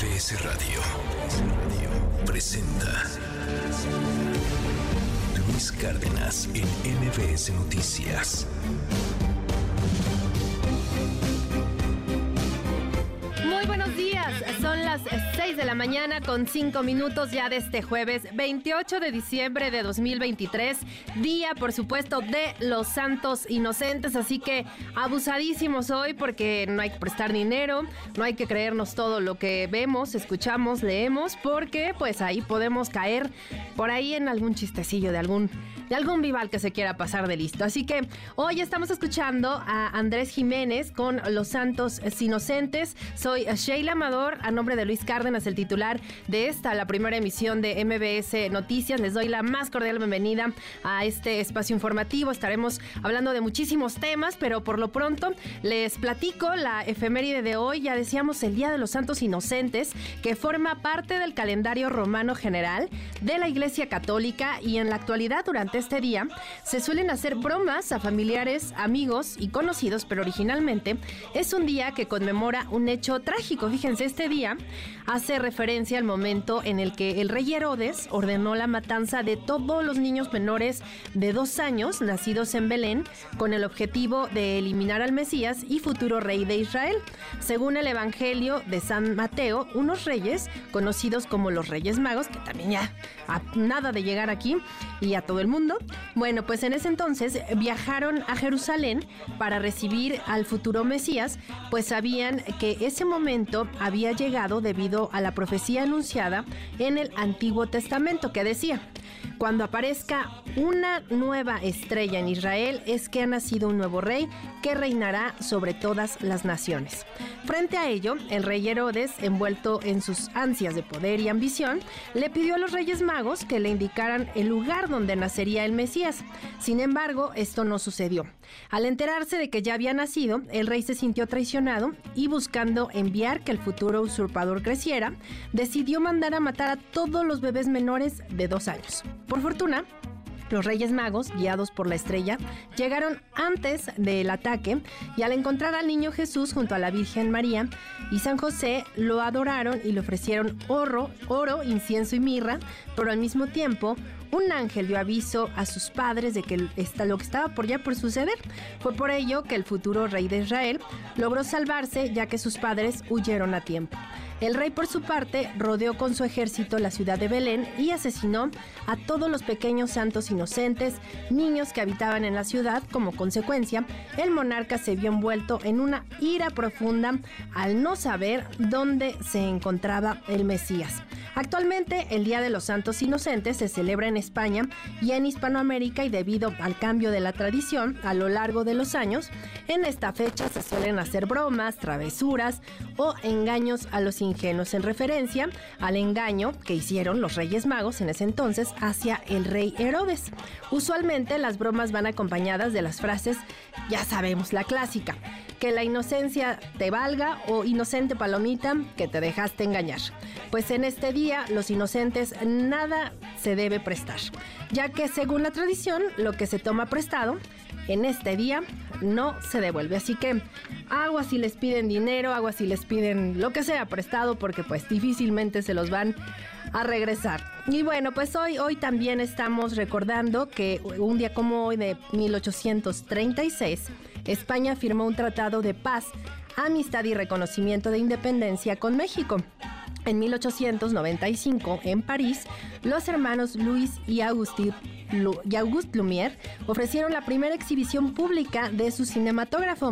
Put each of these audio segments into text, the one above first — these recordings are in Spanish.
MBS Radio presenta Luis Cárdenas en MBS Noticias. Las 6 de la mañana con 5 minutos ya de este jueves 28 de diciembre de 2023, día por supuesto de los santos inocentes, así que abusadísimos hoy porque no hay que prestar dinero, no hay que creernos todo lo que vemos, escuchamos, leemos, porque pues ahí podemos caer por ahí en algún chistecillo de algún de algún vival que se quiera pasar de listo. Así que hoy estamos escuchando a Andrés Jiménez con Los Santos Inocentes. Soy Sheila Amador, a nombre de Luis Cárdenas, el titular de esta, la primera emisión de MBS Noticias. Les doy la más cordial bienvenida a este espacio informativo. Estaremos hablando de muchísimos temas, pero por lo pronto les platico la efeméride de hoy. Ya decíamos el Día de los Santos Inocentes, que forma parte del calendario romano general de la Iglesia Católica y en la actualidad durante este día se suelen hacer bromas a familiares, amigos y conocidos, pero originalmente es un día que conmemora un hecho trágico. Fíjense, este día hace referencia al momento en el que el rey Herodes ordenó la matanza de todos los niños menores de dos años nacidos en Belén con el objetivo de eliminar al Mesías y futuro rey de Israel. Según el Evangelio de San Mateo, unos reyes conocidos como los Reyes Magos, que también ya a nada de llegar aquí y a todo el mundo, bueno, pues en ese entonces viajaron a Jerusalén para recibir al futuro Mesías, pues sabían que ese momento había llegado debido a la profecía anunciada en el Antiguo Testamento que decía, cuando aparezca una nueva estrella en Israel es que ha nacido un nuevo rey que reinará sobre todas las naciones. Frente a ello, el rey Herodes, envuelto en sus ansias de poder y ambición, le pidió a los reyes magos que le indicaran el lugar donde nacería el Mesías. Sin embargo, esto no sucedió. Al enterarse de que ya había nacido, el rey se sintió traicionado y buscando enviar que el futuro usurpador creciera, decidió mandar a matar a todos los bebés menores de dos años. Por fortuna, los Reyes Magos, guiados por la estrella, llegaron antes del ataque y al encontrar al niño Jesús junto a la Virgen María y San José lo adoraron y le ofrecieron oro, oro, incienso y mirra, pero al mismo tiempo un ángel dio aviso a sus padres de que lo que estaba por ya por suceder. Fue por ello que el futuro rey de Israel logró salvarse ya que sus padres huyeron a tiempo. El rey, por su parte, rodeó con su ejército la ciudad de Belén y asesinó a todos los pequeños santos inocentes, niños que habitaban en la ciudad. Como consecuencia, el monarca se vio envuelto en una ira profunda al no saber dónde se encontraba el Mesías. Actualmente, el Día de los Santos Inocentes se celebra en España y en Hispanoamérica y debido al cambio de la tradición a lo largo de los años, en esta fecha se suelen hacer bromas, travesuras o engaños a los ingenuos en referencia al engaño que hicieron los Reyes Magos en ese entonces hacia el rey Herodes. Usualmente las bromas van acompañadas de las frases, ya sabemos, la clásica, que la inocencia te valga o inocente palomita que te dejaste engañar. Pues en este día los inocentes nada se debe prestar, ya que según la tradición lo que se toma prestado en este día no se devuelve. Así que agua si les piden dinero, agua si les piden lo que sea prestado, porque pues difícilmente se los van a regresar. Y bueno, pues hoy, hoy también estamos recordando que un día como hoy de 1836, España firmó un tratado de paz, amistad y reconocimiento de independencia con México. En 1895, en París, los hermanos Luis y Auguste, Lumière ofrecieron la primera exhibición pública de su cinematógrafo.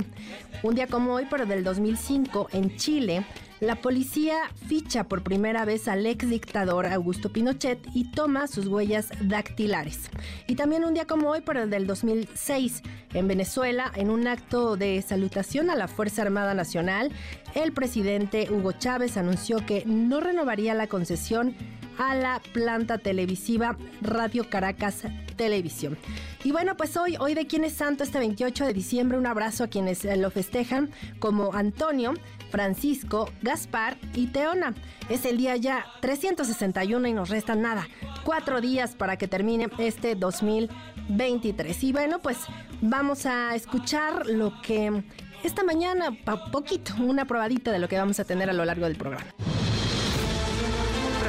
Un día como hoy, pero del 2005, en Chile, la policía ficha por primera vez al ex dictador Augusto Pinochet y toma sus huellas dactilares. Y también un día como hoy, pero del 2006, en Venezuela, en un acto de salutación a la Fuerza Armada Nacional, el presidente Hugo Chávez anunció que no renovaría la concesión a la planta televisiva Radio Caracas Televisión. Y bueno, pues hoy, hoy de quién es santo este 28 de diciembre, un abrazo a quienes lo festejan, como Antonio, Francisco, Gaspar y Teona. Es el día ya 361 y nos restan nada, cuatro días para que termine este 2023. Y bueno, pues vamos a escuchar lo que esta mañana, poquito, una probadita de lo que vamos a tener a lo largo del programa.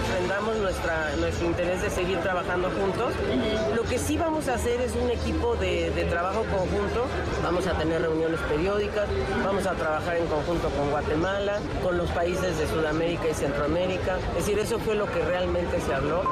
Refrendamos nuestra, nuestro interés de seguir trabajando juntos. Lo que sí vamos a hacer es un equipo de, de trabajo conjunto. Vamos a tener reuniones periódicas, vamos a trabajar en conjunto con Guatemala, con los países de Sudamérica y Centroamérica. Es decir, eso fue lo que realmente se habló.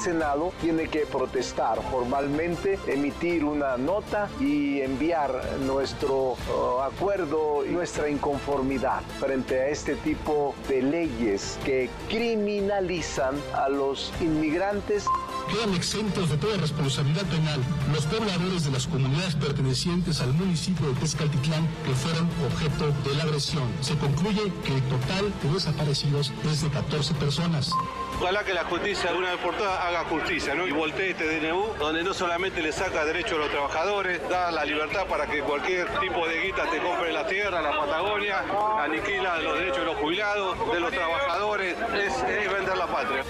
Senado tiene que protestar formalmente, emitir una nota y enviar nuestro uh, acuerdo y nuestra inconformidad frente a este tipo de leyes que criminalizan a los inmigrantes quedan exentos de toda responsabilidad penal los pobladores de las comunidades pertenecientes al municipio de Tezcaltitlán que fueron objeto de la agresión. Se concluye que el total de desaparecidos es de 14 personas. Ojalá que la justicia de una vez por todas haga justicia, ¿no? Y voltee este DNU, donde no solamente le saca derecho a los trabajadores, da la libertad para que cualquier tipo de guita te compre la tierra, la Patagonia, aniquila los derechos de los jubilados, de los trabajadores, es, es vender la patria.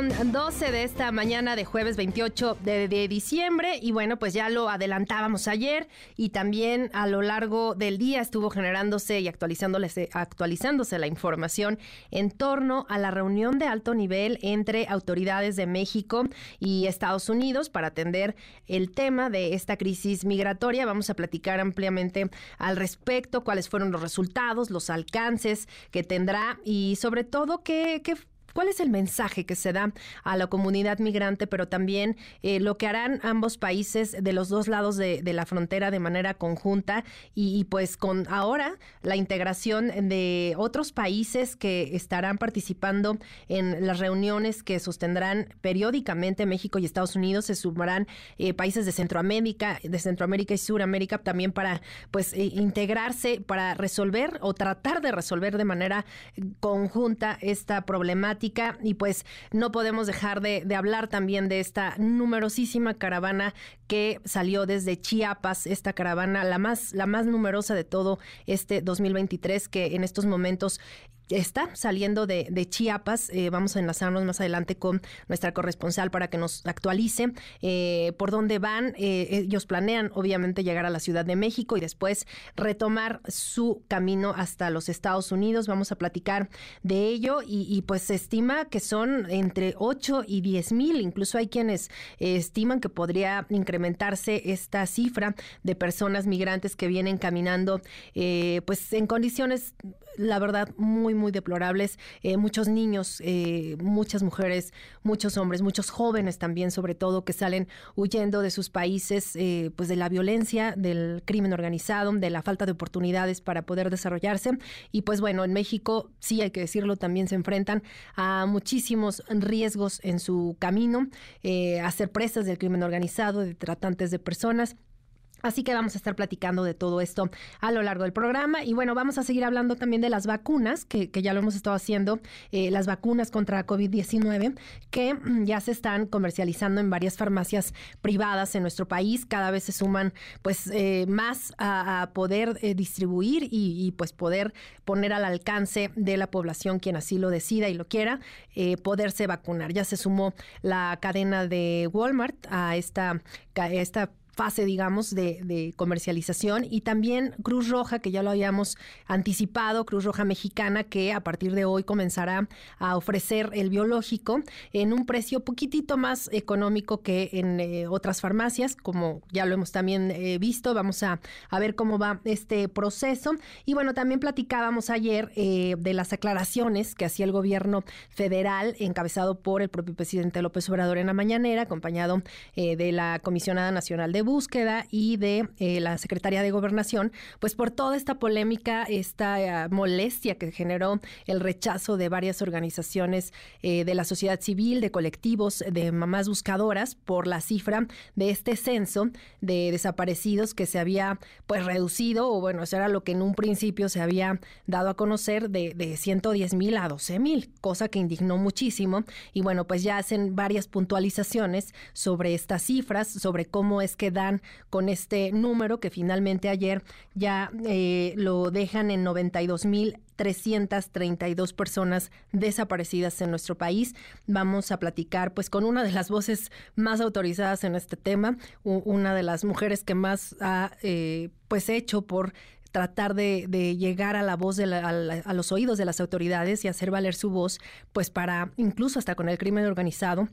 Con 12 de esta mañana de jueves 28 de, diciembre y bueno, pues ya lo adelantábamos ayer y también a lo largo del día estuvo generándose y actualizándose, actualizándose la información en torno a la reunión de alto nivel entre autoridades de México y Estados Unidos para atender el tema de esta crisis migratoria. Vamos a platicar ampliamente al respecto, cuáles fueron los resultados, los alcances que tendrá y sobre todo qué ¿Cuál es el mensaje que se da a la comunidad migrante, pero también eh, lo que harán ambos países de los dos lados de, la frontera de manera conjunta y, y, pues con ahora la integración de otros países que estarán participando en las reuniones que sostendrán periódicamente México y Estados Unidos, se sumarán eh, países de Centroamérica, de Centroamérica y Suramérica también para pues eh, integrarse, para resolver o tratar de resolver de manera conjunta esta problemática y pues no podemos dejar de, de, hablar también de esta numerosísima caravana que salió desde Chiapas, esta caravana la más, la más numerosa de todo este 2023 que en estos momentos está saliendo de, Chiapas. Eh, vamos a enlazarnos más adelante con nuestra corresponsal para que nos actualice eh, por dónde van. Eh, ellos planean, obviamente, llegar a la Ciudad de México y después retomar su camino hasta los Estados Unidos. Vamos a platicar de ello y, y pues se estima que son entre 8 y 10 mil. Incluso hay quienes estiman que podría incrementarse esta cifra de personas migrantes que vienen caminando, pues en condiciones, la verdad, muy, muy deplorables, eh, muchos niños, eh, muchas mujeres, muchos hombres, muchos jóvenes también, sobre todo, que salen huyendo de sus países, eh, pues de la violencia, del crimen organizado, de la falta de oportunidades para poder desarrollarse. Y pues bueno, en México, sí hay que decirlo, también se enfrentan a muchísimos riesgos en su camino, a ser presas del crimen organizado, de tratantes de personas. Así que vamos a estar platicando de todo esto a lo largo del programa. Y bueno, vamos a seguir hablando también de las vacunas, que, que ya lo hemos estado haciendo, eh, las vacunas contra COVID-19, que mm, ya se están comercializando en varias farmacias privadas en nuestro país. Cada vez se suman pues eh, más a, poder eh, distribuir y, pues poder poner al alcance de la población quien así lo decida y lo quiera, poderse vacunar. Ya se sumó la cadena de Walmart a esta, a esta fase, digamos, de, comercialización y también Cruz Roja, que ya lo habíamos anticipado, Cruz Roja Mexicana, que a partir de hoy comenzará a ofrecer el biológico en un precio poquitito más económico que en eh, otras farmacias, como ya lo hemos también eh, visto. Vamos a, a, ver cómo va este proceso. Y bueno, también platicábamos ayer eh, de las aclaraciones que hacía el gobierno federal, encabezado por el propio presidente López Obrador en la mañanera, acompañado de la Comisionada Nacional de de Búsqueda y de eh, la Secretaría de Gobernación, pues por toda esta polémica, esta molestia que generó el rechazo de varias organizaciones de la sociedad civil, de colectivos, de mamás buscadoras por la cifra de este censo de desaparecidos que se había pues reducido, o bueno, eso era lo que en un principio se había dado a conocer de, de 110 mil a 12 mil, cosa que indignó muchísimo. Y bueno, pues ya hacen varias puntualizaciones sobre estas cifras, sobre cómo es que dan con este número que finalmente ayer ya eh, lo dejan en 92 mil 332 personas desaparecidas en nuestro país. Vamos a platicar pues con una de las voces más autorizadas en este tema, una de las mujeres que más ha eh, pues hecho por tratar de, llegar a la voz de a, los oídos de las autoridades y hacer valer su voz, pues para incluso hasta con el crimen organizado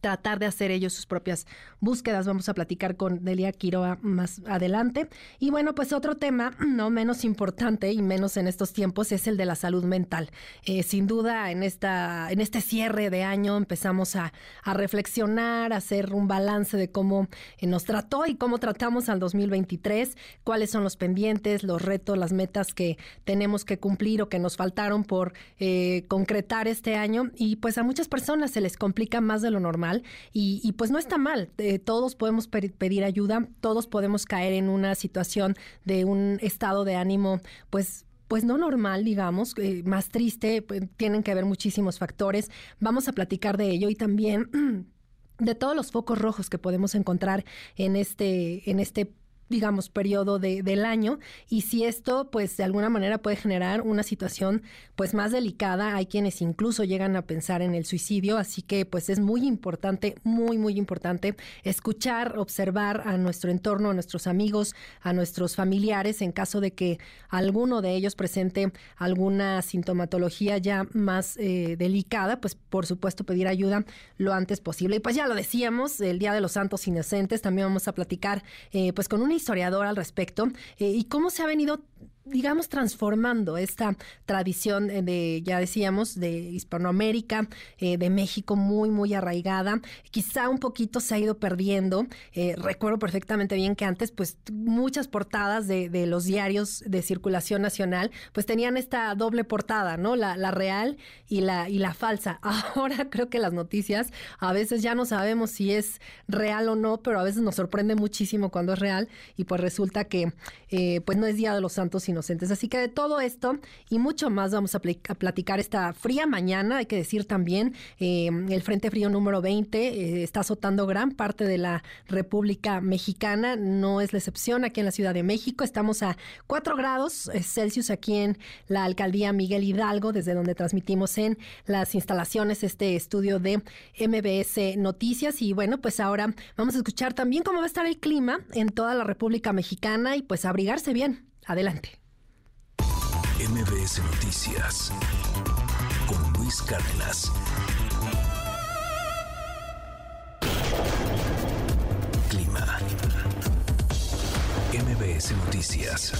tratar de hacer ellos sus propias búsquedas. Vamos a platicar con Delia Quiroa más adelante. Y bueno, pues otro tema no menos importante y menos en estos tiempos es el de la salud mental. Eh, sin duda, en, esta, en este cierre de año empezamos a, reflexionar, a hacer un balance de cómo eh, nos trató y cómo tratamos al 2023, cuáles son los pendientes, los retos, las metas que tenemos que cumplir o que nos faltaron por eh, concretar este año. Y pues a muchas personas se les complica más de lo normal y, pues no está mal. Eh, todos podemos pedir ayuda, todos podemos caer en una situación de un estado de ánimo, pues pues no normal, digamos, eh, más triste, pues, tienen que haber muchísimos factores. Vamos a platicar de ello y también de todos los focos rojos que podemos encontrar en este, en este digamos, periodo de, del año y si esto, pues, de alguna manera puede generar una situación, pues, más delicada. Hay quienes incluso llegan a pensar en el suicidio, así que, pues, es muy importante, muy, muy importante escuchar, observar a nuestro entorno, a nuestros amigos, a nuestros familiares, en caso de que alguno de ellos presente alguna sintomatología ya más eh, delicada, pues, por supuesto, pedir ayuda lo antes posible. Y pues ya lo decíamos, el Día de los Santos Inocentes, también vamos a platicar, eh, pues, con una historiador al respecto eh, y cómo se ha venido digamos, transformando esta tradición de, ya decíamos, de Hispanoamérica, eh, de México muy, muy arraigada. Quizá un poquito se ha ido perdiendo. Eh, recuerdo perfectamente bien que antes, pues, muchas portadas de, de, los diarios de circulación nacional, pues tenían esta doble portada, ¿no? La, la real y la, y la falsa. Ahora creo que las noticias a veces ya no sabemos si es real o no, pero a veces nos sorprende muchísimo cuando es real y pues resulta que, eh, pues, no es Día de los Santos, inocentes. Así que de todo esto y mucho más vamos a, platicar esta fría mañana. Hay que decir también, eh, el Frente Frío número 20 eh, está azotando gran parte de la República Mexicana. No es la excepción aquí en la Ciudad de México. Estamos a 4 grados eh, Celsius aquí en la alcaldía Miguel Hidalgo, desde donde transmitimos en las instalaciones este estudio de MBS Noticias. Y bueno, pues ahora vamos a escuchar también cómo va a estar el clima en toda la República Mexicana y pues abrigarse bien. Adelante. MBS Noticias con Luis Cárdenas. Clima. MBS Noticias.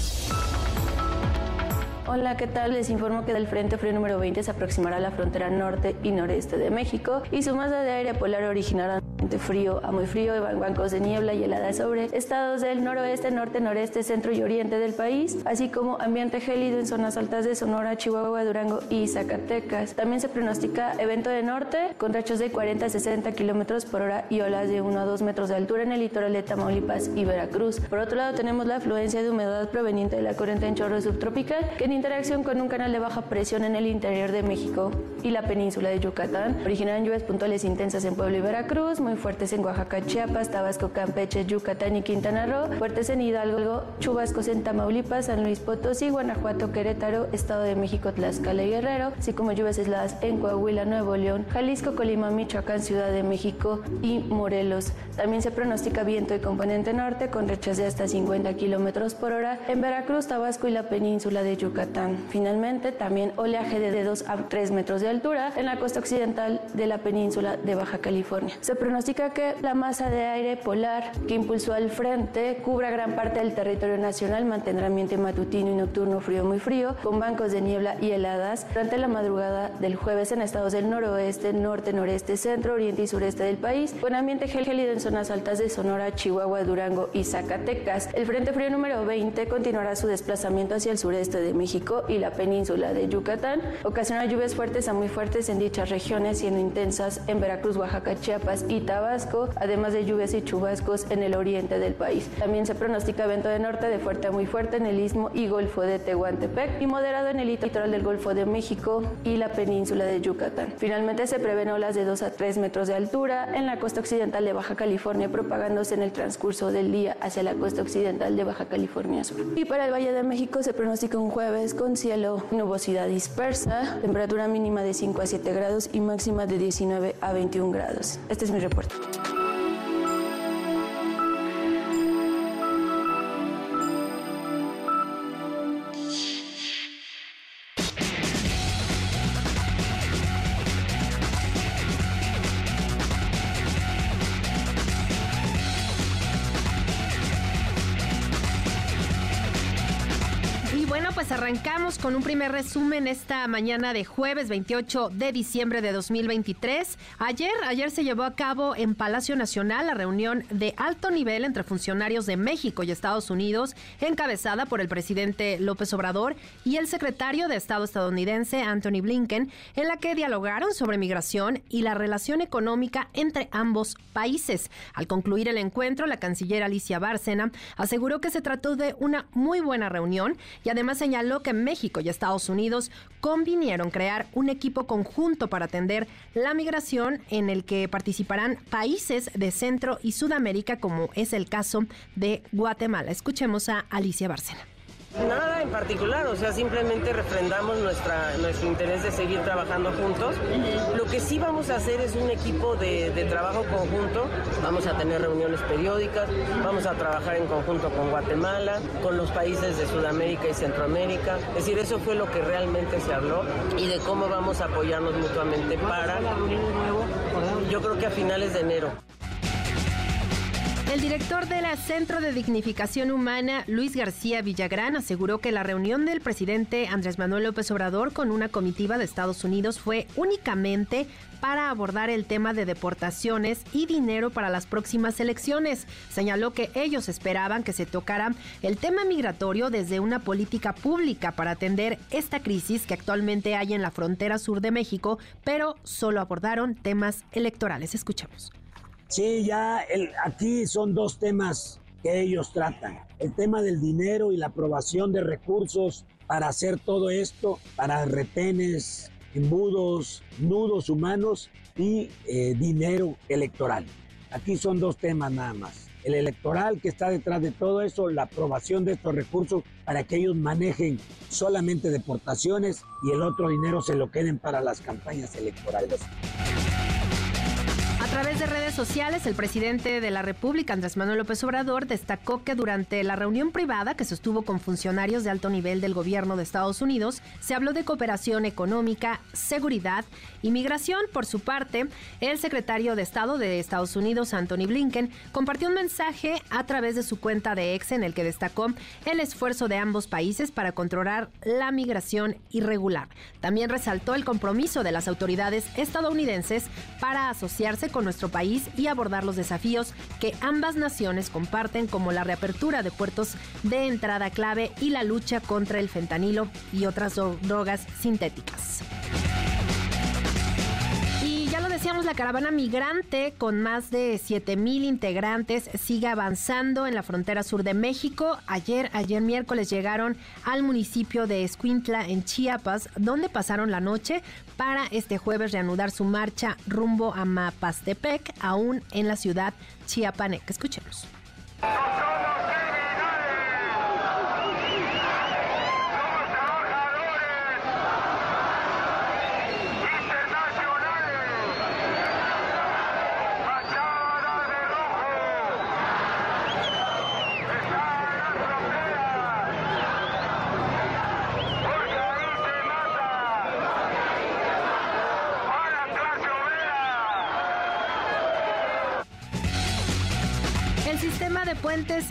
Hola, ¿qué tal? Les informo que del Frente Frío número 20 se aproximará a la frontera norte y noreste de México y su masa de aire polar originará de frío a muy frío, bancos de niebla y helada sobre estados del noroeste, norte, noreste, centro y oriente del país, así como ambiente gélido en zonas altas de Sonora, Chihuahua, Durango y Zacatecas. También se pronostica evento de norte con rachos de 40 a 60 kilómetros por hora y olas de 1 a 2 metros de altura en el litoral de Tamaulipas y Veracruz. Por otro lado, tenemos la afluencia de humedad proveniente de la corriente en chorro subtropical que en interacción con un canal de baja presión en el interior de México y la península de Yucatán. Originarán lluvias puntuales intensas en Puebla y Veracruz, muy fuertes en Oaxaca, Chiapas, Tabasco, Campeche, Yucatán y Quintana Roo, fuertes en Hidalgo, chubascos en Tamaulipas, San Luis Potosí, Guanajuato, Querétaro, Estado de México, Tlaxcala y Guerrero, así como lluvias aisladas en Coahuila, Nuevo León, Jalisco, Colima, Michoacán, Ciudad de México y Morelos. También se pronostica viento de componente norte con rechas de hasta 50 kilómetros por hora en Veracruz, Tabasco y la península de Yucatán. Yucatán. Finalmente, también oleaje de 2 a 3 metros de altura en la costa occidental de la península de Baja California. Se pronostica que la masa de aire polar que impulsó al frente cubra gran parte del territorio nacional, mantendrá ambiente matutino y nocturno frío muy frío, con bancos de niebla y heladas durante la madrugada del jueves en estados del noroeste, norte, noreste, centro, oriente y sureste del país, con ambiente gélido en zonas altas de Sonora, Chihuahua, Durango y Zacatecas. El Frente Frío número 20 continuará su desplazamiento hacia el sureste de México y la península de Yucatán, ocasiona lluvias fuertes a muy fuertes en dichas regiones, siendo intensas en Veracruz, Oaxaca, Chiapas y Tabasco, además de lluvias y chubascos en el oriente del país. También se pronostica viento de norte de fuerte a muy fuerte en el istmo y golfo de Tehuantepec y moderado en el litoral del Golfo de México y la península de Yucatán. Finalmente se prevén olas de 2 a 3 metros de altura en la costa occidental de Baja California, propagándose en el transcurso del día hacia la costa occidental de Baja California Sur. Y para el Valle de México se pronostica un jueves con cielo, nubosidad dispersa, temperatura mínima de 5 a 7 grados y máxima de 19 a 21 grados. Este es mi reporte. Con un primer resumen esta mañana de jueves 28 de diciembre de 2023. Ayer, ayer se llevó a cabo en Palacio Nacional la reunión de alto nivel entre funcionarios de México y Estados Unidos, encabezada por el presidente López Obrador y el secretario de Estado estadounidense Anthony Blinken, en la que dialogaron sobre migración y la relación económica entre ambos países. Al concluir el encuentro, la canciller Alicia Bárcena aseguró que se trató de una muy buena reunión y además señaló que México y Estados Unidos convinieron crear un equipo conjunto para atender la migración en el que participarán países de Centro y Sudamérica, como es el caso de Guatemala. Escuchemos a Alicia Bárcena. Nada en particular, o sea, simplemente refrendamos nuestra, nuestro interés de seguir trabajando juntos. Lo que sí vamos a hacer es un equipo de, de, trabajo conjunto, vamos a tener reuniones periódicas, vamos a trabajar en conjunto con Guatemala, con los países de Sudamérica y Centroamérica. Es decir, eso fue lo que realmente se habló y de cómo vamos a apoyarnos mutuamente para, yo creo que a finales de enero. El director del Centro de Dignificación Humana, Luis García Villagrán, aseguró que la reunión del presidente Andrés Manuel López Obrador con una comitiva de Estados Unidos fue únicamente para abordar el tema de deportaciones y dinero para las próximas elecciones. Señaló que ellos esperaban que se tocara el tema migratorio desde una política pública para atender esta crisis que actualmente hay en la frontera sur de México, pero solo abordaron temas electorales. Escuchemos. Sí, ya el, aquí son dos temas que ellos tratan. El tema del dinero y la aprobación de recursos para hacer todo esto, para retenes, embudos, nudos humanos y eh, dinero electoral. Aquí son dos temas nada más. El electoral que está detrás de todo eso, la aprobación de estos recursos para que ellos manejen solamente deportaciones y el otro dinero se lo queden para las campañas electorales. Través de redes sociales, el presidente de la República, Andrés Manuel López Obrador, destacó que durante la reunión privada que sostuvo con funcionarios de alto nivel del gobierno de Estados Unidos, se habló de cooperación económica, seguridad y migración. Por su parte, el secretario de Estado de Estados Unidos, Anthony Blinken, compartió un mensaje a través de su cuenta de ex en el que destacó el esfuerzo de ambos países para controlar la migración irregular. También resaltó el compromiso de las autoridades estadounidenses para asociarse con nuestro país y abordar los desafíos que ambas naciones comparten como la reapertura de puertos de entrada clave y la lucha contra el fentanilo y otras drogas sintéticas. Decíamos, la caravana migrante con más de 7 mil integrantes sigue avanzando en la frontera sur de México. Ayer, ayer miércoles llegaron al municipio de Escuintla en Chiapas, donde pasaron la noche para este jueves reanudar su marcha rumbo a Mapastepec, aún en la ciudad chiapaneca. Escuchemos.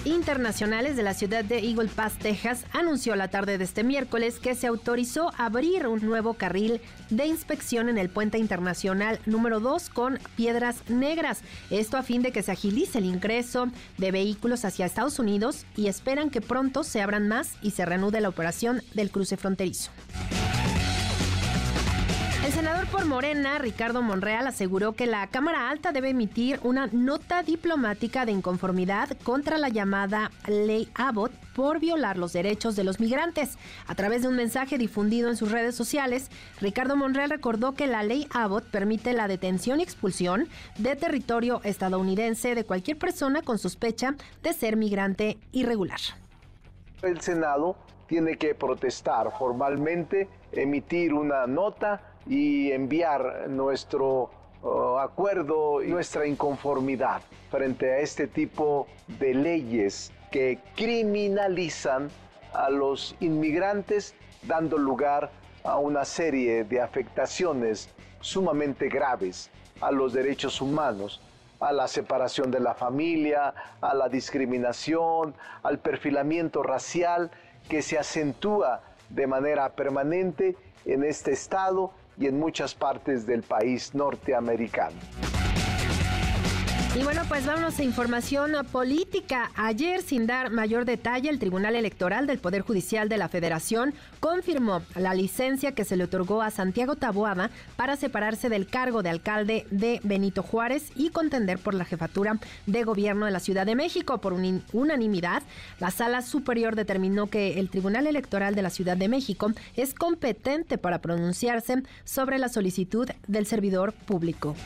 Internacionales de la ciudad de Eagle Pass, Texas, anunció la tarde de este miércoles que se autorizó abrir un nuevo carril de inspección en el puente internacional número 2 con piedras negras. Esto a fin de que se agilice el ingreso de vehículos hacia Estados Unidos y esperan que pronto se abran más y se reanude la operación del cruce fronterizo. El senador por Morena, Ricardo Monreal, aseguró que la Cámara Alta debe emitir una nota diplomática de inconformidad contra la llamada Ley Abbott por violar los derechos de los migrantes. A través de un mensaje difundido en sus redes sociales, Ricardo Monreal recordó que la Ley Abbott permite la detención y expulsión de territorio estadounidense de cualquier persona con sospecha de ser migrante irregular. El Senado tiene que protestar formalmente, emitir una nota y enviar nuestro uh, acuerdo y nuestra inconformidad frente a este tipo de leyes que criminalizan a los inmigrantes dando lugar a una serie de afectaciones sumamente graves a los derechos humanos, a la separación de la familia, a la discriminación, al perfilamiento racial que se acentúa de manera permanente en este estado y en muchas partes del país norteamericano. Y bueno, pues vámonos a información política. Ayer, sin dar mayor detalle, el Tribunal Electoral del Poder Judicial de la Federación confirmó la licencia que se le otorgó a Santiago Taboada para separarse del cargo de alcalde de Benito Juárez y contender por la jefatura de gobierno de la Ciudad de México. Por unanimidad, la Sala Superior determinó que el Tribunal Electoral de la Ciudad de México es competente para pronunciarse sobre la solicitud del servidor público.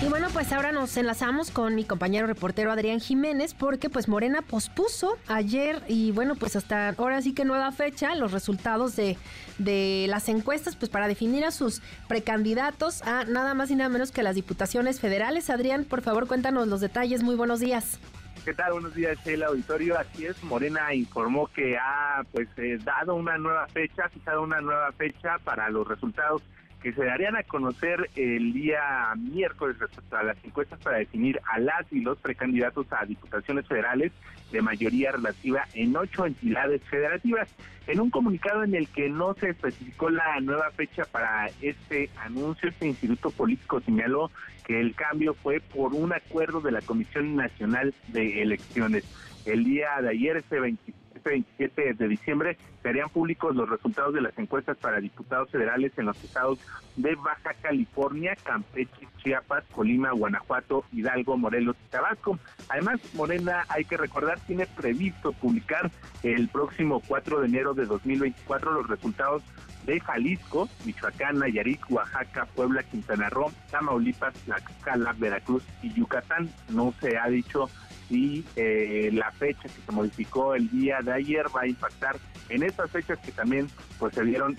Y bueno, pues ahora nos enlazamos con mi compañero reportero Adrián Jiménez porque pues Morena pospuso ayer y bueno, pues hasta ahora sí que nueva fecha los resultados de, de las encuestas pues para definir a sus precandidatos a nada más y nada menos que las diputaciones federales. Adrián, por favor, cuéntanos los detalles. Muy buenos días. ¿Qué tal? Buenos días, el auditorio. Así es, Morena informó que ha pues eh, dado una nueva fecha, fijado una nueva fecha para los resultados que se darían a conocer el día miércoles respecto a las encuestas para definir a las y los precandidatos a diputaciones federales de mayoría relativa en ocho entidades federativas. En un comunicado en el que no se especificó la nueva fecha para este anuncio, este instituto político señaló que el cambio fue por un acuerdo de la Comisión Nacional de Elecciones. El día de ayer, este 25 27 de diciembre se harían públicos los resultados de las encuestas para diputados federales en los estados de Baja California, Campeche, Chiapas, Colima, Guanajuato, Hidalgo, Morelos y Tabasco. Además, Morena, hay que recordar, tiene previsto publicar el próximo 4 de enero de 2024 los resultados de Jalisco, Michoacán, Nayarit, Oaxaca, Puebla, Quintana Roo, Tamaulipas, Tlaxcala, Veracruz y Yucatán. No se ha dicho y eh, la fecha que se modificó el día de ayer va a impactar en esas fechas que también pues se dieron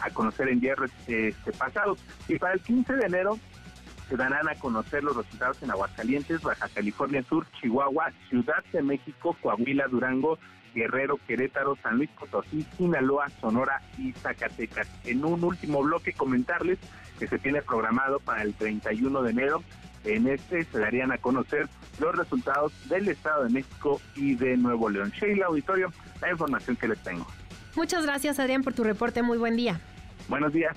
a conocer en días este, pasados. Y para el 15 de enero se darán a conocer los resultados en Aguascalientes, Baja California Sur, Chihuahua, Ciudad de México, Coahuila, Durango, Guerrero, Querétaro, San Luis Potosí, Sinaloa, Sonora y Zacatecas. En un último bloque comentarles que se tiene programado para el 31 de enero en este se darían a conocer los resultados del Estado de México y de Nuevo León. Sheila Auditorio, la información que les tengo. Muchas gracias, Adrián, por tu reporte. Muy buen día. Buenos días.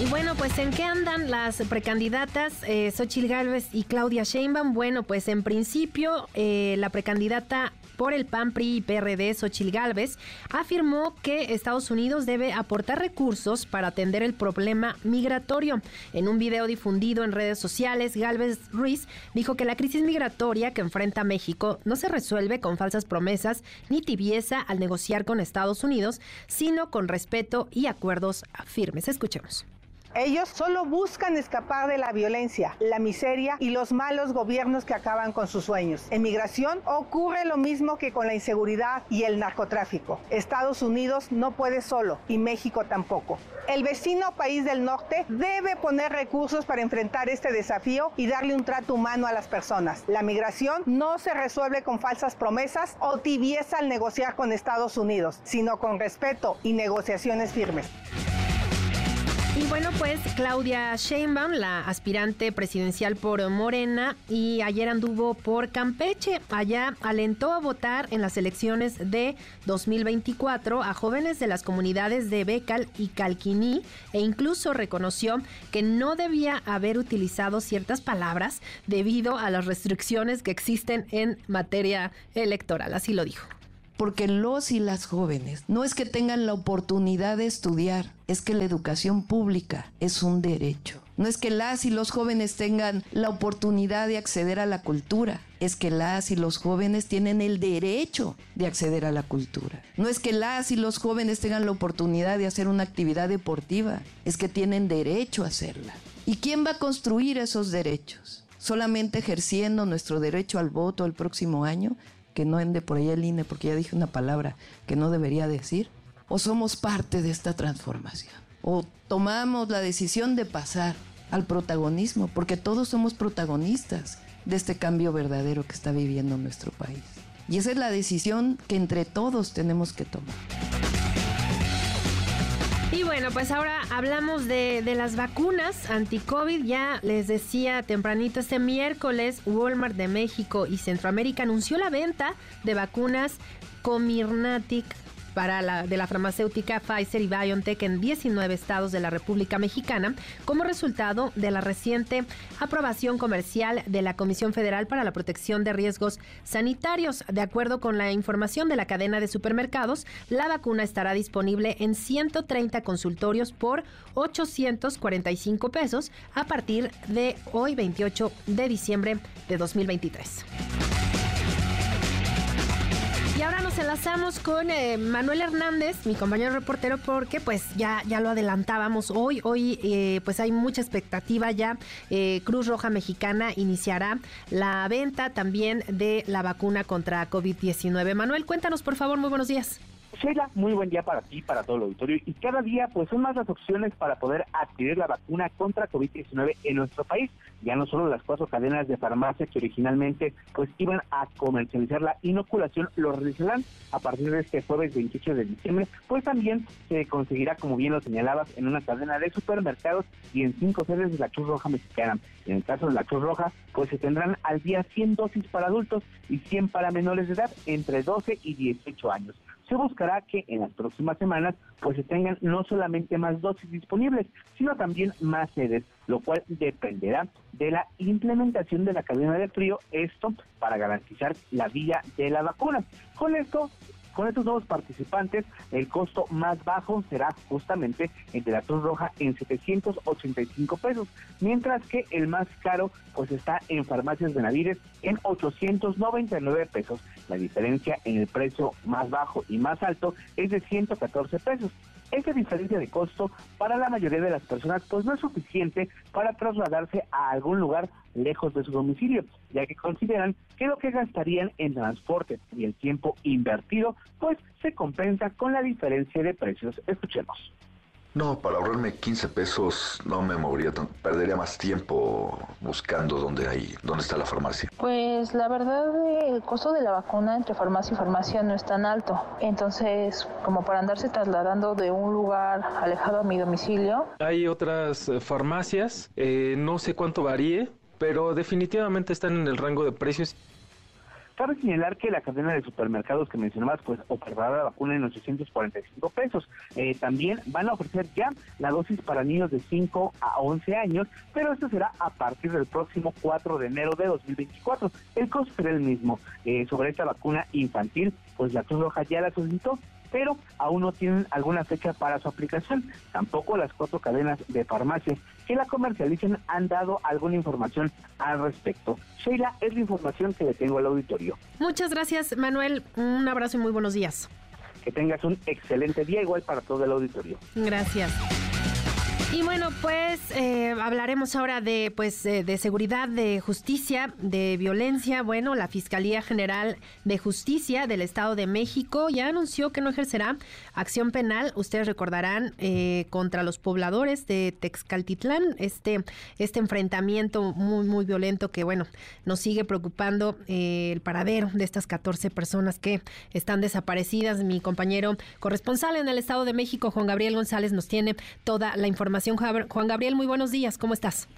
Y bueno, pues ¿en qué andan las precandidatas eh, Xochil Gálvez y Claudia Sheinbaum? Bueno, pues en principio eh, la precandidata por el PAN, PRI y PRD, Xochil Gálvez, afirmó que Estados Unidos debe aportar recursos para atender el problema migratorio. En un video difundido en redes sociales, Gálvez Ruiz dijo que la crisis migratoria que enfrenta México no se resuelve con falsas promesas ni tibieza al negociar con Estados Unidos, sino con respeto y acuerdos firmes. Escuchemos. Ellos solo buscan escapar de la violencia, la miseria y los malos gobiernos que acaban con sus sueños. En migración ocurre lo mismo que con la inseguridad y el narcotráfico. Estados Unidos no puede solo y México tampoco. El vecino país del norte debe poner recursos para enfrentar este desafío y darle un trato humano a las personas. La migración no se resuelve con falsas promesas o tibieza al negociar con Estados Unidos, sino con respeto y negociaciones firmes. Y bueno, pues Claudia Sheinbaum, la aspirante presidencial por Morena, y ayer anduvo por Campeche. Allá alentó a votar en las elecciones de 2024 a jóvenes de las comunidades de Becal y Calquiní e incluso reconoció que no debía haber utilizado ciertas palabras debido a las restricciones que existen en materia electoral. Así lo dijo porque los y las jóvenes no es que tengan la oportunidad de estudiar, es que la educación pública es un derecho. No es que las y los jóvenes tengan la oportunidad de acceder a la cultura, es que las y los jóvenes tienen el derecho de acceder a la cultura. No es que las y los jóvenes tengan la oportunidad de hacer una actividad deportiva, es que tienen derecho a hacerla. ¿Y quién va a construir esos derechos? Solamente ejerciendo nuestro derecho al voto el próximo año, que no ende por ahí el INE porque ya dije una palabra que no debería decir? ¿O somos parte de esta transformación? ¿O tomamos la decisión de pasar al protagonismo? Porque todos somos protagonistas de este cambio verdadero que está viviendo nuestro país. Y esa es la decisión que entre todos tenemos que tomar. Bueno, pues ahora hablamos de, de las vacunas anti-COVID. Ya les decía tempranito, este miércoles Walmart de México y Centroamérica anunció la venta de vacunas Comirnatic para la, de la farmacéutica Pfizer y BioNTech en 19 estados de la República Mexicana como resultado de la reciente aprobación comercial de la Comisión Federal para la Protección de Riesgos Sanitarios. De acuerdo con la información de la cadena de supermercados, la vacuna estará disponible en 130 consultorios por 845 pesos a partir de hoy 28 de diciembre de 2023. Nos enlazamos con eh, Manuel Hernández, mi compañero reportero, porque pues ya, ya lo adelantábamos hoy. Hoy eh, pues hay mucha expectativa ya. Eh, Cruz Roja Mexicana iniciará la venta también de la vacuna contra COVID-19. Manuel, cuéntanos por favor, muy buenos días. Sheila, muy buen día para ti, para todo el auditorio. Y cada día, pues son más las opciones para poder adquirir la vacuna contra COVID-19 en nuestro país. Ya no solo las cuatro cadenas de farmacia que originalmente pues iban a comercializar la inoculación lo realizarán a partir de este jueves 28 de diciembre, pues también se conseguirá, como bien lo señalabas, en una cadena de supermercados y en cinco sedes de la Cruz Roja Mexicana. En el caso de la Cruz Roja, pues se tendrán al día 100 dosis para adultos y 100 para menores de edad entre 12 y 18 años se buscará que en las próximas semanas pues se tengan no solamente más dosis disponibles, sino también más sedes, lo cual dependerá de la implementación de la cadena de frío, esto para garantizar la vía de la vacuna. Con esto con estos nuevos participantes, el costo más bajo será justamente el de la Cruz Roja en 785 pesos, mientras que el más caro pues está en farmacias Benavides en 899 pesos. La diferencia en el precio más bajo y más alto es de 114 pesos. Esa diferencia de costo para la mayoría de las personas pues no es suficiente para trasladarse a algún lugar lejos de su domicilio, ya que consideran que lo que gastarían en transporte y el tiempo invertido pues se compensa con la diferencia de precios. Escuchemos. No, para ahorrarme 15 pesos no me movería tanto. Perdería más tiempo buscando dónde hay, dónde está la farmacia. Pues la verdad el costo de la vacuna entre farmacia y farmacia no es tan alto. Entonces, como para andarse trasladando de un lugar alejado a mi domicilio. Hay otras eh, farmacias, eh, no sé cuánto varíe, pero definitivamente están en el rango de precios. Cabe señalar que la cadena de supermercados que mencionabas, pues ofertará la vacuna en 845 pesos. Eh, también van a ofrecer ya la dosis para niños de 5 a 11 años, pero esto será a partir del próximo 4 de enero de 2024. El costo será el mismo. Eh, sobre esta vacuna infantil, pues la Cruz Roja ya la solicitó pero aún no tienen alguna fecha para su aplicación. Tampoco las cuatro cadenas de farmacias que la comercialicen han dado alguna información al respecto. Sheila, es la información que le tengo al auditorio. Muchas gracias, Manuel. Un abrazo y muy buenos días. Que tengas un excelente día, igual para todo el auditorio. Gracias. Y bueno, pues eh, hablaremos ahora de pues eh, de seguridad, de justicia, de violencia. Bueno, la Fiscalía General de Justicia del Estado de México ya anunció que no ejercerá acción penal. Ustedes recordarán eh, contra los pobladores de Texcaltitlán este este enfrentamiento muy muy violento que bueno nos sigue preocupando el paradero de estas 14 personas que están desaparecidas. Mi compañero corresponsal en el Estado de México, Juan Gabriel González, nos tiene toda la información Juan Gabriel, muy buenos días, ¿cómo estás?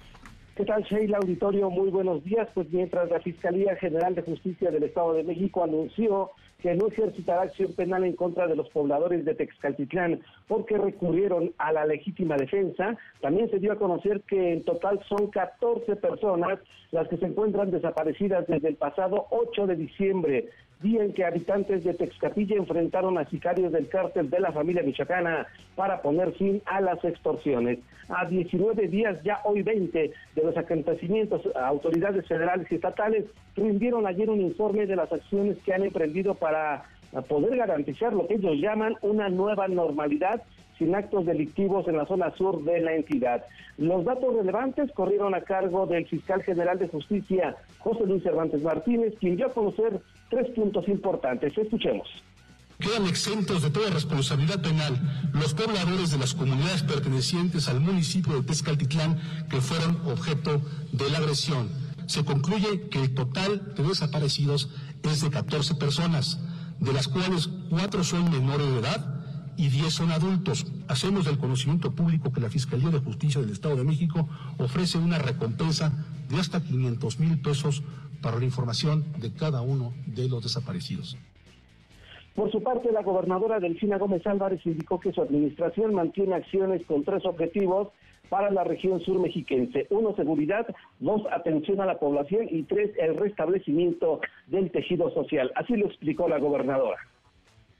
¿Qué tal, Sheila Auditorio? Muy buenos días. Pues mientras la Fiscalía General de Justicia del Estado de México anunció que no ejercitará acción penal en contra de los pobladores de Texcaltitlán porque recurrieron a la legítima defensa, también se dio a conocer que en total son 14 personas las que se encuentran desaparecidas desde el pasado 8 de diciembre día en que habitantes de Texcapilla enfrentaron a sicarios del cártel de la familia michoacana para poner fin a las extorsiones. A 19 días, ya hoy 20, de los acontecimientos, autoridades federales y estatales rindieron ayer un informe de las acciones que han emprendido para poder garantizar lo que ellos llaman una nueva normalidad sin actos delictivos en la zona sur de la entidad. Los datos relevantes corrieron a cargo del fiscal general de justicia, José Luis Cervantes Martínez, quien dio a conocer tres puntos importantes. Escuchemos. Quedan exentos de toda responsabilidad penal los pobladores de las comunidades pertenecientes al municipio de Tezcaltitlán que fueron objeto de la agresión. Se concluye que el total de desaparecidos es de 14 personas, de las cuales cuatro son menores de edad y 10 son adultos. Hacemos del conocimiento público que la Fiscalía de Justicia del Estado de México ofrece una recompensa de hasta 500 mil pesos para la información de cada uno de los desaparecidos. Por su parte, la gobernadora Delfina Gómez Álvarez indicó que su administración mantiene acciones con tres objetivos para la región sur mexiquense. Uno, seguridad, dos, atención a la población y tres, el restablecimiento del tejido social. Así lo explicó la gobernadora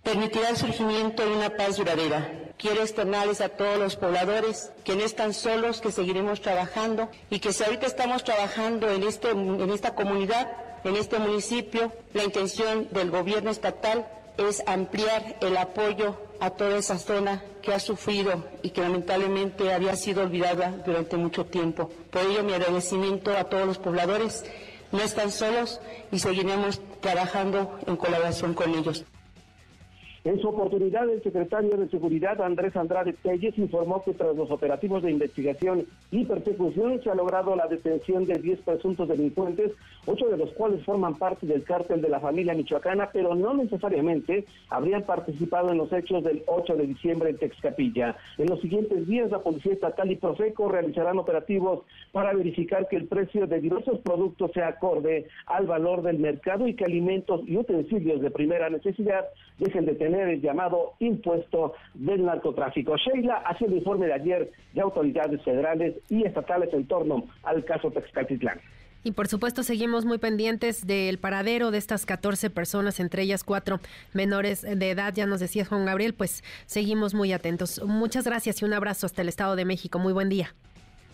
permitirá el surgimiento de una paz duradera. Quiero externarles a todos los pobladores que no están solos, que seguiremos trabajando y que si ahorita estamos trabajando en, este, en esta comunidad, en este municipio, la intención del gobierno estatal es ampliar el apoyo a toda esa zona que ha sufrido y que lamentablemente había sido olvidada durante mucho tiempo. Por ello, mi agradecimiento a todos los pobladores. No están solos y seguiremos trabajando en colaboración con ellos. En su oportunidad, el secretario de Seguridad, Andrés Andrade Telles, informó que tras los operativos de investigación y persecución se ha logrado la detención de 10 presuntos delincuentes, ocho de los cuales forman parte del cártel de la familia michoacana, pero no necesariamente habrían participado en los hechos del 8 de diciembre en Texcapilla. En los siguientes días, la Policía Estatal y Profeco realizarán operativos para verificar que el precio de diversos productos sea acorde al valor del mercado y que alimentos y utensilios de primera necesidad dejen de tener el llamado impuesto del narcotráfico. Sheila hace el informe de ayer de autoridades federales y estatales en torno al caso Texcatitlán. Y por supuesto seguimos muy pendientes del paradero de estas 14 personas, entre ellas cuatro menores de edad, ya nos decía Juan Gabriel, pues seguimos muy atentos. Muchas gracias y un abrazo hasta el Estado de México. Muy buen día.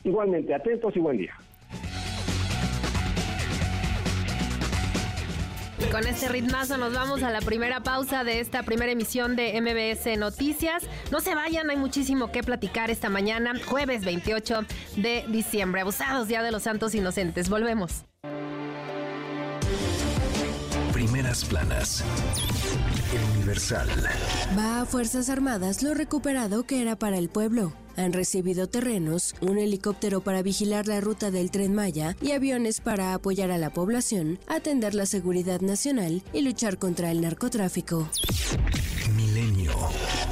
Igualmente, atentos y buen día. Con este ritmazo nos vamos a la primera pausa de esta primera emisión de MBS Noticias. No se vayan, hay muchísimo que platicar esta mañana, jueves 28 de diciembre. Abusados, Día de los Santos Inocentes. Volvemos. Primeras planas. El Universal. Va a Fuerzas Armadas lo recuperado que era para el pueblo han recibido terrenos, un helicóptero para vigilar la ruta del tren Maya y aviones para apoyar a la población, atender la seguridad nacional y luchar contra el narcotráfico. Milenio.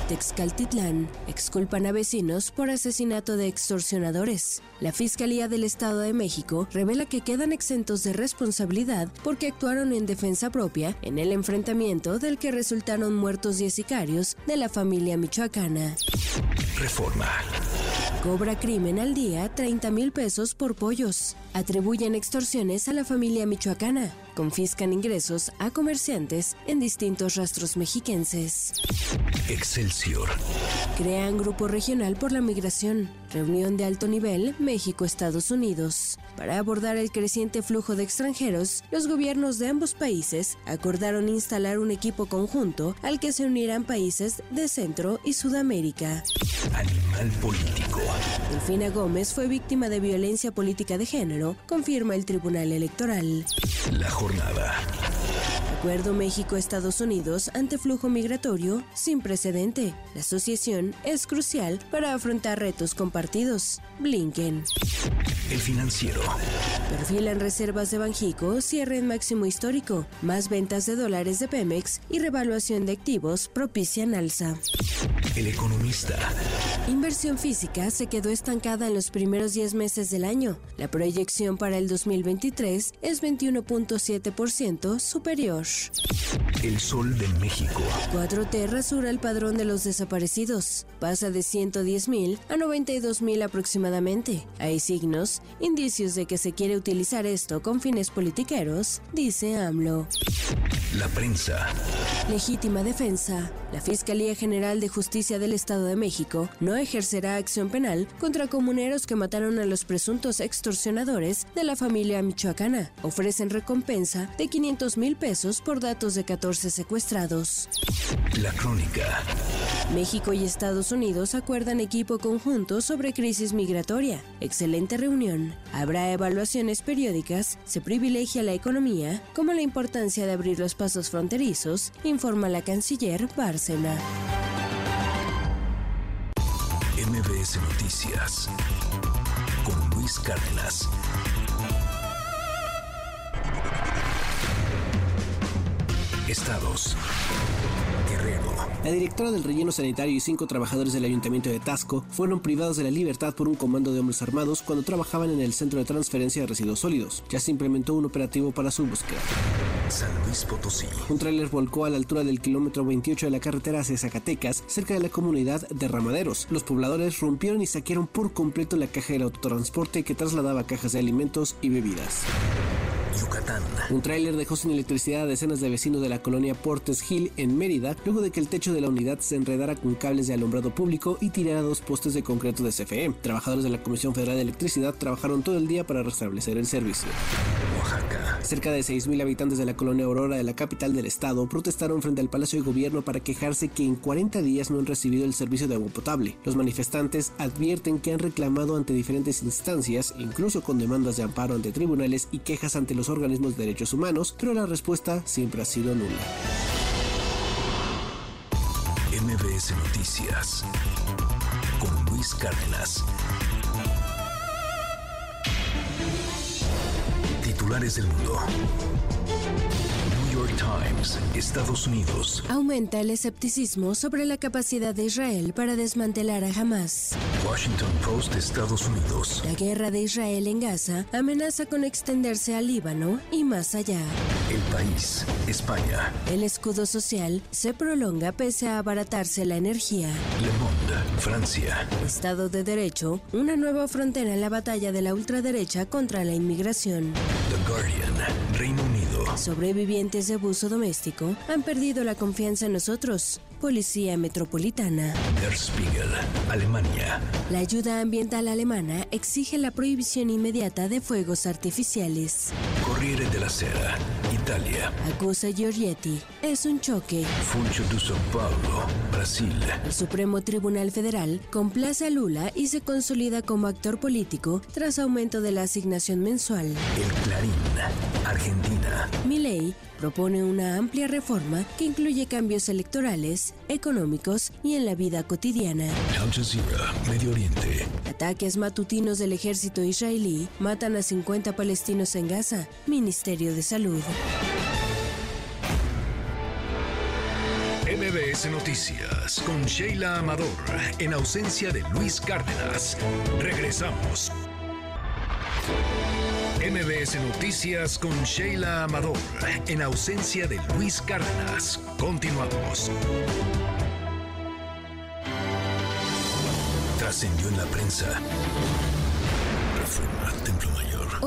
Texcaltitlán exculpan a vecinos por asesinato de extorsionadores. La Fiscalía del Estado de México revela que quedan exentos de responsabilidad porque actuaron en defensa propia en el enfrentamiento del que resultaron muertos 10 sicarios de la familia michoacana. Reforma. Cobra crimen al día 30 mil pesos por pollos. Atribuyen extorsiones a la familia michoacana. Confiscan ingresos a comerciantes en distintos rastros mexiquenses. Excelsior. Crean grupo regional por la migración. Reunión de alto nivel México-Estados Unidos. Para abordar el creciente flujo de extranjeros, los gobiernos de ambos países acordaron instalar un equipo conjunto al que se unirán países de Centro y Sudamérica. Animal político. Delfina Gómez fue víctima de violencia política de género, confirma el Tribunal Electoral. La jornada. Acuerdo México-Estados Unidos ante flujo migratorio sin precedente. La asociación es crucial para afrontar retos compartidos. Blinken. El financiero. Perfilan reservas de Banjico, cierre en máximo histórico. Más ventas de dólares de Pemex y revaluación de activos propician alza. El economista. Inversión física se quedó estancada en los primeros 10 meses del año. La proyección para el 2023 es 21.7% superior. El sol de México. 4T rasura el padrón de los desaparecidos. Pasa de 110 mil a 92 mil aproximadamente. Hay signos, indicios de que se quiere utilizar esto con fines politiqueros, dice AMLO. La prensa. Legítima defensa. La Fiscalía General de Justicia del Estado de México no ejercerá acción penal contra comuneros que mataron a los presuntos extorsionadores de la familia michoacana. Ofrecen recompensa de 500 mil pesos por datos de 14 secuestrados. La crónica. México y Estados Unidos acuerdan equipo conjunto sobre crisis migratoria. Excelente reunión. Habrá evaluaciones periódicas, se privilegia la economía, como la importancia de abrir los pasos fronterizos, informa la canciller Bárcena. MBS Noticias con Luis Cárdenas. Estados. Guerrero. La directora del relleno sanitario y cinco trabajadores del ayuntamiento de Tasco fueron privados de la libertad por un comando de hombres armados cuando trabajaban en el centro de transferencia de residuos sólidos. Ya se implementó un operativo para su búsqueda. San Luis Potosí. Un tráiler volcó a la altura del kilómetro 28 de la carretera hacia Zacatecas, cerca de la comunidad de Ramaderos. Los pobladores rompieron y saquearon por completo la caja del autotransporte que trasladaba cajas de alimentos y bebidas. Yucatán. Un tráiler dejó sin electricidad a decenas de vecinos de la colonia Portes Hill en Mérida, luego de que el techo de la unidad se enredara con cables de alumbrado público y tirara dos postes de concreto de CFE. Trabajadores de la Comisión Federal de Electricidad trabajaron todo el día para restablecer el servicio. Oaxaca. Cerca de 6.000 habitantes de la colonia Aurora de la capital del estado protestaron frente al Palacio de Gobierno para quejarse que en 40 días no han recibido el servicio de agua potable. Los manifestantes advierten que han reclamado ante diferentes instancias, incluso con demandas de amparo ante tribunales y quejas ante los organismos de derechos humanos, pero la respuesta siempre ha sido nula. MBS Noticias con Luis Cárdenas. Titulares del mundo. Times, Estados Unidos. Aumenta el escepticismo sobre la capacidad de Israel para desmantelar a Hamas. Washington Post, Estados Unidos. La guerra de Israel en Gaza amenaza con extenderse al Líbano y más allá. El país, España. El escudo social se prolonga pese a abaratarse la energía. Le Monde, Francia. Estado de Derecho, una nueva frontera en la batalla de la ultraderecha contra la inmigración. The Guardian, Reino. Sobrevivientes de abuso doméstico han perdido la confianza en nosotros. Policía Metropolitana. Der Spiegel, Alemania. La ayuda ambiental alemana exige la prohibición inmediata de fuegos artificiales. Corriere della Sera, Italia. Acusa Giorgetti. Es un choque. Funcho de São Paulo, Brasil. El Supremo Tribunal Federal complace a Lula y se consolida como actor político tras aumento de la asignación mensual. El Clarín, Argentina. Milei propone una amplia reforma que incluye cambios electorales, económicos y en la vida cotidiana. Al Jazeera, Medio Oriente. Ataques matutinos del ejército israelí matan a 50 palestinos en Gaza. Ministerio de Salud. MBS Noticias con Sheila Amador, en ausencia de Luis Cárdenas. Regresamos. MBS Noticias con Sheila Amador, en ausencia de Luis Cárdenas. Continuamos. Trascendió en la prensa.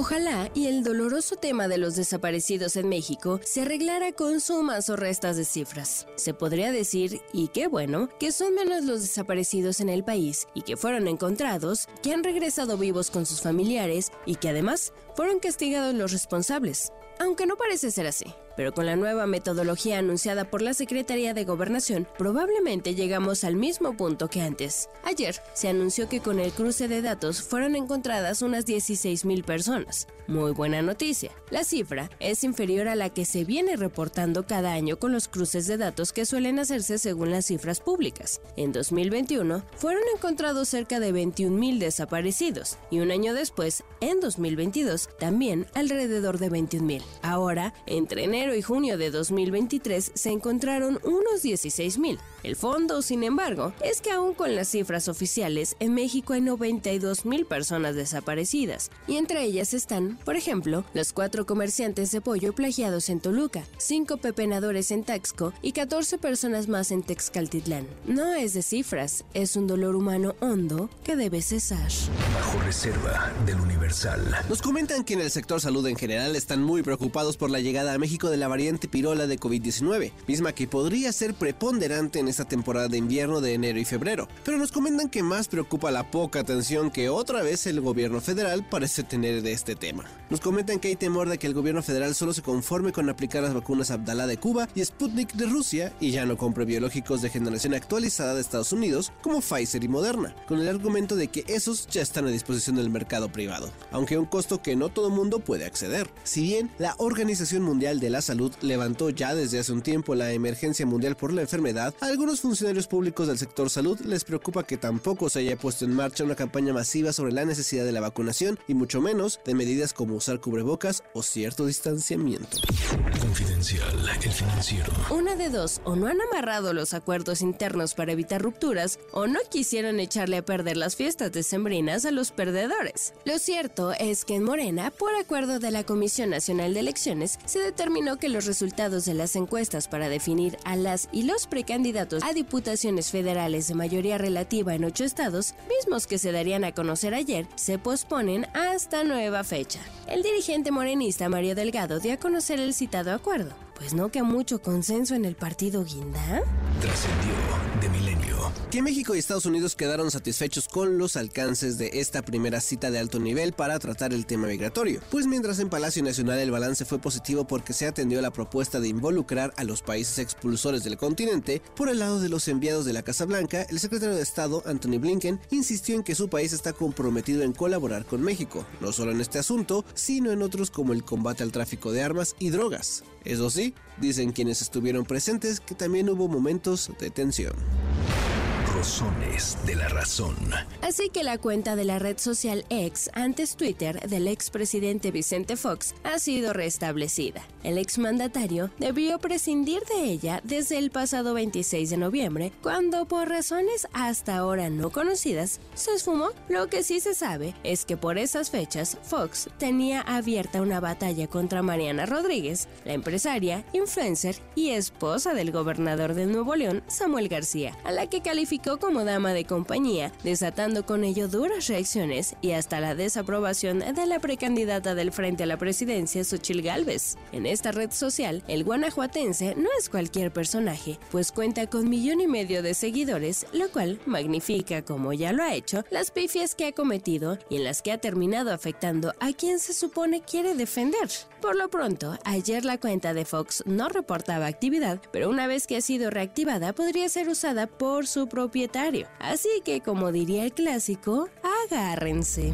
Ojalá y el doloroso tema de los desaparecidos en México se arreglara con sumas o restas de cifras. Se podría decir, y qué bueno, que son menos los desaparecidos en el país y que fueron encontrados, que han regresado vivos con sus familiares y que además fueron castigados los responsables. Aunque no parece ser así. Pero con la nueva metodología anunciada por la Secretaría de Gobernación, probablemente llegamos al mismo punto que antes. Ayer se anunció que con el cruce de datos fueron encontradas unas 16.000 personas. Muy buena noticia. La cifra es inferior a la que se viene reportando cada año con los cruces de datos que suelen hacerse según las cifras públicas. En 2021 fueron encontrados cerca de 21.000 desaparecidos y un año después, en 2022, también alrededor de 21.000. Ahora, entre enero y junio de 2023 se encontraron unos 16.000. El fondo, sin embargo, es que aún con las cifras oficiales, en México hay 92.000 personas desaparecidas, y entre ellas están, por ejemplo, los cuatro comerciantes de pollo plagiados en Toluca, cinco pepenadores en Taxco y 14 personas más en Texcaltitlán. No es de cifras, es un dolor humano hondo que debe cesar. Bajo reserva del Universal. Nos comentan que en el sector salud en general están muy preocupados por la llegada a México de la variante pirola de COVID-19, misma que podría ser preponderante en esta temporada de invierno de enero y febrero. Pero nos comentan que más preocupa la poca atención que otra vez el gobierno federal parece tener de este tema. Nos comentan que hay temor de que el gobierno federal solo se conforme con aplicar las vacunas Abdala de Cuba y Sputnik de Rusia y ya no compre biológicos de generación actualizada de Estados Unidos como Pfizer y Moderna, con el argumento de que esos ya están a disposición del mercado privado, aunque a un costo que no todo mundo puede acceder. Si bien la Organización Mundial de la Salud levantó ya desde hace un tiempo la emergencia mundial por la enfermedad, a algunos funcionarios públicos del sector salud les preocupa que tampoco se haya puesto en marcha una campaña masiva sobre la necesidad de la vacunación y mucho menos de medidas como usar cubrebocas o cierto distanciamiento. Confidencial, el financiero. Una de dos, o no han amarrado los acuerdos internos para evitar rupturas, o no quisieron echarle a perder las fiestas decembrinas a los perdedores. Lo cierto es que en Morena, por acuerdo de la Comisión Nacional de Elecciones, se determinó que los resultados de las encuestas para definir a las y los precandidatos a diputaciones federales de mayoría relativa en ocho estados, mismos que se darían a conocer ayer, se posponen hasta nueva fecha. El dirigente morenista Mario Delgado dio a conocer el citado acuerdo. Pues no que mucho consenso en el partido Guinda. Trascendió de milenio. Que México y Estados Unidos quedaron satisfechos con los alcances de esta primera cita de alto nivel para tratar el tema migratorio. Pues mientras en Palacio Nacional el balance fue positivo porque se atendió la propuesta de involucrar a los países expulsores del continente, por el lado de los enviados de la Casa Blanca, el secretario de Estado, Anthony Blinken, insistió en que su país está comprometido en colaborar con México, no solo en este asunto, sino en otros como el combate al tráfico de armas y drogas. Eso sí, dicen quienes estuvieron presentes que también hubo momentos de tensión. De la razón. Así que la cuenta de la red social X, antes Twitter, del expresidente Vicente Fox, ha sido restablecida. El exmandatario debió prescindir de ella desde el pasado 26 de noviembre, cuando por razones hasta ahora no conocidas, se esfumó. Lo que sí se sabe es que por esas fechas Fox tenía abierta una batalla contra Mariana Rodríguez, la empresaria, influencer y esposa del gobernador de Nuevo León, Samuel García, a la que calificó como dama de compañía, desatando con ello duras reacciones y hasta la desaprobación de la precandidata del Frente a la Presidencia, Xochil Gálvez. En esta red social, el guanajuatense no es cualquier personaje, pues cuenta con millón y medio de seguidores, lo cual magnifica, como ya lo ha hecho, las pifias que ha cometido y en las que ha terminado afectando a quien se supone quiere defender. Por lo pronto, ayer la cuenta de Fox no reportaba actividad, pero una vez que ha sido reactivada podría ser usada por su propietario. Así que, como diría el clásico, agárrense.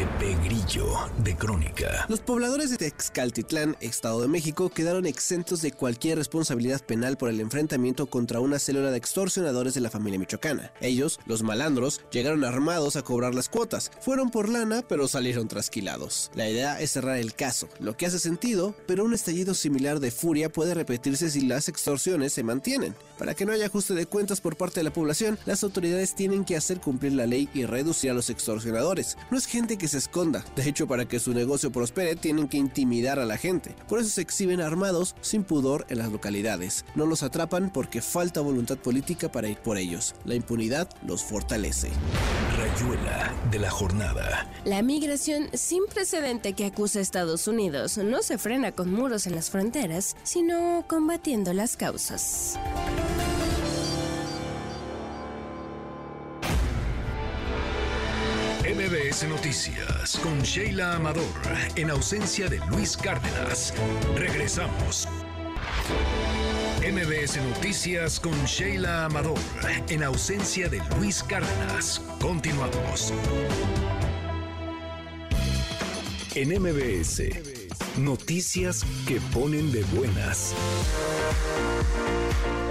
Pepe Grillo, de Crónica. Los pobladores de Texcaltitlán, Estado de México, quedaron exentos de cualquier responsabilidad penal por el enfrentamiento contra una célula de extorsionadores de la familia michoacana. Ellos, los malandros, llegaron armados a cobrar las cuotas. Fueron por lana, pero salieron trasquilados. La idea es cerrar el caso, lo que hace sentido, pero un estallido similar de furia puede repetirse si las extorsiones se mantienen. Para que no haya ajuste de cuentas por parte de la población, las autoridades tienen que hacer cumplir la ley y reducir a los extorsionadores. No es gente que se esconda. De hecho, para que su negocio prospere, tienen que intimidar a la gente. Por eso se exhiben armados sin pudor en las localidades. No los atrapan porque falta voluntad política para ir por ellos. La impunidad los fortalece. Rayuela de la jornada. La migración sin precedente que acusa a Estados Unidos no se frena con muros en las fronteras, sino combatiendo las causas. MBS Noticias con Sheila Amador, en ausencia de Luis Cárdenas. Regresamos. MBS Noticias con Sheila Amador, en ausencia de Luis Cárdenas. Continuamos. En MBS, noticias que ponen de buenas.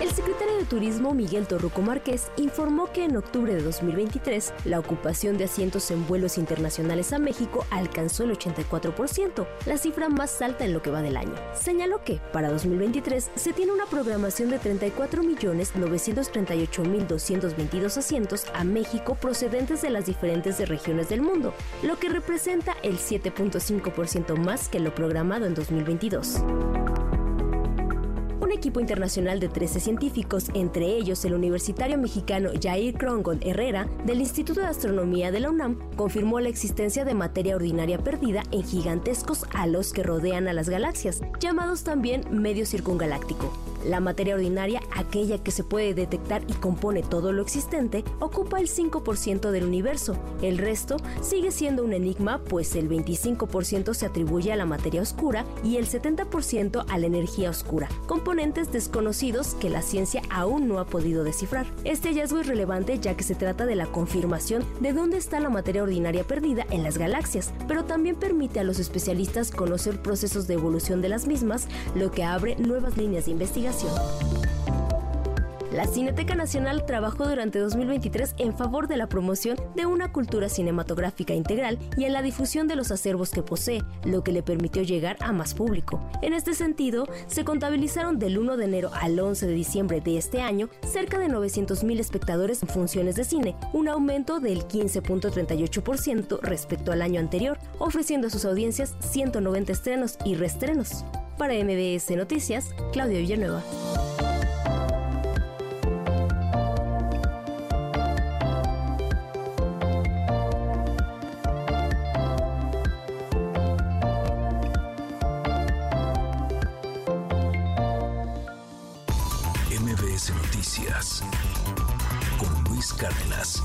El secretario de Turismo Miguel Torruco Márquez informó que en octubre de 2023 la ocupación de asientos en vuelos internacionales a México alcanzó el 84%, la cifra más alta en lo que va del año. Señaló que para 2023 se tiene una programación de 34.938.222 asientos a México procedentes de las diferentes regiones del mundo, lo que representa el 7.5% más que lo programado en 2022 un equipo internacional de 13 científicos, entre ellos el universitario mexicano Jair Crongon Herrera del Instituto de Astronomía de la UNAM, confirmó la existencia de materia ordinaria perdida en gigantescos halos que rodean a las galaxias, llamados también medio circungaláctico. La materia ordinaria, aquella que se puede detectar y compone todo lo existente, ocupa el 5% del universo. El resto sigue siendo un enigma, pues el 25% se atribuye a la materia oscura y el 70% a la energía oscura, componentes desconocidos que la ciencia aún no ha podido descifrar. Este hallazgo es relevante ya que se trata de la confirmación de dónde está la materia ordinaria perdida en las galaxias, pero también permite a los especialistas conocer procesos de evolución de las mismas, lo que abre nuevas líneas de investigación la Cineteca Nacional trabajó durante 2023 en favor de la promoción de una cultura cinematográfica integral y en la difusión de los acervos que posee, lo que le permitió llegar a más público. En este sentido, se contabilizaron del 1 de enero al 11 de diciembre de este año cerca de 900.000 espectadores en funciones de cine, un aumento del 15.38% respecto al año anterior, ofreciendo a sus audiencias 190 estrenos y reestrenos. Para MBS Noticias, Claudio Villanueva. Con Luis Cárdenas.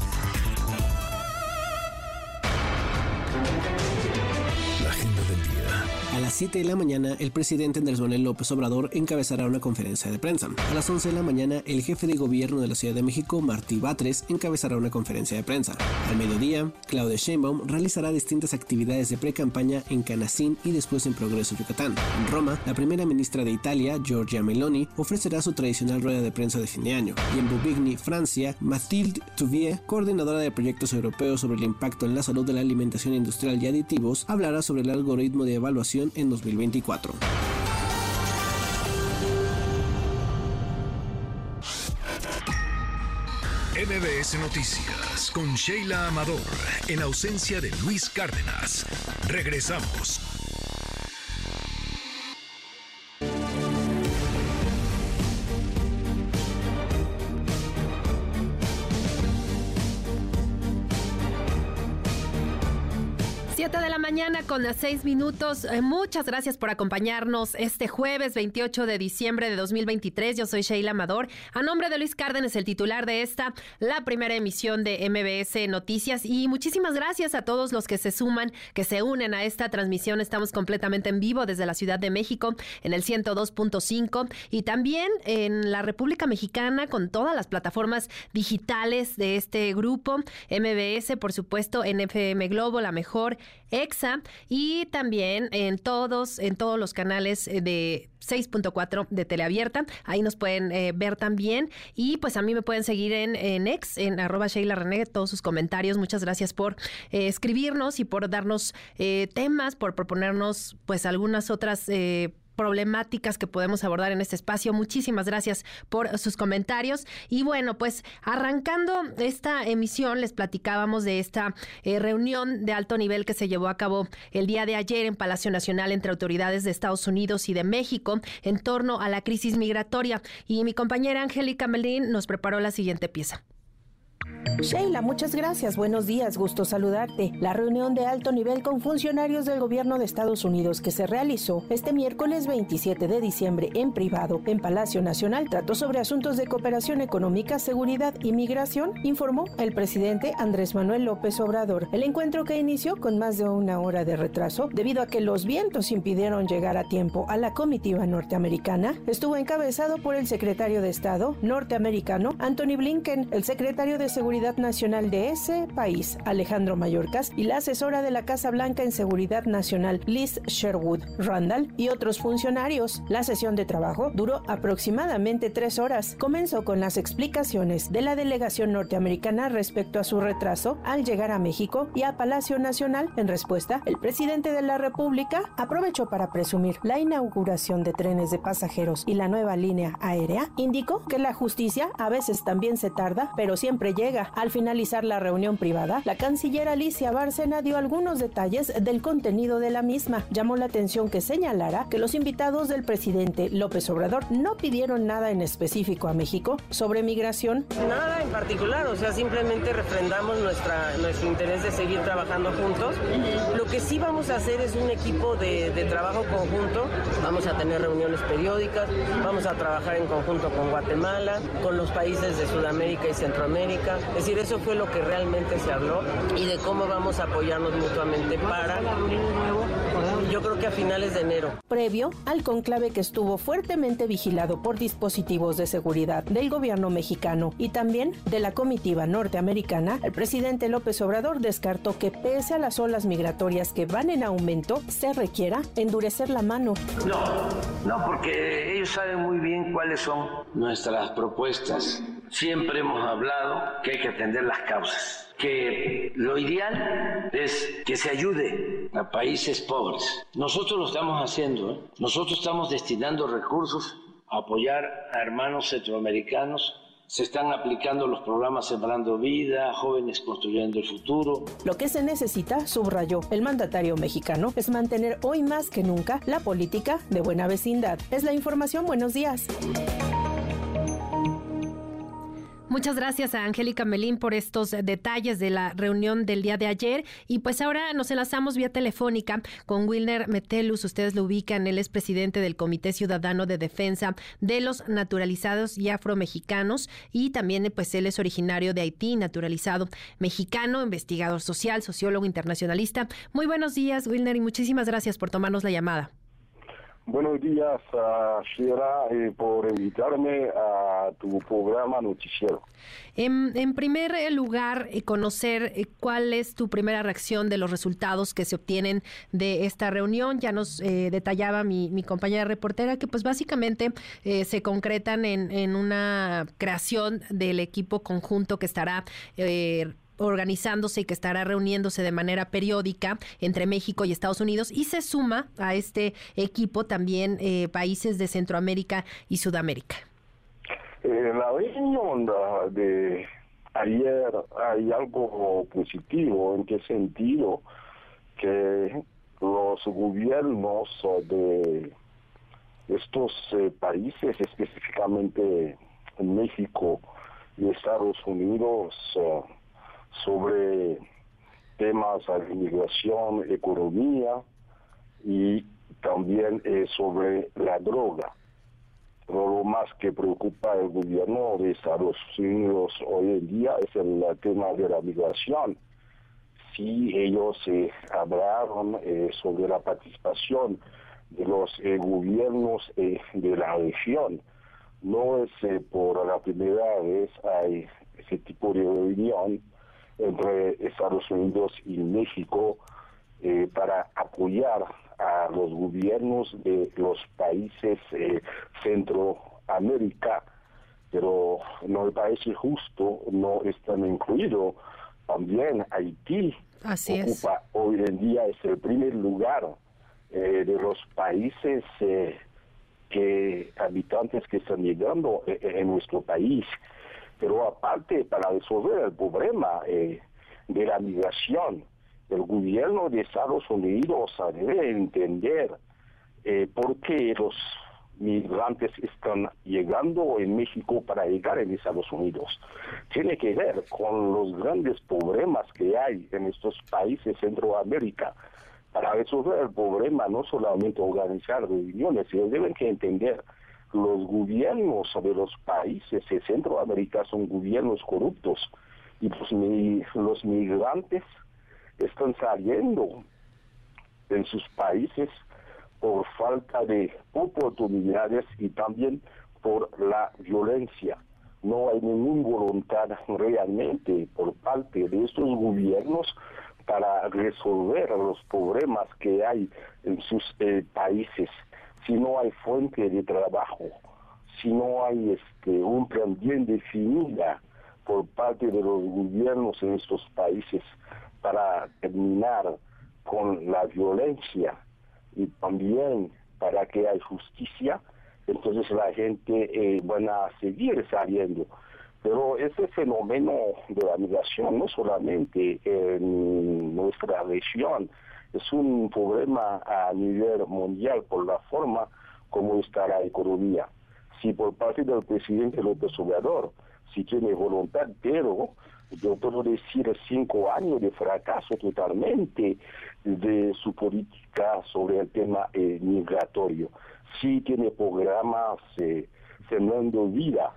A las 7 de la mañana, el presidente Andrés Manuel López Obrador encabezará una conferencia de prensa. A las 11 de la mañana, el jefe de gobierno de la Ciudad de México, Martí Batres, encabezará una conferencia de prensa. Al mediodía, Claudia Sheinbaum realizará distintas actividades de pre-campaña en Canacín y después en Progreso Yucatán. En Roma, la primera ministra de Italia, Giorgia Meloni, ofrecerá su tradicional rueda de prensa de fin de año. Y en Bobigny, Francia, Mathilde Touvier, coordinadora de proyectos europeos sobre el impacto en la salud de la alimentación industrial y aditivos, hablará sobre el algoritmo de evaluación en 2024. MBS Noticias con Sheila Amador, en ausencia de Luis Cárdenas. Regresamos. De la mañana con las seis minutos. Eh, muchas gracias por acompañarnos este jueves 28 de diciembre de 2023. Yo soy Sheila Amador. A nombre de Luis Cárdenas, el titular de esta, la primera emisión de MBS Noticias. Y muchísimas gracias a todos los que se suman, que se unen a esta transmisión. Estamos completamente en vivo desde la Ciudad de México en el 102.5 y también en la República Mexicana con todas las plataformas digitales de este grupo. MBS, por supuesto, en FM Globo, la mejor EXA y también en todos, en todos los canales eh, de 6.4 de Teleabierta. Ahí nos pueden eh, ver también. Y pues a mí me pueden seguir en, en ex, en arroba Sheila René, todos sus comentarios. Muchas gracias por eh, escribirnos y por darnos temas, por proponernos pues algunas otras problemáticas que podemos abordar en este espacio. Muchísimas gracias por sus comentarios. Y bueno, pues arrancando esta emisión, les platicábamos de esta eh, reunión de alto nivel que se llevó a cabo el día de ayer en Palacio Nacional entre autoridades de Estados Unidos y de México en torno a la crisis migratoria. Y mi compañera Angélica Melín nos preparó la siguiente pieza. Sheila, muchas gracias. Buenos días, gusto saludarte. La reunión de alto nivel con funcionarios del gobierno de Estados Unidos que se realizó este miércoles 27 de diciembre en privado en Palacio Nacional trató sobre asuntos de cooperación económica, seguridad y migración, informó el presidente Andrés Manuel López Obrador. El encuentro que inició con más de una hora de retraso debido a que los vientos impidieron llegar a tiempo a la comitiva norteamericana estuvo encabezado por el secretario de Estado norteamericano Anthony Blinken, el secretario de Seguridad Nacional de ese país, Alejandro Mayorkas, y la asesora de la Casa Blanca en Seguridad Nacional, Liz Sherwood Randall, y otros funcionarios. La sesión de trabajo duró aproximadamente tres horas. Comenzó con las explicaciones de la delegación norteamericana respecto a su retraso al llegar a México y a Palacio Nacional. En respuesta, el presidente de la República aprovechó para presumir la inauguración de trenes de pasajeros y la nueva línea aérea. Indicó que la justicia a veces también se tarda, pero siempre llega al finalizar la reunión privada, la canciller Alicia Bárcena dio algunos detalles del contenido de la misma. Llamó la atención que señalara que los invitados del presidente López Obrador no pidieron nada en específico a México sobre migración. Nada en particular, o sea, simplemente refrendamos nuestra, nuestro interés de seguir trabajando juntos. Lo que sí vamos a hacer es un equipo de, de trabajo conjunto. Vamos a tener reuniones periódicas, vamos a trabajar en conjunto con Guatemala, con los países de Sudamérica y Centroamérica, es decir, eso fue lo que realmente se habló y de cómo vamos a apoyarnos mutuamente para, yo creo que a finales de enero. Previo al conclave que estuvo fuertemente vigilado por dispositivos de seguridad del gobierno mexicano y también de la comitiva norteamericana, el presidente López Obrador descartó que pese a las olas migratorias que van en aumento, se requiera endurecer la mano. No, no, porque ellos saben muy bien cuáles son nuestras propuestas. Siempre hemos hablado que hay que atender las causas, que lo ideal es que se ayude a países pobres. Nosotros lo estamos haciendo, ¿eh? nosotros estamos destinando recursos a apoyar a hermanos centroamericanos se están aplicando los programas Sembrando Vida, Jóvenes Construyendo el Futuro. Lo que se necesita, subrayó el mandatario mexicano, es mantener hoy más que nunca la política de buena vecindad. Es la información. Buenos días. Muchas gracias a Angélica Melín por estos detalles de la reunión del día de ayer. Y pues ahora nos enlazamos vía telefónica con Wilner Metelus. Ustedes lo ubican, él es presidente del Comité Ciudadano de Defensa de los Naturalizados y Afromexicanos. Y también, pues, él es originario de Haití, naturalizado mexicano, investigador social, sociólogo internacionalista. Muy buenos días, Wilner, y muchísimas gracias por tomarnos la llamada. Buenos días, uh, eh, por invitarme a tu programa noticiero. En, primer lugar, eh, conocer eh, cuál es tu primera reacción de los resultados que se obtienen de esta reunión. Ya nos eh, detallaba mi, compañera reportera que pues básicamente eh, se concretan en, en, una creación del equipo conjunto que estará organizándose y que estará reuniéndose de manera periódica entre México y Estados Unidos y se suma a este equipo también eh, países de Centroamérica y Sudamérica. En eh, la reunión de ayer hay algo positivo, ¿en qué sentido? Que los gobiernos de estos eh, países, específicamente México y Estados Unidos, uh, sobre temas de inmigración, economía y también eh, sobre la droga. Pero lo más que preocupa al gobierno de Estados Unidos hoy en día es el, tema de la migración. Si ellos eh, hablaron eh, sobre la participación de los eh, gobiernos de la región, no es por la primera vez hay ese tipo de reunión entre Estados Unidos y México eh, para apoyar a los gobiernos de los países eh, Centroamérica, pero no me parece justo, no están incluidos también Haití. Así ocupa hoy en día es el primer lugar eh, de los países que habitantes que están llegando en nuestro país. Pero aparte, para resolver el problema eh, de la migración, el gobierno de Estados Unidos debe entender eh, por qué los migrantes están llegando en México para llegar en Estados Unidos. Tiene que ver con los grandes problemas que hay en estos países Centroamérica. Para resolver el problema no solamente organizar reuniones, sino deben entender los gobiernos de los países de Centroamérica son gobiernos corruptos y pues, los migrantes están saliendo en sus países por falta de oportunidades y también por la violencia. No hay ninguna voluntad realmente por parte de estos gobiernos para resolver los problemas que hay en sus eh, países. Si no hay fuente de trabajo, si no hay este, un plan bien definida por parte de los gobiernos en estos países para terminar con la violencia y también para que haya justicia, entonces la gente eh, van a seguir saliendo. Pero ese fenómeno de la migración no solamente en nuestra región, es un problema a nivel mundial por la forma como está la economía. Si por parte del presidente López Obrador, si tiene voluntad, pero yo puedo decir cinco años de fracaso totalmente de su política sobre el tema eh, migratorio. Sí tiene programas eh, sembrando vida.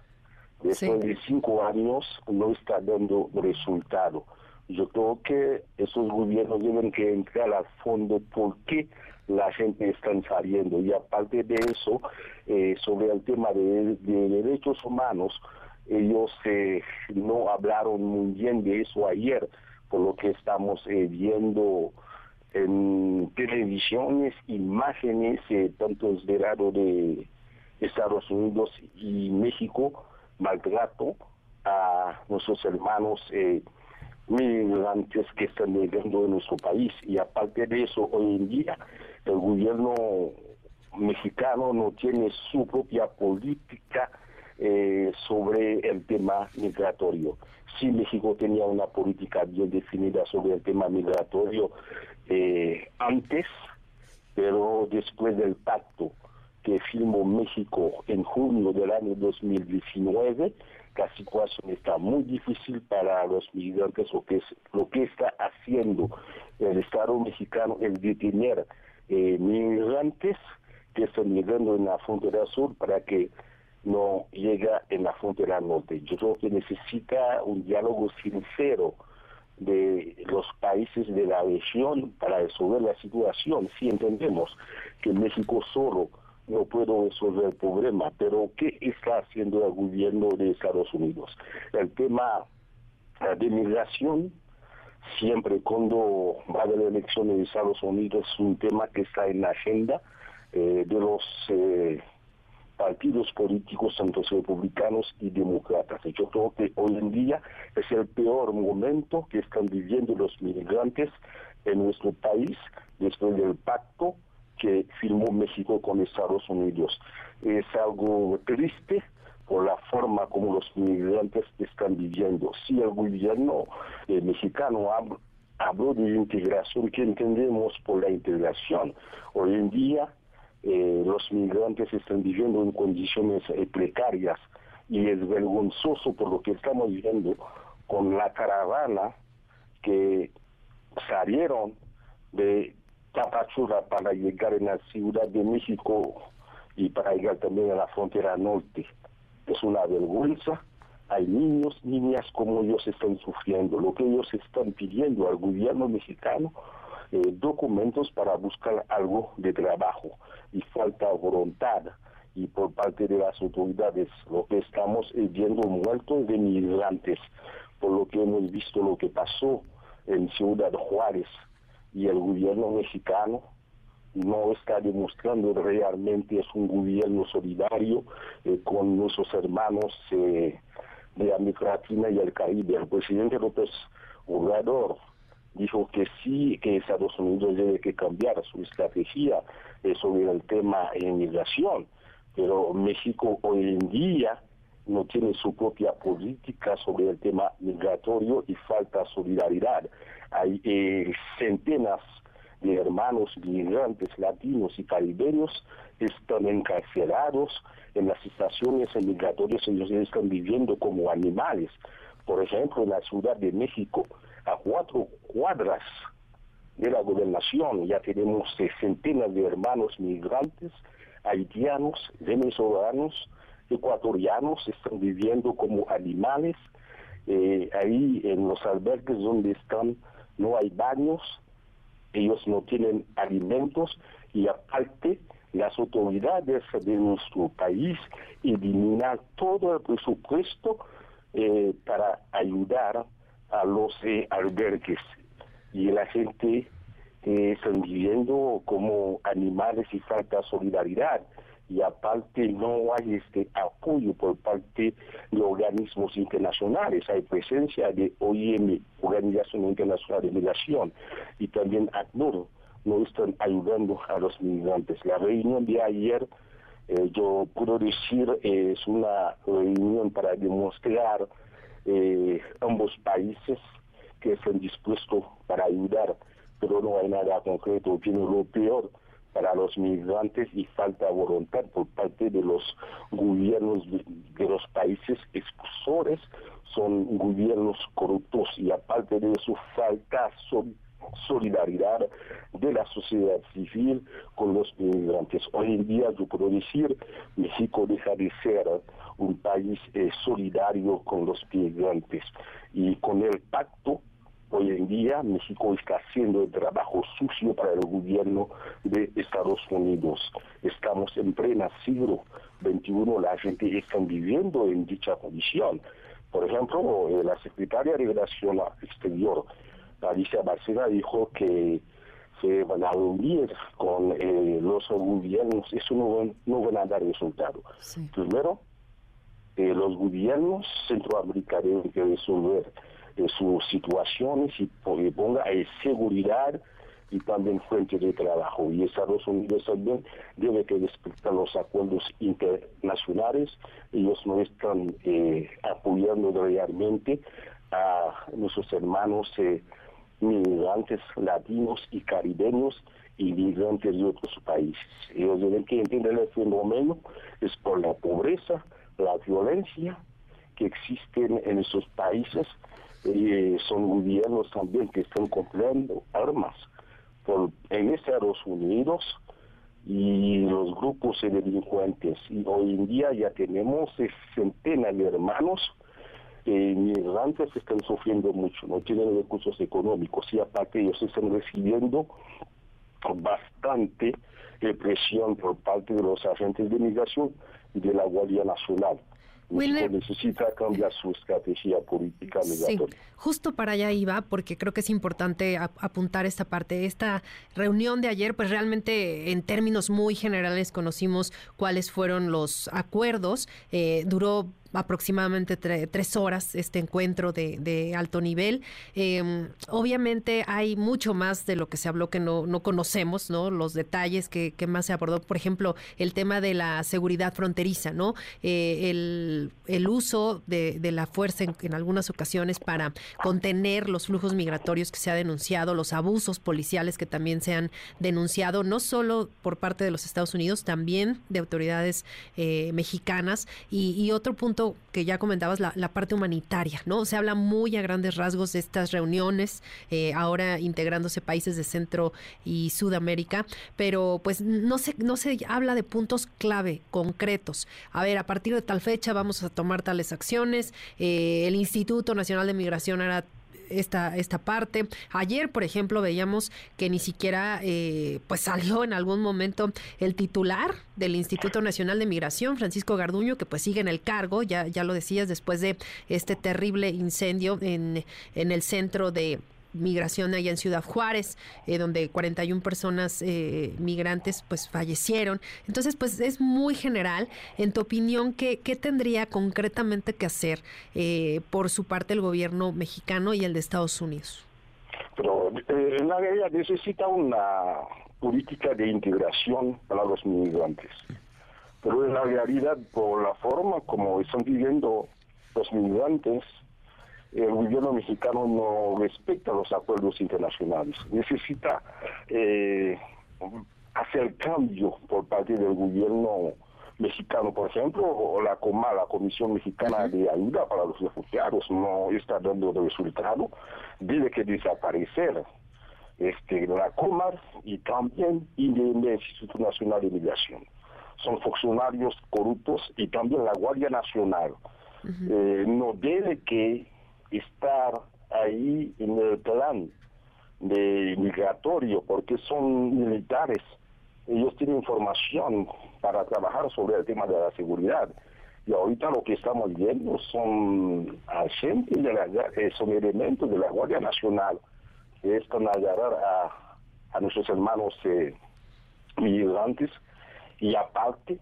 Después de cinco años no está dando resultado. Yo creo que esos gobiernos deben que entrar al fondo por qué la gente está saliendo. Y aparte de eso, eh, sobre el tema de derechos humanos, ellos eh, no hablaron muy bien de eso ayer, por lo que estamos eh, viendo en televisiones, imágenes, tanto del lado de Estados Unidos y México, maltrato a nuestros hermanos migrantes que están llegando en nuestro país. Y aparte de eso, hoy en día el gobierno mexicano no tiene su propia política eh, sobre el tema migratorio. Si México tenía una política bien definida sobre el tema migratorio eh, antes, pero después del pacto que firmó México en junio del año 2019, la situación está muy difícil para los migrantes. Lo que, es, lo que está haciendo el Estado mexicano es detener eh, migrantes que están llegando en la frontera sur para que no llega en la frontera norte. Yo creo que necesita un diálogo sincero de los países de la región para resolver la situación. Si entendemos que México solo resolver el problema, pero ¿qué está haciendo el gobierno de Estados Unidos? El tema de migración, siempre cuando va a haber elecciones de Estados Unidos, es un tema que está en la agenda eh, de los... Eh, partidos políticos, tanto republicanos y demócratas. Yo creo que hoy en día es el peor momento que están viviendo los migrantes en nuestro país después del pacto que firmó México con Estados Unidos. Es algo triste por la forma como los migrantes están viviendo. Si el gobierno eh, mexicano habló de integración, ¿qué entendemos por la integración? Hoy en día eh, los migrantes están viviendo en condiciones eh, precarias y es vergonzoso por lo que estamos viendo con la caravana que salieron de Tapachula para llegar en la Ciudad de México y para llegar también a la frontera norte. Es una vergüenza. Hay niños, niñas como ellos están sufriendo. Lo que ellos están pidiendo al gobierno mexicano eh, documentos para buscar algo de trabajo y falta voluntad y por parte de las autoridades lo que estamos viendo muertos de migrantes por lo que hemos visto lo que pasó en Ciudad Juárez y el gobierno mexicano no está demostrando realmente es un gobierno solidario eh, con nuestros hermanos eh, de América Latina y el Caribe. El presidente López Obrador dijo que sí, que Estados Unidos debe que cambiar su estrategia eh, sobre el tema de inmigración, pero México hoy en día no tiene su propia política sobre el tema migratorio y falta solidaridad. Hay eh, centenas de hermanos migrantes latinos y caribeños están encarcelados en las estaciones migratorias, ellos están viviendo como animales. Por ejemplo, en la Ciudad de México, a cuatro cuadras de la gobernación ya tenemos centenas de hermanos migrantes, haitianos, venezolanos, ecuatorianos, están viviendo como animales. Eh, ahí en los albergues donde están no hay baños, ellos no tienen alimentos y aparte las autoridades de nuestro país eliminan todo el presupuesto eh, para ayudar a los eh, albergues y la gente eh, están viviendo como animales y falta solidaridad y aparte no hay este apoyo por parte de organismos internacionales, hay presencia de OIM, Organización Internacional de Migración, y también ACNUR, no están ayudando a los migrantes. La reunión de ayer, eh, yo puedo decir, es una reunión para demostrar eh, ambos países que están dispuestos para ayudar, pero no hay nada concreto. Viene lo peor para los migrantes y falta voluntad por parte de los gobiernos de, los países expulsores, son gobiernos corruptos y aparte de eso falta solidaridad de la sociedad civil con los migrantes. Hoy en día yo puedo decir, México deja de ser un país eh, solidario con los migrantes y con el pacto Hoy en día México está haciendo el trabajo sucio para el gobierno de Estados Unidos. Estamos en plena siglo XXI, la gente está viviendo en dicha condición. Por ejemplo, eh, la secretaria de Relación Exterior, Alicia Barcena, dijo que se van a unir con eh, los gobiernos, eso no, no van a dar resultado. Primero, eh, los gobiernos centroamericanos deben que resolver sus situaciones y ponga seguridad y también fuente de trabajo. Y Estados Unidos también debe que respetar los acuerdos internacionales. Ellos no están eh, apoyando realmente a nuestros hermanos eh, migrantes latinos y caribeños y migrantes de otros países. Ellos deben que entender el fenómeno es por la pobreza, la violencia que existen en esos países son gobiernos también que están comprando armas en Estados Unidos y los grupos de delincuentes. Y hoy en día ya tenemos centenas de hermanos eh, migrantes están sufriendo mucho, no tienen recursos económicos y aparte ellos están recibiendo bastante presión por parte de los agentes de migración y de la Guardia Nacional. Wilner, necesita cambiar su estrategia política migratoria. Sí, justo para allá iba, porque creo que es importante apuntar esta parte. Esta reunión de ayer, pues realmente en términos muy generales conocimos cuáles fueron los acuerdos. Eh, duró aproximadamente tres horas este encuentro de, alto nivel. Em, obviamente hay mucho más de lo que se habló que no, no conocemos, ¿no? Los detalles que, más se abordó, por ejemplo, el tema de la seguridad fronteriza, ¿no? Eh, el, el, uso de, de la fuerza en, en, algunas ocasiones para contener los flujos migratorios que se ha denunciado, los abusos policiales que también se han denunciado, no solo por parte de los Estados Unidos, también de autoridades eh, mexicanas. Y otro punto que ya comentabas, la, parte humanitaria, ¿no? Se habla muy a grandes rasgos de estas reuniones, eh, ahora integrándose países de Centro y Sudamérica, pero pues no se, no se habla de puntos clave, concretos. A ver, a partir de tal fecha vamos a tomar tales acciones, eh, el Instituto Nacional de Migración hará esta, esta parte. Ayer, por ejemplo, veíamos que ni siquiera eh, pues salió en algún momento el titular del Instituto Nacional de Migración, Francisco Garduño, que pues sigue en el cargo, ya, ya lo decías, después de este terrible incendio en, en el centro de migración allá en Ciudad Juárez, eh, donde 41 personas eh, migrantes pues fallecieron. Entonces, pues es muy general. En tu opinión, ¿qué, qué tendría concretamente que hacer eh, por su parte el gobierno mexicano y el de Estados Unidos? Pero la realidad necesita una política de integración para los migrantes. Pero en la realidad, por la forma como están viviendo los migrantes, el gobierno mexicano no respeta los acuerdos internacionales. Necesita eh, hacer cambio por parte del gobierno mexicano, por ejemplo, o la COMA, la Comisión Mexicana de Ayuda para los Refugiados, no está dando resultado, debe que desaparecer este, la COMAR y también el Instituto Nacional de Migración. Son funcionarios corruptos y también la Guardia Nacional. Eh, no debe que estar ahí en el plan de migratorio porque son militares. Ellos tienen información para trabajar sobre el tema de la seguridad. Y ahorita lo que estamos viendo son agentes de la, eh, son elementos de la Guardia Nacional que están a agarrar a, a nuestros hermanos eh, migrantes y aparte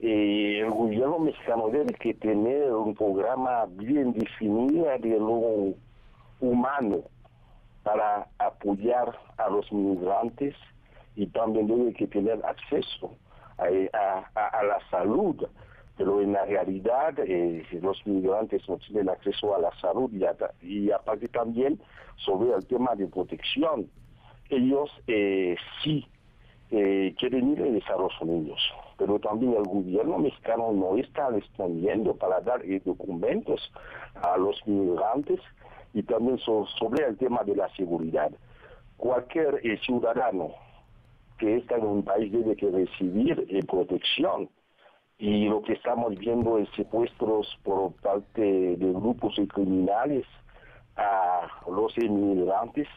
eh, el gobierno mexicano debe que tener un programa bien definido de lo humano para apoyar a los migrantes y también debe que tener acceso a, la salud. Pero en la realidad eh, los migrantes no tienen acceso a la salud y, y aparte también sobre el tema de protección. Ellos eh, sí eh, quieren ir a Estados Unidos, pero también el gobierno mexicano no está respondiendo para dar eh, documentos a los migrantes y también sobre el tema de la seguridad. Cualquier eh, ciudadano que está en un país debe que recibir protección y lo que estamos viendo es secuestros por parte de grupos criminales a los inmigrantes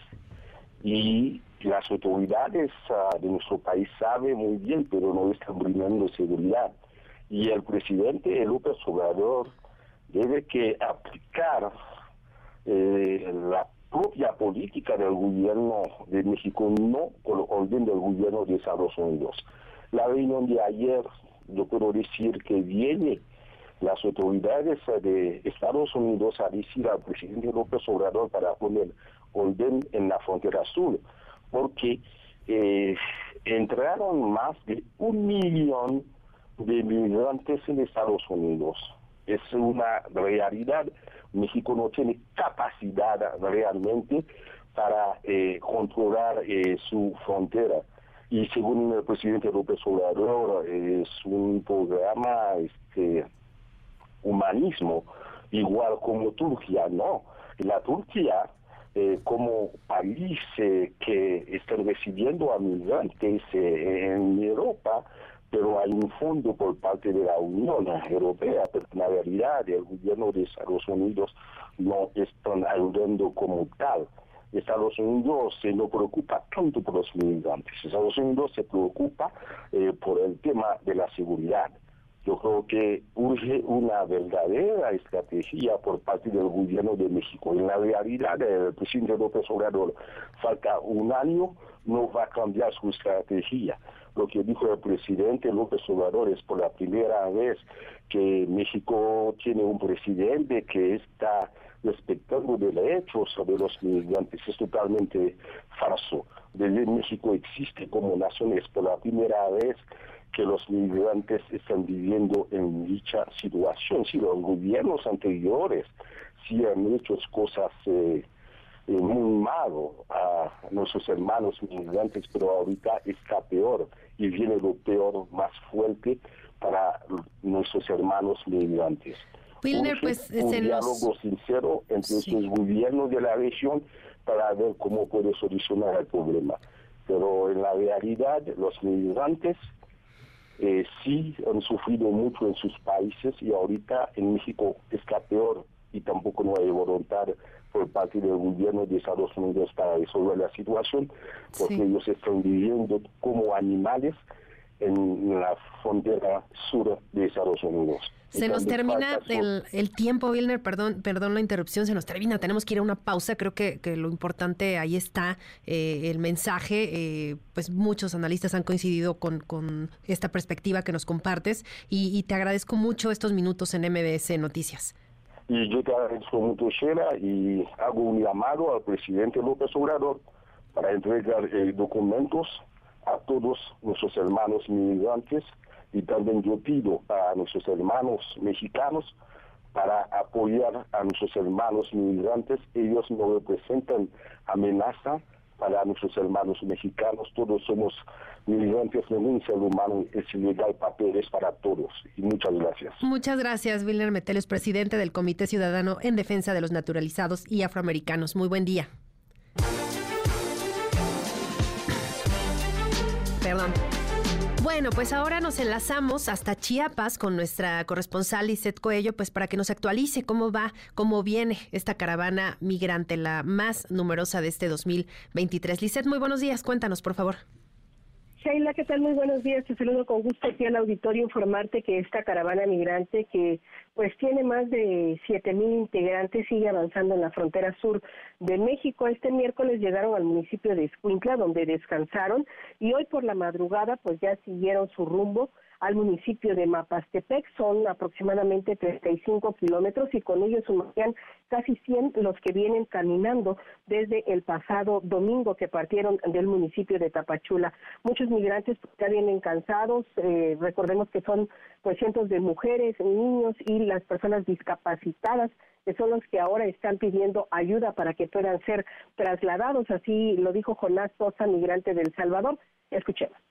y las autoridades ah, de nuestro país saben muy bien, pero no están brindando seguridad. Y el presidente López Obrador debe que aplicar eh, la propia política del gobierno de México, no el orden del gobierno de Estados Unidos. La reunión de ayer, yo puedo decir que viene las autoridades de Estados Unidos a decir al presidente López Obrador para poner orden en la frontera sur porque eh, entraron más de un millón de migrantes en Estados Unidos. Es una realidad. México no tiene capacidad realmente para eh, controlar eh, su frontera. Y según el presidente López Obrador, es un programa este humanismo, igual como Turquía, no. La Turquía eh, como país que están recibiendo a migrantes eh, en Europa, pero hay un fondo por parte de la Unión Europea, pero en la realidad el gobierno de Estados Unidos no están ayudando como tal. Estados Unidos se no preocupa tanto por los migrantes, Estados Unidos se preocupa eh, por el tema de la seguridad. Yo creo que urge una verdadera estrategia por parte del gobierno de México. En la realidad, el presidente López Obrador falta un año, no va a cambiar su estrategia. Lo que dijo el presidente López Obrador es por la primera vez que México tiene un presidente que está respetando derechos de los migrantes. Es totalmente falso. Desde México existe como nación, es por la primera vez que los migrantes están viviendo en dicha situación. Si los gobiernos anteriores sí han hecho cosas eh, eh, muy malo a nuestros hermanos migrantes, pero ahorita está peor y viene lo peor más fuerte para nuestros hermanos migrantes. pues un diálogo sincero entre los gobiernos de la región para ver cómo puede solucionar el problema. Pero en la realidad los migrantes eh, sí han sufrido mucho en sus países y ahorita en México está peor y tampoco no hay voluntad por parte del gobierno de Estados Unidos para resolver la situación, porque ellos están viviendo como animales en la frontera sur de Estados Unidos. Se nos termina el, tiempo, Wilner, perdón, perdón la interrupción, se nos termina, tenemos que ir a una pausa, creo que, que lo importante ahí está eh, el mensaje, eh, pues muchos analistas han coincidido con, con, esta perspectiva que nos compartes y, te agradezco mucho estos minutos en MBS Noticias. Y yo te agradezco mucho, Sheila, y hago un llamado al presidente López Obrador para entregar eh, documentos a todos nuestros hermanos migrantes y también yo pido a nuestros hermanos mexicanos para apoyar a nuestros hermanos migrantes. Ellos no representan amenaza para nuestros hermanos mexicanos. Todos somos migrantes un ser humano. Es ilegal papeles para todos. Y muchas gracias. Muchas gracias, Wilner Metelius, presidente del Comité Ciudadano en Defensa de los Naturalizados y Afroamericanos. Muy buen día. Perdón. Bueno, pues ahora nos enlazamos hasta Chiapas con nuestra corresponsal Lisette Coello, pues para que nos actualice cómo va, cómo viene esta caravana migrante, la más numerosa de este 2023. Lisette, muy buenos días, cuéntanos, por favor. Sheila, ¿qué tal? Muy buenos días. Te saludo con gusto aquí al auditorio informarte que esta caravana migrante que pues tiene más de siete mil integrantes sigue avanzando en la frontera sur de México. Este miércoles llegaron al municipio de Escuintla donde descansaron y hoy por la madrugada pues ya siguieron su rumbo al municipio de Mapastepec. Son aproximadamente 35 kilómetros y con ellos sumarían casi 100 los que vienen caminando desde el pasado domingo que partieron del municipio de Tapachula. Muchos migrantes ya vienen cansados. Eh, recordemos que son pues cientos de mujeres, niños y las personas discapacitadas que son los que ahora están pidiendo ayuda para que puedan ser trasladados. Así lo dijo Jonás Sosa, migrante del Salvador. Escuchemos.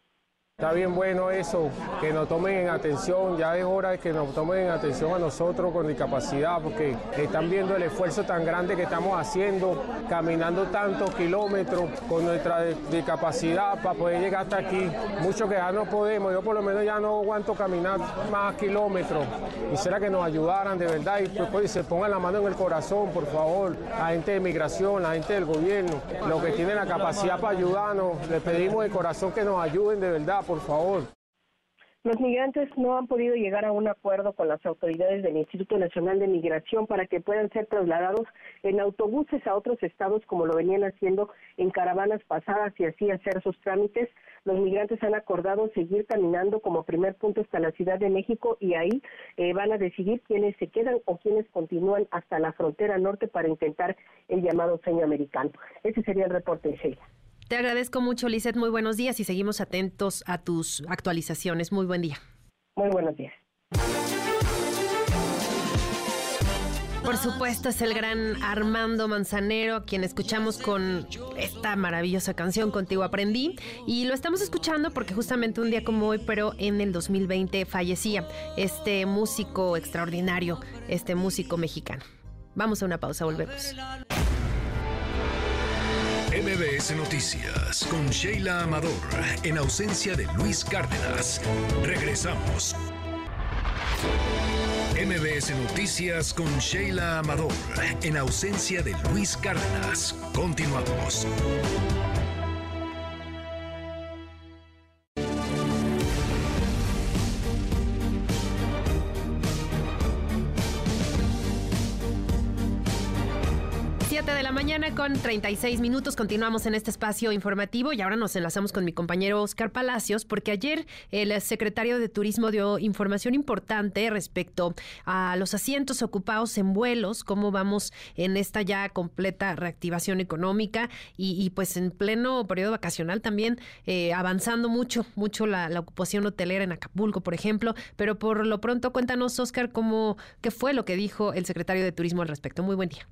Está bien bueno eso, que nos tomen en atención, ya es hora de que nos tomen en atención a nosotros con discapacidad, porque están viendo el esfuerzo tan grande que estamos haciendo, caminando tantos kilómetros con nuestra discapacidad para poder llegar hasta aquí. Mucho que ya no podemos, yo por lo menos ya no aguanto caminar más kilómetros. Quisiera que nos ayudaran de verdad y pues, pues, se pongan la mano en el corazón, por favor, la gente de migración, la gente del gobierno, los que tienen la capacidad para ayudarnos, les pedimos de corazón que nos ayuden de verdad por favor. Los migrantes no han podido llegar a un acuerdo con las autoridades del Instituto Nacional de Migración para que puedan ser trasladados en autobuses a otros estados como lo venían haciendo en caravanas pasadas y así hacer sus trámites. Los migrantes han acordado seguir caminando como primer punto hasta la Ciudad de México y ahí eh, van a decidir quiénes se quedan o quiénes continúan hasta la frontera norte para intentar el llamado sueño americano. Ese sería el reporte de Sheila. Te agradezco mucho, Lizeth. Muy buenos días y seguimos atentos a tus actualizaciones. Muy buen día. Muy buenos días. Por supuesto, es el gran Armando Manzanero, quien escuchamos con esta maravillosa canción Contigo Aprendí. Y lo estamos escuchando porque justamente un día como hoy, pero en el 2020, fallecía este músico extraordinario, este músico mexicano. Vamos a una pausa, volvemos. MBS Noticias con Sheila Amador en ausencia de Luis Cárdenas. Regresamos. MBS Noticias con Sheila Amador en ausencia de Luis Cárdenas. Continuamos. De la mañana con 36 minutos. Continuamos en este espacio informativo y ahora nos enlazamos con mi compañero Oscar Palacios porque ayer el secretario de Turismo dio información importante respecto a los asientos ocupados en vuelos, cómo vamos en esta ya completa reactivación económica y, pues en pleno periodo vacacional también eh, avanzando mucho, mucho la, la, ocupación hotelera en Acapulco, por ejemplo. Pero por lo pronto cuéntanos, Oscar, cómo, qué fue lo que dijo el secretario de Turismo al respecto. Muy buen día.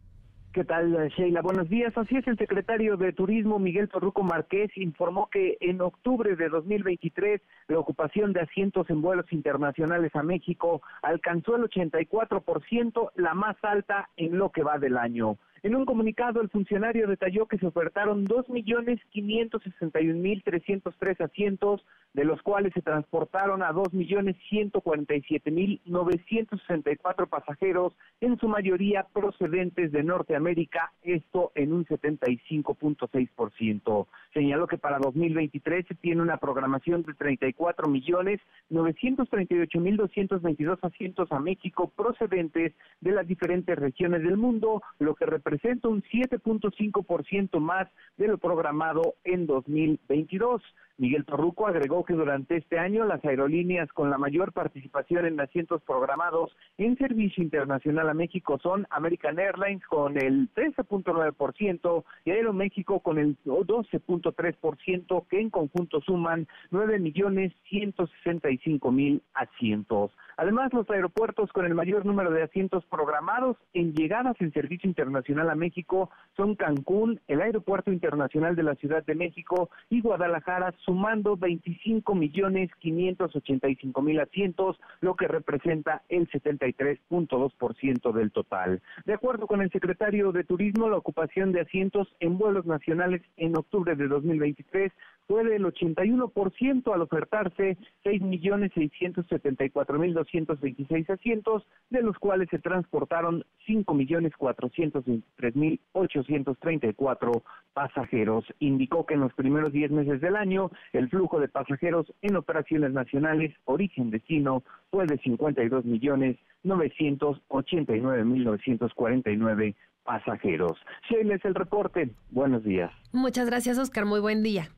¿Qué tal, Sheila? Buenos días. Así es, el secretario de Turismo, Miguel Torruco Márquez, informó que en octubre de 2023 la ocupación de asientos en vuelos internacionales a México alcanzó el 84%, la más alta en lo que va del año. En un comunicado, el funcionario detalló que se ofertaron 2.561.303 asientos, de los cuales se transportaron a 2.147.964 pasajeros, en su mayoría procedentes de Norteamérica, esto en un 75.6%. Señaló que para 2023 se tiene una programación de 34.938.222 asientos a México procedentes de las diferentes regiones del mundo, lo que representa representa un 7.5% más de lo programado en 2022. Miguel Torruco agregó que durante este año las aerolíneas con la mayor participación en asientos programados en servicio internacional a México son American Airlines con el 13.9% y Aeroméxico con el 12.3%, que en conjunto suman 9 millones 165 mil asientos. Además, los aeropuertos con el mayor número de asientos programados en llegadas en servicio internacional a México son Cancún, el Aeropuerto Internacional de la Ciudad de México y Guadalajara, sumando 25 millones 585 mil asientos, lo que representa el 73.2% del total. De acuerdo con el secretario de Turismo, la ocupación de asientos en vuelos nacionales en octubre de 2023 fue del 81% al ofertarse 6 millones 674 mil 226 asientos, de los cuales se transportaron 5 millones 423 mil 834 pasajeros. Indicó que en los primeros 10 meses del año el flujo de pasajeros en operaciones nacionales origen-destino fue de 52 millones 989 mil 949 pasajeros. Sheila es el reporte. Buenos días. Muchas gracias, Oscar. Muy buen día.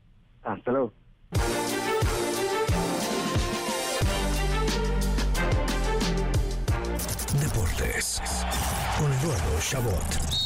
Hasta luego. Deportes con Eduardo Chabot.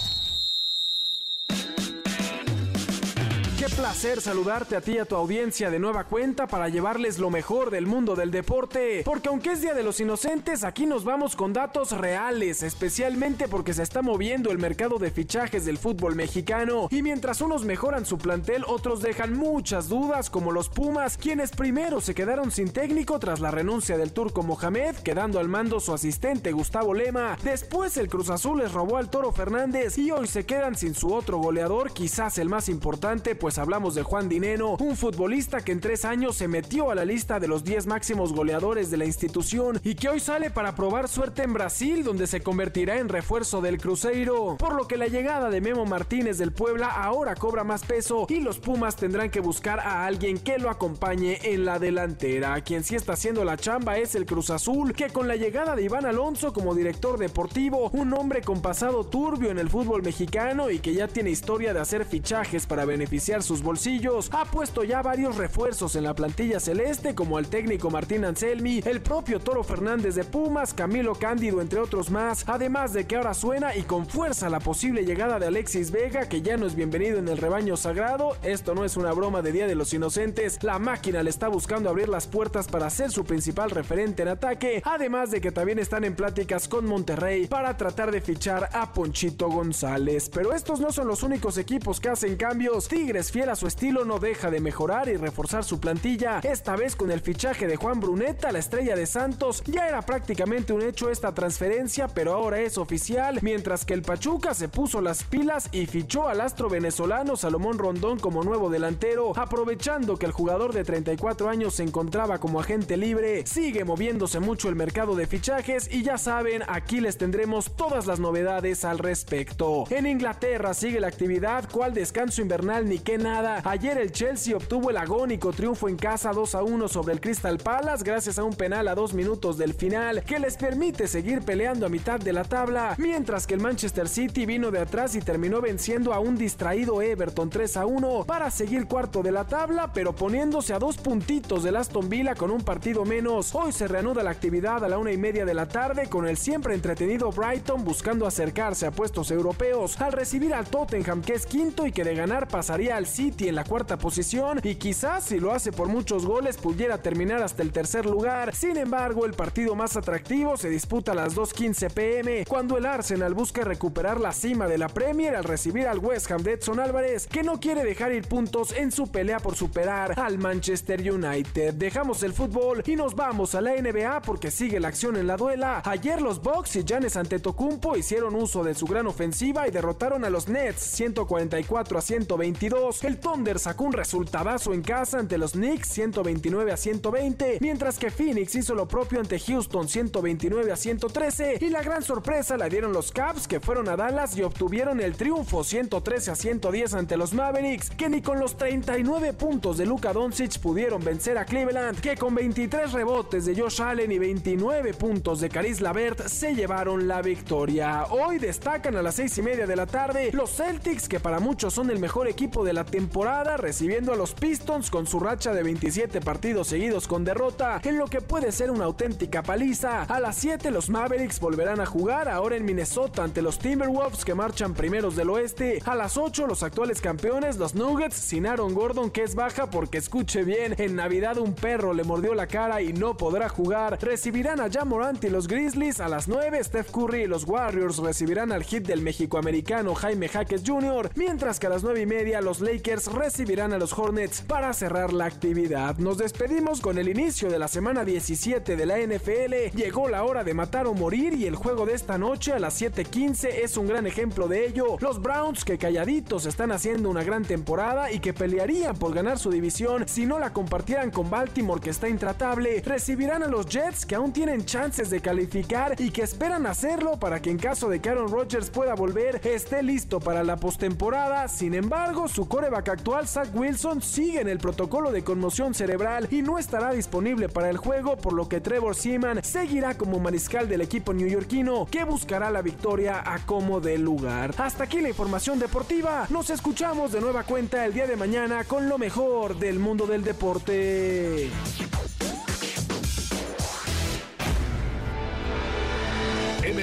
Qué placer saludarte a ti y a tu audiencia de nueva cuenta para llevarles lo mejor del mundo del deporte. Porque aunque es Día de los Inocentes, aquí nos vamos con datos reales, especialmente porque se está moviendo el mercado de fichajes del fútbol mexicano. Y mientras unos mejoran su plantel, otros dejan muchas dudas, como los Pumas, quienes primero se quedaron sin técnico tras la renuncia del turco Mohamed, quedando al mando su asistente Gustavo Lema. Después el Cruz Azul les robó al Toro Fernández y hoy se quedan sin su otro goleador, quizás el más importante, pues hablamos de Juan Dineno, un futbolista que en tres años se metió a la lista de los 10 máximos goleadores de la institución y que hoy sale para probar suerte en Brasil, donde se convertirá en refuerzo del Cruzeiro. Por lo que la llegada de Memo Martínez del Puebla ahora cobra más peso y los Pumas tendrán que buscar a alguien que lo acompañe en la delantera. Quien sí está haciendo la chamba es el Cruz Azul, que con la llegada de Iván Alonso como director deportivo, un hombre con pasado turbio en el fútbol mexicano y que ya tiene historia de hacer fichajes para beneficiar sus bolsillos, ha puesto ya varios refuerzos en la plantilla celeste como el técnico Martín Anselmi, el propio Toro Fernández de Pumas, Camilo Cándido entre otros más, además de que ahora suena y con fuerza la posible llegada de Alexis Vega que ya no es bienvenido en el rebaño sagrado, esto no es una broma de Día de los Inocentes, la máquina le está buscando abrir las puertas para ser su principal referente en ataque, además de que también están en pláticas con Monterrey para tratar de fichar a Ponchito González, pero estos no son los únicos equipos que hacen cambios, Tigres fiel a su estilo no deja de mejorar y reforzar su plantilla, esta vez con el fichaje de Juan Bruneta, la estrella de Santos. Ya era prácticamente un hecho esta transferencia, pero ahora es oficial, mientras que el Pachuca se puso las pilas y fichó al astro venezolano Salomón Rondón como nuevo delantero, aprovechando que el jugador de 34 años se encontraba como agente libre. Sigue moviéndose mucho el mercado de fichajes y ya saben, aquí les tendremos todas las novedades al respecto. En Inglaterra sigue la actividad, cual descanso invernal ni que nada. Ayer el Chelsea obtuvo el agónico triunfo en casa 2 a 1 sobre el Crystal Palace gracias a un penal a dos minutos del final que les permite seguir peleando a mitad de la tabla, mientras que el Manchester City vino de atrás y terminó venciendo a un distraído Everton 3 a 1 para seguir cuarto de la tabla, pero poniéndose a dos puntitos del Aston Villa con un partido menos. Hoy se reanuda la actividad a la una y media de la tarde con el siempre entretenido Brighton buscando acercarse a puestos europeos al recibir al Tottenham que es quinto y que de ganar pasaría al City en la cuarta posición y quizás si lo hace por muchos goles pudiera terminar hasta el tercer lugar. Sin embargo, el partido más atractivo se disputa a las 2.15 pm cuando el Arsenal busca recuperar la cima de la Premier al recibir al West Ham de Edson Álvarez que no quiere dejar ir puntos en su pelea por superar al Manchester United. Dejamos el fútbol y nos vamos a la NBA porque sigue la acción en la duela. Ayer los Bucks y Giannis Antetokounmpo hicieron uso de su gran ofensiva y derrotaron a los Nets 144 a 122. El Thunder sacó un resultadazo en casa ante los Knicks 129 a 120, mientras que Phoenix hizo lo propio ante Houston 129 a 113 y la gran sorpresa la dieron los Cavs que fueron a Dallas y obtuvieron el triunfo 113 a 110 ante los Mavericks que ni con los 39 puntos de Luka Doncic pudieron vencer a Cleveland que con 23 rebotes de Josh Allen y 29 puntos de Caris Lavert se llevaron la victoria. Hoy destacan a las 6 y media de la tarde los Celtics que para muchos son el mejor equipo de la temporada, recibiendo a los Pistons con su racha de 27 partidos seguidos con derrota, en lo que puede ser una auténtica paliza. A las 7 los Mavericks volverán a jugar ahora en Minnesota ante los Timberwolves que marchan primeros del oeste. A las 8 los actuales campeones, los Nuggets, sin Aaron Gordon que es baja porque escuche bien, en Navidad un perro le mordió la cara y no podrá jugar. Recibirán a Jamorant y los Grizzlies a las 9. Steph Curry y los Warriors recibirán al hit del mexicoamericano Jaime Jaques Jr., mientras que a las 9 y media los Lakers recibirán a los Hornets para cerrar la actividad. Nos despedimos con el inicio de la semana 17 de la NFL. Llegó la hora de matar o morir y el juego de esta noche a las 7:15 es un gran ejemplo de ello. Los Browns que calladitos están haciendo una gran temporada y que pelearían por ganar su división si no la compartieran con Baltimore que está intratable, recibirán a los Jets que aún tienen chances de calificar y que esperan hacerlo para que en caso de que Aaron Rodgers pueda volver esté listo para la postemporada. Sin embargo, su coreback actual Zach Wilson sigue en el protocolo de conmoción cerebral y no estará disponible para el juego, por lo que Trevor Seaman seguirá como mariscal del equipo neoyorquino que buscará la victoria a como de lugar. Hasta aquí la información deportiva. Nos escuchamos de nueva cuenta el día de mañana con lo mejor del mundo del deporte.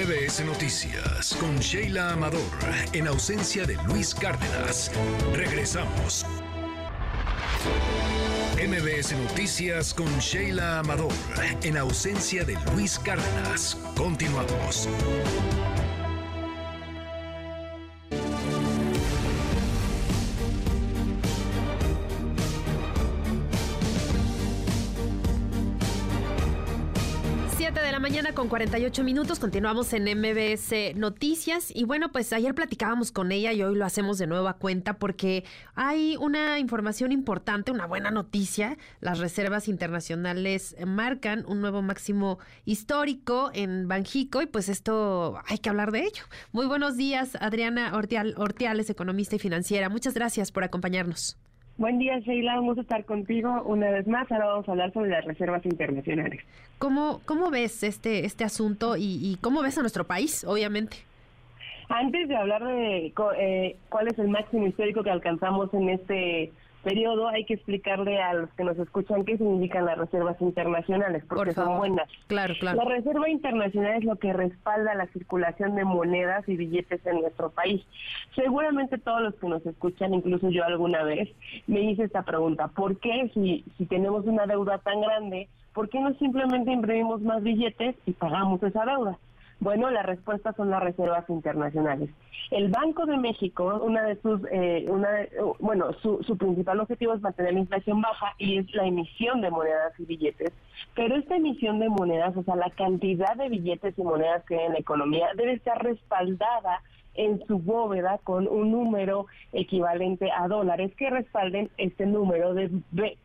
MBS Noticias con Sheila Amador en ausencia de Luis Cárdenas. Regresamos. MBS Noticias con Sheila Amador en ausencia de Luis Cárdenas. Continuamos. Con 48 minutos, continuamos en MBS Noticias y bueno, pues ayer platicábamos con ella y hoy lo hacemos de nuevo a cuenta porque hay una información importante, una buena noticia. Las reservas internacionales marcan un nuevo máximo histórico en Banjico y pues esto hay que hablar de ello. Muy buenos días, Adriana Ortial, Ortiales, economista y financiera. Muchas gracias por acompañarnos. Buen día, Sheila. Un gusto estar contigo una vez más. Ahora vamos a hablar sobre las reservas internacionales. ¿Cómo, cómo ves este, este asunto y, y cómo ves a nuestro país, obviamente? Antes de hablar de eh, cuál es el máximo histórico que alcanzamos en este periodo, hay que explicarle a los que nos escuchan qué significan las reservas internacionales, porque son buenas. Claro, claro. La reserva internacional es lo que respalda la circulación de monedas y billetes en nuestro país. Seguramente todos los que nos escuchan, incluso yo alguna vez, me hice esta pregunta, ¿por qué si, si tenemos una deuda tan grande, por qué no simplemente imprimimos más billetes y pagamos esa deuda? Bueno, la respuesta son las reservas internacionales. El Banco de México, una de sus, eh, una bueno, su, su principal objetivo es mantener la inflación baja y es la emisión de monedas y billetes. Pero esta emisión de monedas, o sea, la cantidad de billetes y monedas que hay en la economía debe estar respaldada en su bóveda con un número equivalente a dólares que respalden este número de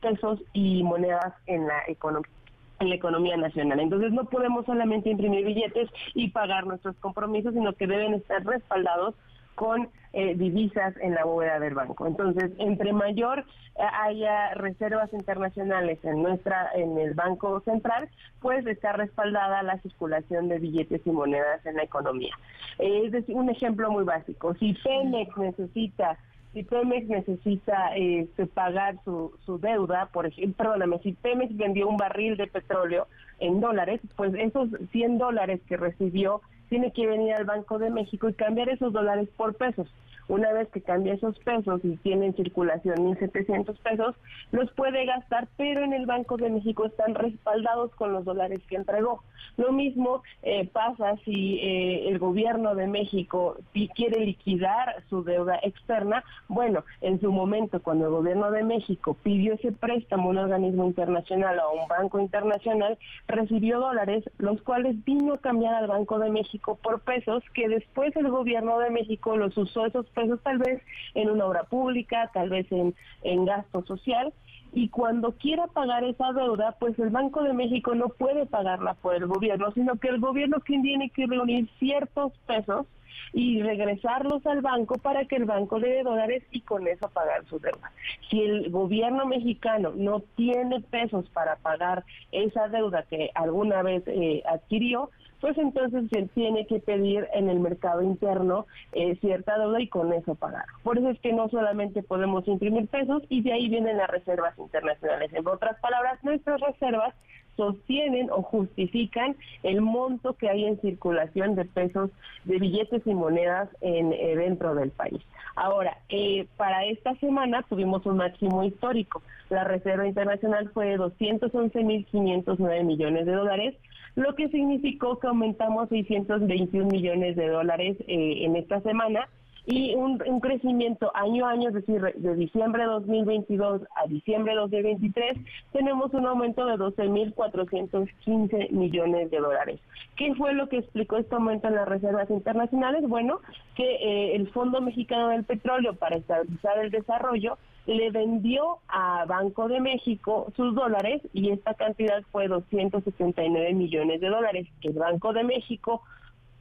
pesos y monedas en la economía en la economía nacional. Entonces no podemos solamente imprimir billetes y pagar nuestros compromisos, sino que deben estar respaldados con eh, divisas en la bóveda del banco. Entonces, entre mayor eh, haya reservas internacionales en nuestra en el Banco Central, pues está respaldada la circulación de billetes y monedas en la economía. Eh, es decir, un ejemplo muy básico. Si Pemex necesita si Pemex necesita este, pagar su, su deuda, por ejemplo, perdóname, si Pemex vendió un barril de petróleo en dólares, pues esos 100 dólares que recibió tiene que venir al Banco de México y cambiar esos dólares por pesos. Una vez que cambia esos pesos y tiene en circulación 1.700 pesos, los puede gastar, pero en el Banco de México están respaldados con los dólares que entregó. Lo mismo eh, pasa si eh, el gobierno de México quiere liquidar su deuda externa. Bueno, en su momento, cuando el gobierno de México pidió ese préstamo a un organismo internacional o a un banco internacional, recibió dólares, los cuales vino a cambiar al Banco de México por pesos, que después el gobierno de México los usó esos pesos tal vez en una obra pública, tal vez en, en gasto social, y cuando quiera pagar esa deuda, pues el Banco de México no puede pagarla por el gobierno, sino que el gobierno tiene que reunir ciertos pesos y regresarlos al banco para que el banco le dé dólares y con eso pagar su deuda. Si el gobierno mexicano no tiene pesos para pagar esa deuda que alguna vez eh, adquirió, pues entonces se tiene que pedir en el mercado interno eh, cierta deuda y con eso pagar. Por eso es que no solamente podemos imprimir pesos y de ahí vienen las reservas internacionales. En otras palabras, nuestras reservas sostienen o justifican el monto que hay en circulación de pesos, de billetes y monedas en, eh, dentro del país. Ahora, eh, para esta semana tuvimos un máximo histórico. La Reserva Internacional fue de 211.509 millones de dólares, lo que significó que aumentamos 621 millones de dólares eh, en esta semana y un, crecimiento año a año, es decir, de diciembre de 2022 a diciembre de 2023, tenemos un aumento de 12.415 millones de dólares. ¿Qué fue lo que explicó este aumento en las reservas internacionales? Bueno, que eh, el Fondo Mexicano del Petróleo para estabilizar el desarrollo le vendió a Banco de México sus dólares y esta cantidad fue 279 millones de dólares que el Banco de México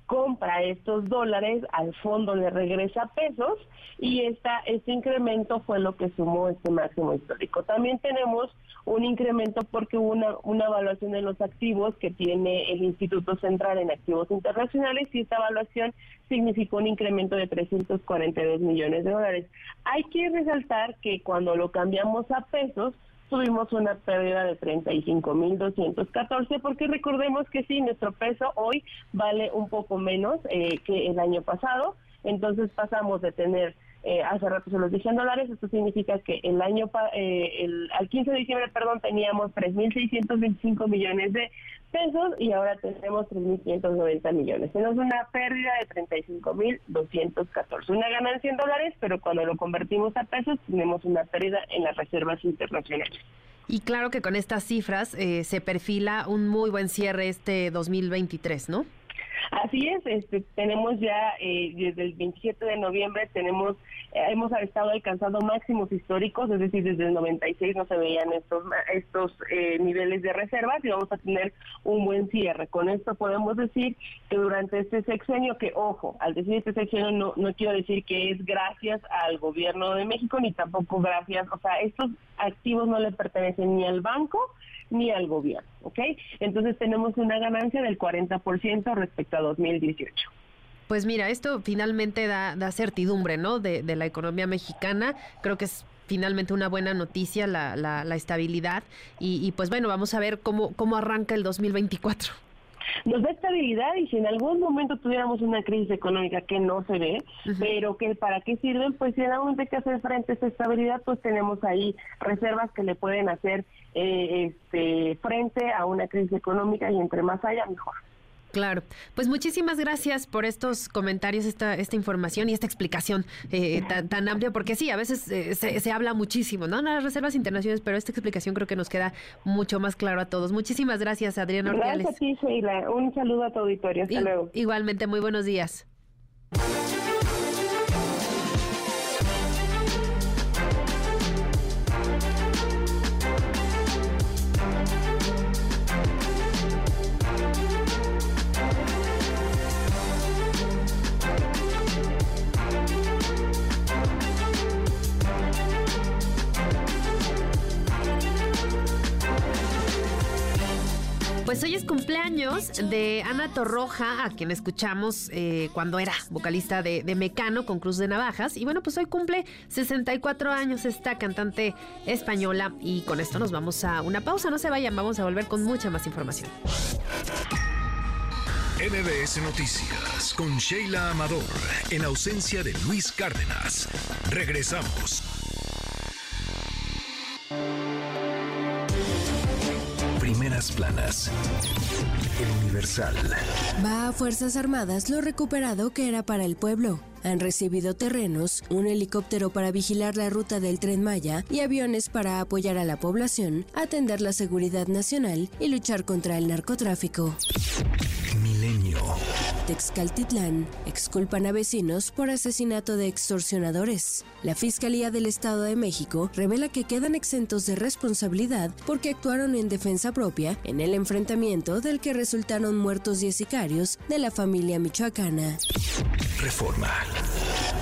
compra estos dólares, al fondo le regresa pesos y esta, este incremento fue lo que sumó este máximo histórico. También tenemos un incremento porque hubo una, una evaluación de los activos que tiene el Instituto Central en Activos Internacionales y esta evaluación significó un incremento de 342 millones de dólares. Hay que resaltar que cuando lo cambiamos a pesos, tuvimos una pérdida de 35.214 porque recordemos que sí, nuestro peso hoy vale un poco menos eh, que el año pasado, entonces pasamos de tener eh, hace rato se los dije en dólares, esto significa que el año, eh, el, al 15 de diciembre, perdón, teníamos 3.625 millones de pesos y ahora tenemos 3.590 millones. Tenemos una pérdida de 35.214, una ganancia en dólares, pero cuando lo convertimos a pesos tenemos una pérdida en las reservas internacionales. Y claro que con estas cifras eh, se perfila un muy buen cierre este 2023, ¿no? Así es, este, tenemos ya eh, desde el 27 de noviembre tenemos eh, hemos estado alcanzando máximos históricos, es decir, desde el 96 no se veían estos estos eh, niveles de reservas y vamos a tener un buen cierre. Con esto podemos decir que durante este sexenio, que ojo, al decir este sexenio no, no quiero decir que es gracias al gobierno de México ni tampoco gracias, o sea, estos activos no le pertenecen ni al banco ni al gobierno, ¿ok? Entonces tenemos una ganancia del 40% respecto a 2018. Pues mira, esto finalmente da, certidumbre, ¿no? De, la economía mexicana. Creo que es finalmente una buena noticia la, la, estabilidad. Y, pues bueno, vamos a ver cómo, cómo arranca el 2024 nos da estabilidad y si en algún momento tuviéramos una crisis económica que no se ve, pero que para qué sirven, pues si en algún momento hay que hacer frente a esa estabilidad, pues tenemos ahí reservas que le pueden hacer eh, este, frente a una crisis económica y entre más haya, mejor. Claro. Pues muchísimas gracias por estos comentarios, esta, esta información y esta explicación eh, tan, amplia, porque sí, a veces eh, se, habla muchísimo, ¿no? las reservas internacionales, pero esta explicación creo que nos queda mucho más claro a todos. Muchísimas gracias, Adriana Ordiales. Gracias a ti, Sheila. Un saludo a tu auditorio. Hasta luego. Igualmente, muy buenos días. Pues hoy es cumpleaños de Ana Torroja, a quien escuchamos eh, cuando era vocalista de, de, Mecano con Cruz de Navajas. Y bueno, pues hoy cumple 64 años esta cantante española. Y con esto nos vamos a una pausa. No se vayan, vamos a volver con mucha más información. NBS Noticias con Sheila Amador, en ausencia de Luis Cárdenas. Regresamos. Planas. El Universal. Va a Fuerzas Armadas lo recuperado que era para el pueblo. Han recibido terrenos, un helicóptero para vigilar la ruta del tren Maya y aviones para apoyar a la población, atender la seguridad nacional y luchar contra el narcotráfico. Milenio. Texcaltitlán exculpan a vecinos por asesinato de extorsionadores. La Fiscalía del Estado de México revela que quedan exentos de responsabilidad porque actuaron en defensa propia en el enfrentamiento del que resultaron muertos 10 sicarios de la familia michoacana. Reforma.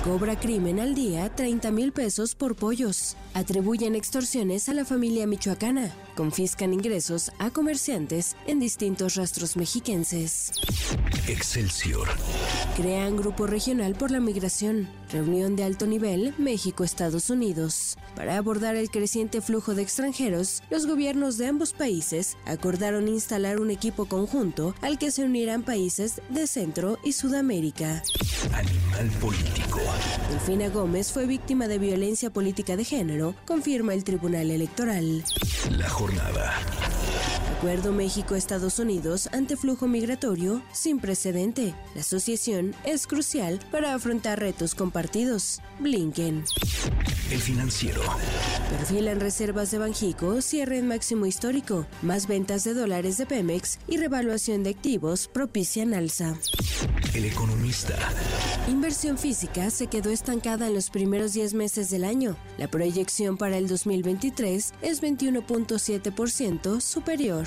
Cobra crimen al día 30 mil pesos por pollos. Atribuyen extorsiones a la familia michoacana. Confiscan ingresos a comerciantes en distintos rastros mexiquenses. Excelsior. Crean grupo regional por la migración. Reunión de alto nivel México-Estados Unidos. Para abordar el creciente flujo de extranjeros, los gobiernos de ambos países acordaron instalar un equipo conjunto al que se unirán países de Centro y Sudamérica. Animal político. Delfina Gómez fue víctima de violencia política de género, confirma el Tribunal Electoral. La jornada. Acuerdo México-Estados Unidos ante flujo migratorio sin precedente. La asociación es crucial para afrontar retos compartidos. Blinken. El financiero. Perfilan reservas de Banjico, cierre en máximo histórico. Más ventas de dólares de Pemex y revaluación de activos propician alza. El economista. Inversión física se quedó estancada en los primeros 10 meses del año. La proyección para el 2023 es 21.7% superior.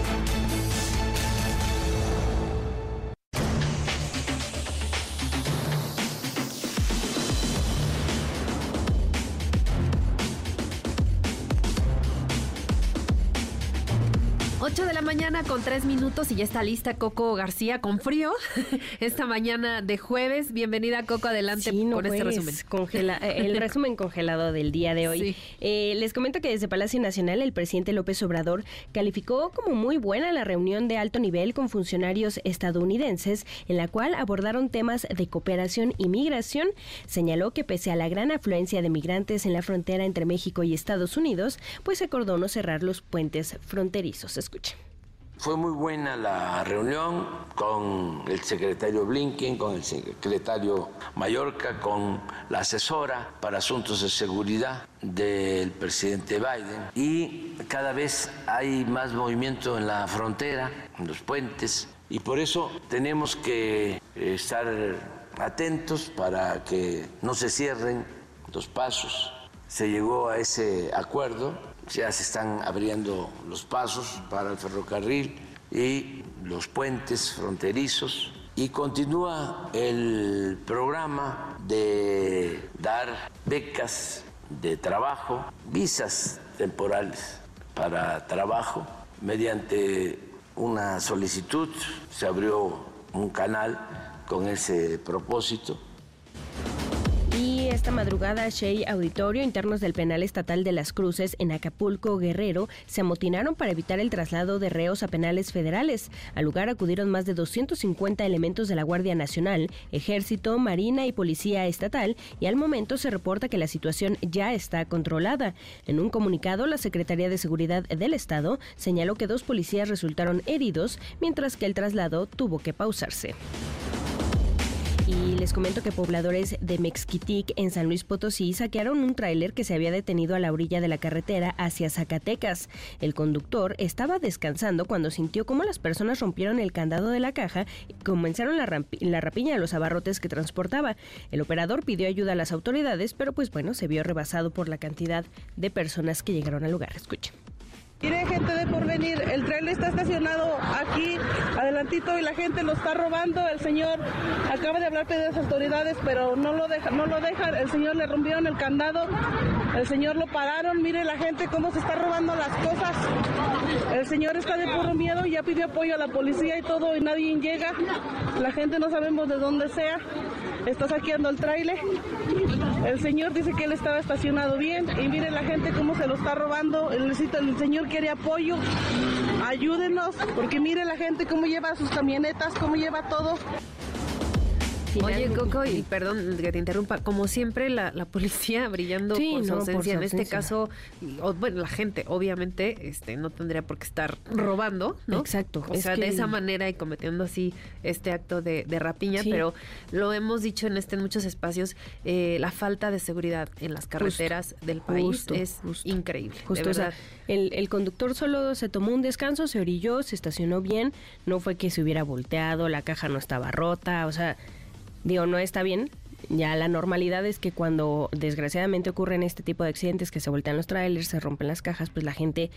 8 de la mañana con 3 minutos y ya está lista Coco García con frío esta mañana de jueves. Bienvenida Coco, adelante con este resumen. Congela, el resumen congelado del día de hoy. Sí. Eh, les comento que desde Palacio Nacional el presidente López Obrador calificó como muy buena la reunión de alto nivel con funcionarios estadounidenses en la cual abordaron temas de cooperación y migración. Señaló que pese a la gran afluencia de migrantes en la frontera entre México y Estados Unidos, pues acordó no cerrar los puentes fronterizos. Escuchen. Fue muy buena la reunión con el secretario Blinken, con el secretario Mallorca, con la asesora para asuntos de seguridad del presidente Biden. Y cada vez hay más movimiento en la frontera, en los puentes, y por eso tenemos que estar atentos para que no se cierren los pasos. Se llegó a ese acuerdo ya se están abriendo los pasos para el ferrocarril y los puentes fronterizos. Y continúa el programa de dar becas de trabajo, visas temporales para trabajo. Mediante una solicitud, se abrió un canal con ese propósito esta madrugada, Shea Auditorio, internos del penal estatal de las Cruces en Acapulco, Guerrero, se amotinaron para evitar el traslado de reos a penales federales. Al lugar acudieron más de 250 elementos de la Guardia Nacional, Ejército, Marina y Policía Estatal, y al momento se reporta que la situación ya está controlada. En un comunicado, la Secretaría de Seguridad del Estado señaló que dos policías resultaron heridos, mientras que el traslado tuvo que pausarse. Les comento que pobladores de Mexquitic en San Luis Potosí saquearon un tráiler que se había detenido a la orilla de la carretera hacia Zacatecas. El conductor estaba descansando cuando sintió cómo las personas rompieron el candado de la caja y comenzaron la, la rapiña de los abarrotes que transportaba. El operador pidió ayuda a las autoridades, pero pues bueno, se vio rebasado por la cantidad de personas que llegaron al lugar. Escuchen. Mire gente de porvenir, el tren está estacionado aquí adelantito y la gente lo está robando. El señor acaba de hablar de las autoridades, pero no lo deja, no lo dejan. El señor le rompieron el candado, el señor lo pararon. Mire la gente cómo se está robando las cosas. El señor está de puro miedo ya pidió apoyo a la policía y todo y nadie llega. La gente no sabemos de dónde sea. Está saqueando el tráiler. El señor dice que él estaba estacionado bien y mire la gente cómo se lo está robando. El, el señor quiere apoyo. Ayúdenos, porque mire la gente cómo lleva sus camionetas, cómo lleva todo. Oye, Coco, y perdón que te interrumpa, como siempre la, la policía brillando Sí, por su no, por ausencia. su en este ausencia. caso, o, bueno, la gente obviamente este no tendría por qué estar robando, ¿no? Exacto, O es sea, que- de esa manera y cometiendo así este acto de, de rapiña, Sí. pero lo hemos dicho en este en muchos espacios, eh, la falta de seguridad en las carreteras del país justo, es increíble. Justo, de o sea, el, el conductor solo se tomó un descanso, se orilló, se estacionó bien, no fue que se hubiera volteado, la caja no estaba rota, o sea, digo, no está bien. Ya la normalidad es que cuando desgraciadamente ocurren este tipo de accidentes, que se voltean los trailers, se rompen las cajas, pues la gente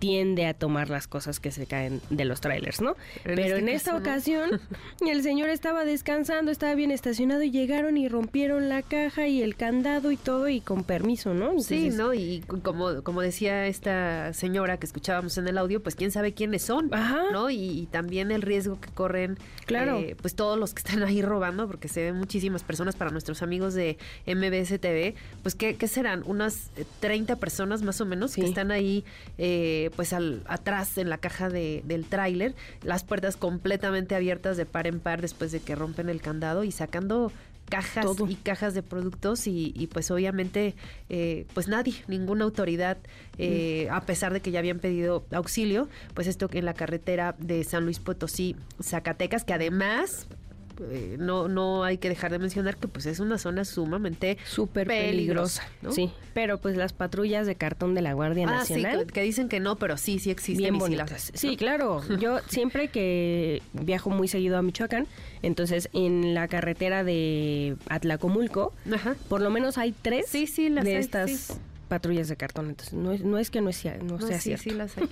tiende a tomar las cosas que se caen de los trailers, ¿no? Pero, este en esta caso, no. ocasión el señor estaba descansando, estaba bien estacionado y llegaron y rompieron la caja y el candado y todo y con permiso, ¿no? Sí, ¿no? Y como, como decía esta señora que escuchábamos en el audio, pues quién sabe quiénes son, ¿no? Y, y también el riesgo que corren, Claro. eh, pues todos los que están ahí robando, porque se ven muchísimas personas para nuestros amigos de MBS TV, pues ¿qué, qué serán? Unas eh, 30 personas más o menos que están ahí, eh, pues al, atrás en la caja de- del tráiler, las puertas completamente abiertas de par en par después de que rompen el candado y sacando cajas y cajas de productos y, y, pues obviamente eh, pues nadie, ninguna autoridad, eh, a pesar de que ya habían pedido auxilio, pues esto en la carretera de San Luis Potosí, Zacatecas, que además eh, no, no hay que dejar de mencionar que pues es una zona sumamente súper peligrosa. ¿no? Sí, pero pues las patrullas de cartón de la Guardia Ah, sí, Nacional. que, que dicen que no, pero sí, sí existen. bien y sí bonitas. las- Sí, ¿no? claro. Yo siempre que viajo muy seguido a Michoacán, entonces en la carretera de Atlacomulco, por lo menos hay tres las de hay, estas sí. Patrullas de cartón. Entonces no es, no es que no, sea, no, No, sea sí, cierto. sí las hay.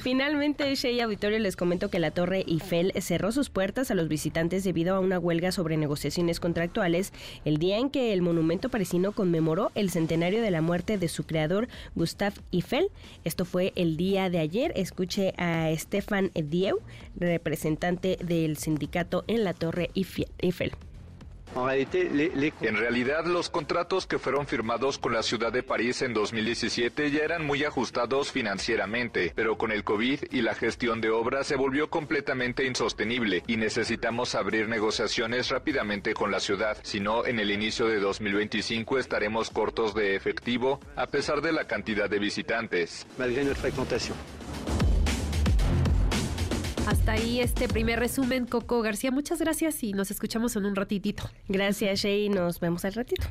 Finalmente, Shea Auditorio les comento que la Torre Eiffel cerró sus puertas a los visitantes debido a una huelga sobre negociaciones contractuales el día en que el monumento parisino conmemoró el centenario de la muerte de su creador, Gustave Eiffel. Esto fue el día de ayer. Escuche a Stefan Dieu, representante del sindicato en la Torre Eiffel. En realidad, los contratos que fueron firmados con la ciudad de París en 2017 ya eran muy ajustados financieramente, pero con el COVID y la gestión de obras se volvió completamente insostenible y necesitamos abrir negociaciones rápidamente con la ciudad. Si no, en el inicio de 2025 estaremos cortos de efectivo a pesar de la cantidad de visitantes. Hasta ahí este primer resumen, Coco García. Muchas gracias y nos escuchamos en un ratitito. Gracias, Shay. Nos vemos al ratito.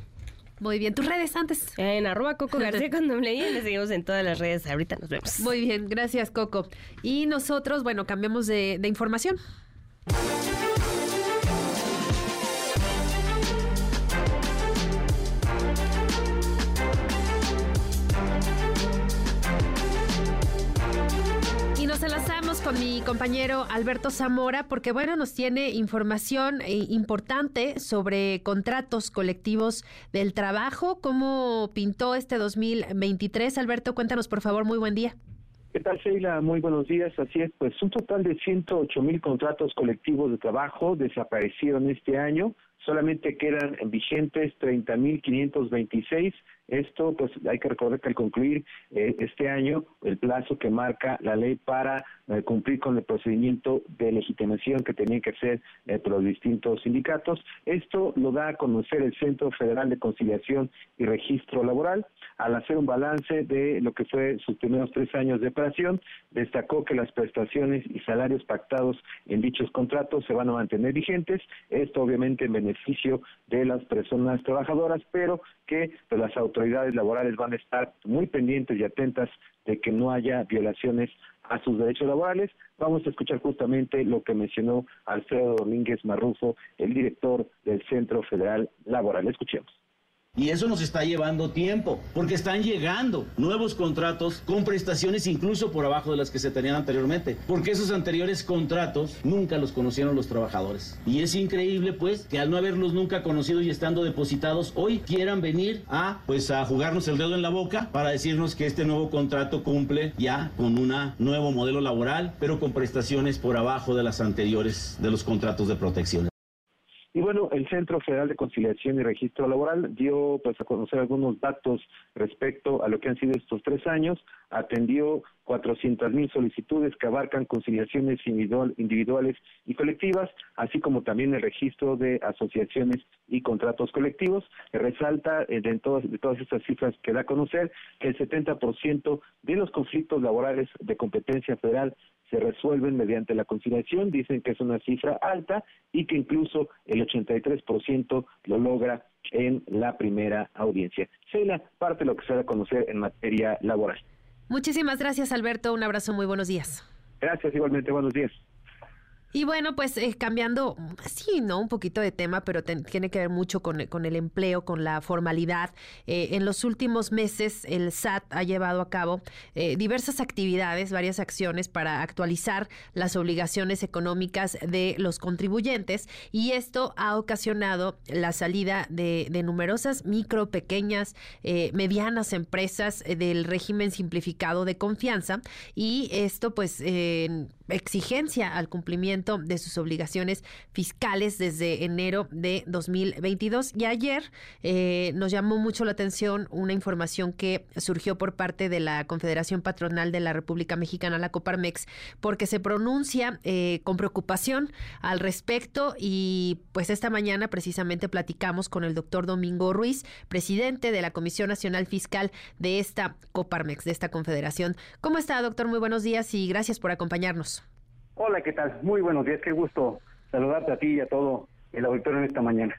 Muy bien, tus redes antes. En arroba Coco García con doble I, les seguimos en todas las redes. Ahorita nos vemos. Muy bien, gracias, Coco. Y nosotros, bueno, cambiamos de, de información. Enlazamos con mi compañero Alberto Zamora porque, bueno, nos tiene información eh, importante sobre contratos colectivos del trabajo. ¿Cómo pintó este 2023? Alberto, cuéntanos, por favor. Muy buen día. ¿Qué tal, Sheila? Muy buenos días. Así es, pues un total de 108 mil contratos colectivos de trabajo desaparecieron este año. Solamente quedan vigentes 30 mil 526. Esto, pues hay que recordar que al concluir eh, este año, el plazo que marca la ley para eh, cumplir con el procedimiento de legitimación que tenían que hacer eh, los distintos sindicatos, esto lo da a conocer el Centro Federal de Conciliación y Registro Laboral. Al hacer un balance de lo que fue sus primeros tres años de operación, destacó que las prestaciones y salarios pactados en dichos contratos se van a mantener vigentes, esto obviamente en beneficio de las personas trabajadoras, pero que pues, las autoridades laborales van a estar muy pendientes y atentas de que no haya violaciones a sus derechos laborales. Vamos a escuchar justamente lo que mencionó Alfredo Domínguez Marrufo, el director del Centro Federal Laboral. Escuchemos. Y eso nos está llevando tiempo, porque están llegando nuevos contratos con prestaciones incluso por abajo de las que se tenían anteriormente, porque esos anteriores contratos nunca los conocieron los trabajadores. Y es increíble pues que al no haberlos nunca conocido y estando depositados, hoy quieran venir a pues a jugarnos el dedo en la boca para decirnos que este nuevo contrato cumple ya con un nuevo modelo laboral, pero con prestaciones por abajo de las anteriores de los contratos de protección. Y bueno, el Centro Federal de Conciliación y Registro Laboral dio pues a conocer algunos datos respecto a lo que han sido estos tres años. Atendió 400 mil solicitudes que abarcan conciliaciones individual, individuales y colectivas, así como también el registro de asociaciones y contratos colectivos. Resalta eh, de, todas, de estas cifras que da a conocer que el 70% de los conflictos laborales de competencia federal se resuelven mediante la conciliación, dicen que es una cifra alta y que incluso el 83% lo logra en la primera audiencia. Sheila, parte de lo que se da a conocer en materia laboral. Muchísimas gracias, Alberto. Un abrazo, muy buenos días. Gracias, igualmente, buenos días. Y bueno, pues eh, cambiando, sí, ¿no? Un poquito de tema, pero tiene que ver mucho con, el empleo, con la formalidad. Eh, en los últimos meses, el SAT ha llevado a cabo eh, diversas actividades, varias acciones para actualizar las obligaciones económicas de los contribuyentes y esto ha ocasionado la salida de, de numerosas micro, pequeñas, medianas empresas del régimen simplificado de confianza y esto pues exigencia al cumplimiento de sus obligaciones fiscales desde enero de 2022. Y ayer eh, nos llamó mucho la atención una información que surgió por parte de la Confederación Patronal de la República Mexicana, la Coparmex, porque se pronuncia eh, con preocupación al respecto y pues esta mañana precisamente platicamos con el doctor Domingo Ruiz, presidente de la Comisión Nacional Fiscal de esta Coparmex, de esta confederación. ¿Cómo está, doctor? Muy buenos días y gracias por acompañarnos. Hola, ¿qué tal? Muy buenos días, qué gusto saludarte a ti y a todo el auditorio en esta mañana.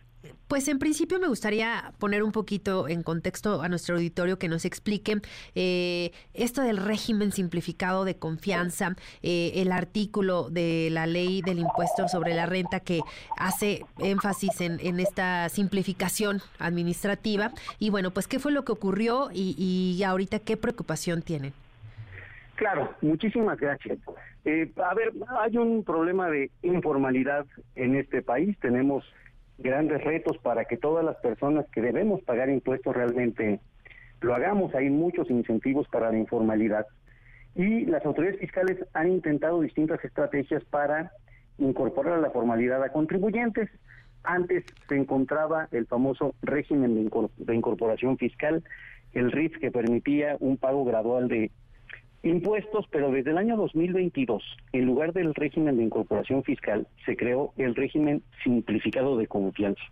Pues en principio me gustaría poner un poquito en contexto a nuestro auditorio que nos explique eh, esto del régimen simplificado de confianza, eh, el artículo de la ley del impuesto sobre la renta que hace énfasis en, en esta simplificación administrativa. Y bueno, pues qué fue lo que ocurrió y, y ahorita qué preocupación tienen. Claro, muchísimas gracias. Eh, a ver, hay un problema de informalidad en este país. Tenemos grandes retos para que todas las personas que debemos pagar impuestos realmente lo hagamos. Hay muchos incentivos para la informalidad. Y las autoridades fiscales han intentado distintas estrategias para incorporar la formalidad a contribuyentes. Antes se encontraba el famoso régimen de, incorporación fiscal, el RIF, que permitía un pago gradual de impuestos, pero desde el año 2022, en lugar del régimen de incorporación fiscal, se creó el régimen simplificado de confianza.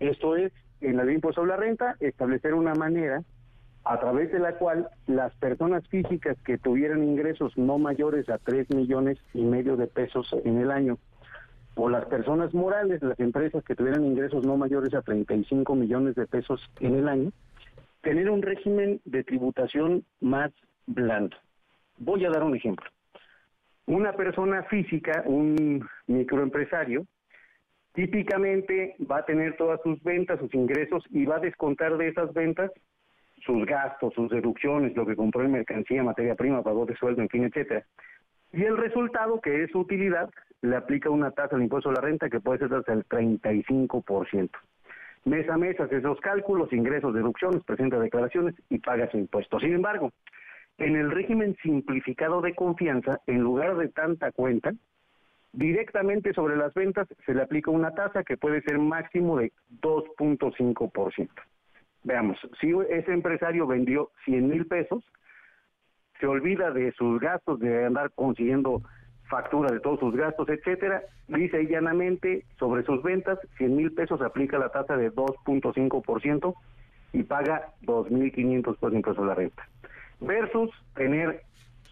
Esto es, en la ley de impuesto a la renta, establecer una manera a través de la cual las personas físicas que tuvieran ingresos no mayores a 3 millones y medio de pesos en el año, o las personas morales, las empresas que tuvieran ingresos no mayores a 35 millones de pesos en el año, tener un régimen de tributación más blando. Voy a dar un ejemplo. Una persona física, un microempresario, típicamente va a tener todas sus ventas, sus ingresos y va a descontar de esas ventas sus gastos, sus deducciones, lo que compró en mercancía, materia prima, pagó de sueldo, en fin, etcétera. Y el resultado, que es su utilidad, le aplica una tasa de impuesto a la renta que puede ser hasta el 35%. Mes a mes hace esos cálculos, ingresos, deducciones, presenta declaraciones y paga su impuesto. Sin embargo, en el régimen simplificado de confianza, en lugar de tanta cuenta, directamente sobre las ventas se le aplica una tasa que puede ser máximo de 2.5%. Veamos, si ese empresario vendió 100 mil pesos, se olvida de sus gastos, de andar consiguiendo factura de todos sus gastos, etcétera, dice llanamente sobre sus ventas, 100 mil pesos aplica la tasa de 2.5% y paga 2.500 por impuesto a la renta versus tener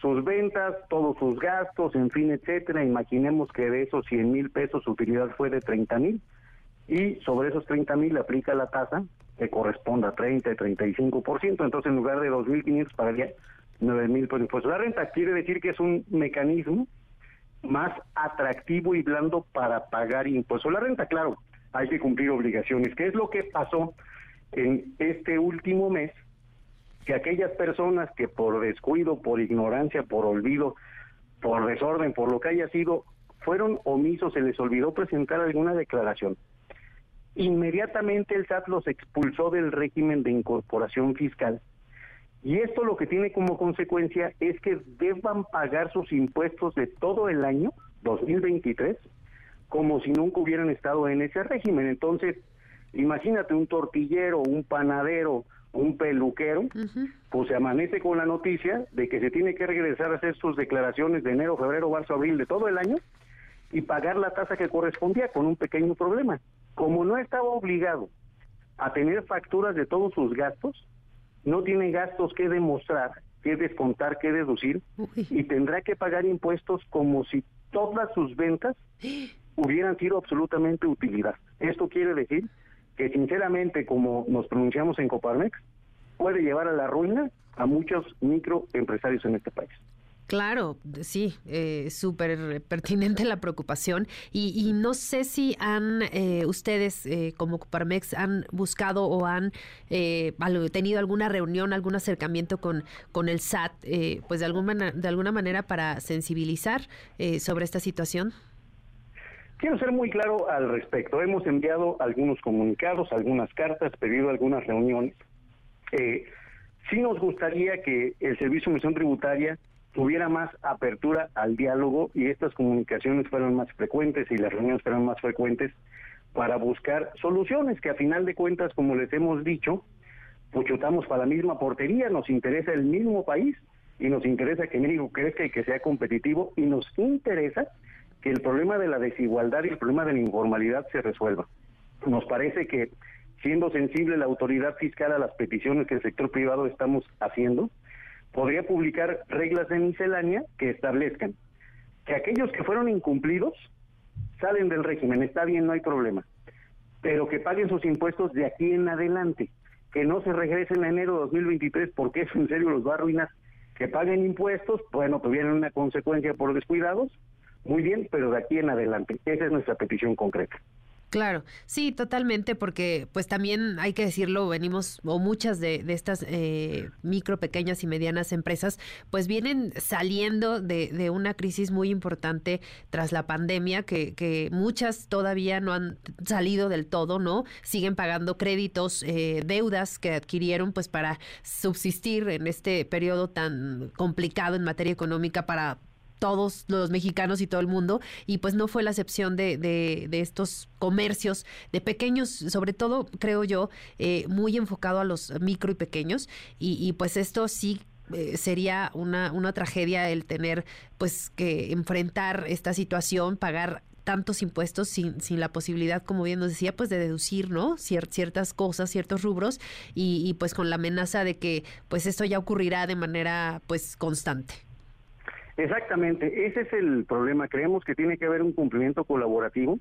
sus ventas, todos sus gastos, en fin, etcétera. Imaginemos que de esos 100 mil pesos su utilidad fue de 30 mil y sobre esos 30 mil aplica la tasa que corresponda a 30, 35%. Entonces, en lugar de 2.500 pagaría 9 mil por impuesto a la renta. Quiere decir que es un mecanismo más atractivo y blando para pagar impuesto a la renta. Claro, hay que cumplir obligaciones. ¿Qué es lo que pasó en este último mes? Que aquellas personas que por descuido, por ignorancia, por olvido, por desorden, por lo que haya sido, fueron omisos, se les olvidó presentar alguna declaración. Inmediatamente el SAT los expulsó del régimen de incorporación fiscal. Y esto lo que tiene como consecuencia es que deban pagar sus impuestos de todo el año 2023 como si nunca hubieran estado en ese régimen. Entonces, imagínate un tortillero, un panadero, un peluquero, pues se amanece con la noticia de que se tiene que regresar a hacer sus declaraciones de enero, febrero, marzo, abril de todo el año y pagar la tasa que correspondía con un pequeño problema. Como no estaba obligado a tener facturas de todos sus gastos, no tiene gastos que demostrar, que descontar, que deducir y tendrá que pagar impuestos como si todas sus ventas hubieran sido absolutamente utilidad. Esto quiere decir que sinceramente, como nos pronunciamos en Coparmex, puede llevar a la ruina a muchos microempresarios en este país. Claro, sí, eh, súper pertinente la preocupación y, no sé si han eh, ustedes eh, como Coparmex han buscado o han tenido alguna reunión, algún acercamiento con, con el SAT, pues de alguna, de alguna manera para sensibilizar sobre esta situación. Quiero ser muy claro al respecto. Hemos enviado algunos comunicados, algunas cartas, pedido algunas reuniones. sí nos gustaría que el Servicio de Misión Tributaria tuviera más apertura al diálogo y estas comunicaciones fueran más frecuentes y las reuniones fueran más frecuentes para buscar soluciones que a final de cuentas, como les hemos dicho, pues chutamos para la misma portería, nos interesa el mismo país y nos interesa que México crezca y que sea competitivo y nos interesa que el problema de la desigualdad y el problema de la informalidad se resuelva. Nos parece que siendo sensible la autoridad fiscal a las peticiones que el sector privado estamos haciendo, podría publicar reglas de miscelánea que establezcan que aquellos que fueron incumplidos salen del régimen, está bien, no hay problema, pero que paguen sus impuestos de aquí en adelante, que no se regresen en enero de 2023 porque eso en serio los va a arruinar, que paguen impuestos, bueno, tuvieran una consecuencia por descuidados, muy bien, pero de aquí en adelante, esa es nuestra petición concreta. Claro, sí, totalmente, porque pues también hay que decirlo, venimos, o muchas de, estas eh, micro, pequeñas y medianas empresas, pues vienen saliendo de, una crisis muy importante tras la pandemia, que, que, muchas todavía no han salido del todo, ¿no? Siguen pagando créditos, eh, deudas que adquirieron pues para subsistir en este periodo tan complicado en materia económica para todos los mexicanos y todo el mundo, y pues no fue la excepción de, de, estos comercios de pequeños, sobre todo, creo yo, eh, muy enfocado a los micro y pequeños, y, pues esto sí eh, sería una, una tragedia el tener pues que enfrentar esta situación, pagar tantos impuestos sin, sin la posibilidad, como bien nos decía, pues de deducir, ¿no? ciertas cosas, ciertos rubros y, y, pues con la amenaza de que pues esto ya ocurrirá de manera pues constante. Exactamente, ese es el problema. Creemos que tiene que haber un cumplimiento colaborativo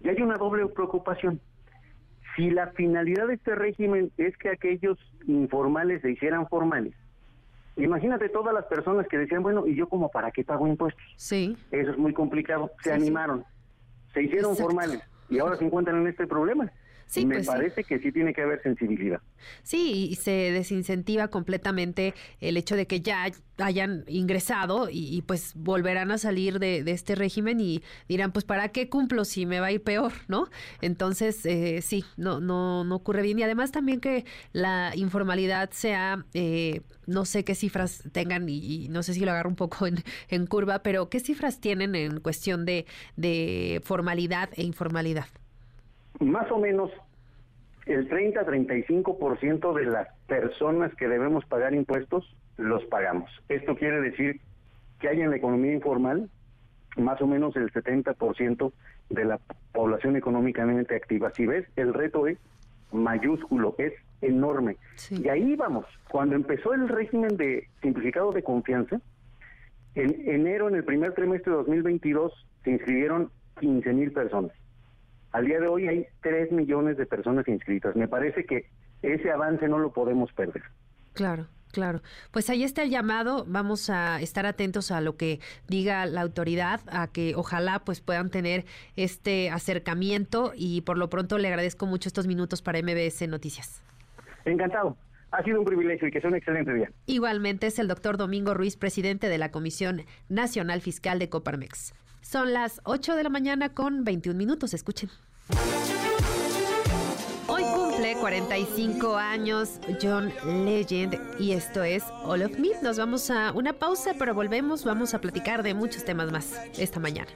y hay una doble preocupación. Si la finalidad de este régimen es que aquellos informales se hicieran formales, imagínate todas las personas que decían, bueno, ¿y yo como para qué pago impuestos? Sí. Eso es muy complicado. Se animaron, se hicieron formales y ahora se encuentran en este problema. Sí, me pues parece que sí tiene que haber sensibilidad. Sí, y se desincentiva completamente el hecho de que ya hayan ingresado y, pues volverán a salir de, este régimen y dirán, pues ¿para qué cumplo si me va a ir peor, no? Entonces, eh, sí, no, no, no ocurre bien. Y además también que la informalidad sea, eh, no sé qué cifras tengan y, no sé si lo agarro un poco en, en curva, pero ¿qué cifras tienen en cuestión de, de formalidad e informalidad? Más o menos el 30-35% de las personas que debemos pagar impuestos los pagamos. Esto quiere decir que hay en la economía informal más o menos el 70% de la población económicamente activa. Si ves, el reto es mayúsculo, es enorme. Y ahí vamos. Cuando empezó el régimen de simplificado de confianza, en enero, en el primer trimestre de 2022, se inscribieron 15 mil personas. Al día de hoy hay 3 millones de personas inscritas. Me parece que ese avance no lo podemos perder. Claro. Claro, pues ahí está el llamado. Vamos a estar atentos a lo que diga la autoridad, a que ojalá pues puedan tener este acercamiento y por lo pronto le agradezco mucho estos minutos para MBS Noticias. Encantado. Ha sido un privilegio y que sea un excelente día. Igualmente es el doctor Domingo Ruiz, presidente de la Comisión Nacional Fiscal de Coparmex. Son las 8 de la mañana con 21 minutos. Escuchen. Hoy cumple 45 años John Legend y esto es All of Me. Nos vamos a una pausa, pero volvemos. Vamos a platicar de muchos temas más esta mañana.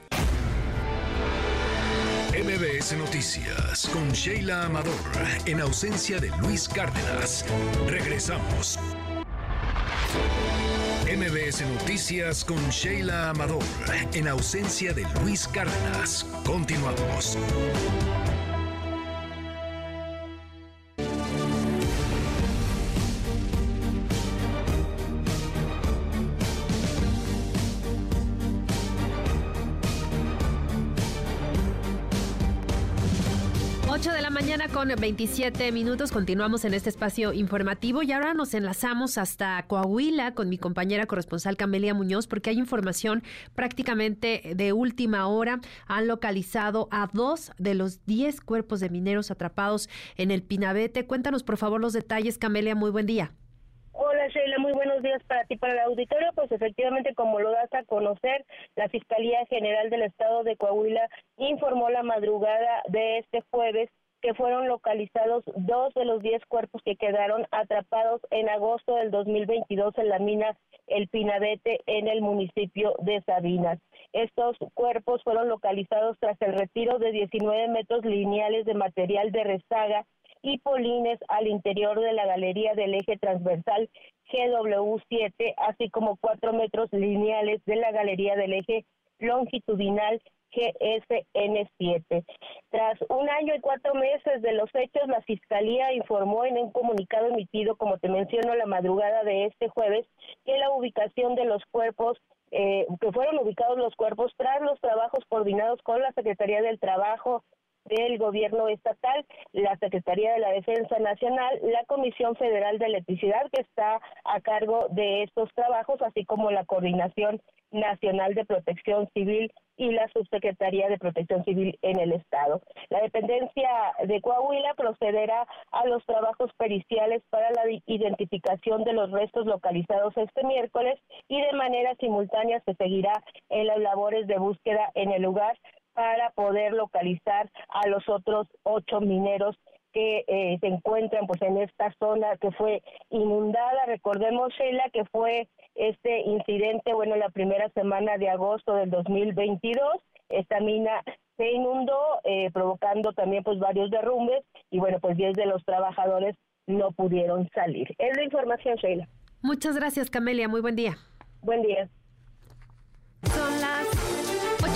MBS Noticias con Sheila Amador en ausencia de Luis Cárdenas. Regresamos. MBS Noticias con Sheila Amador, en ausencia de Luis Cárdenas. Continuamos. Mañana con 27 minutos. Continuamos en este espacio informativo y ahora nos enlazamos hasta Coahuila con mi compañera corresponsal Camelia Muñoz porque hay información prácticamente de última hora. Han localizado a dos de los 10 cuerpos de mineros atrapados en el Pinabete. Cuéntanos por favor los detalles, Camelia. Muy buen día. Hola Sheila, muy buenos días para ti, para el auditorio. Pues efectivamente, como lo das a conocer, la Fiscalía General del Estado de Coahuila informó la madrugada de este jueves que fueron localizados dos de los diez cuerpos que quedaron atrapados en agosto del 2022 en la mina El Pinabete en el municipio de Sabinas. Estos cuerpos fueron localizados tras el retiro de 19 metros lineales de material de rezaga y polines al interior de la galería del eje transversal GW7, así como cuatro metros lineales de la galería del eje longitudinal GSN7. Tras un año y cuatro meses de los hechos, la Fiscalía informó en un comunicado emitido, como te menciono, la madrugada de este jueves, que la ubicación de los cuerpos eh, que fueron ubicados los cuerpos tras los trabajos coordinados con la Secretaría del Trabajo, del gobierno estatal, la Secretaría de la Defensa Nacional, la Comisión Federal de Electricidad que está a cargo de estos trabajos, así como la Coordinación Nacional de Protección Civil y la Subsecretaría de Protección Civil en el Estado. La dependencia de Coahuila procederá a los trabajos periciales para la identificación de los restos localizados este miércoles y de manera simultánea se seguirá en las labores de búsqueda en el lugar para poder localizar a los otros ocho mineros que eh, se encuentran pues en esta zona que fue inundada. Recordemos, Sheila, que fue este incidente, bueno, la primera semana de agosto del 2022. Esta mina se inundó, eh, provocando también pues varios derrumbes y bueno, pues 10 de los trabajadores no pudieron salir. Es la información, Sheila. Muchas gracias, Camelia. Muy buen día. Buen día. Son las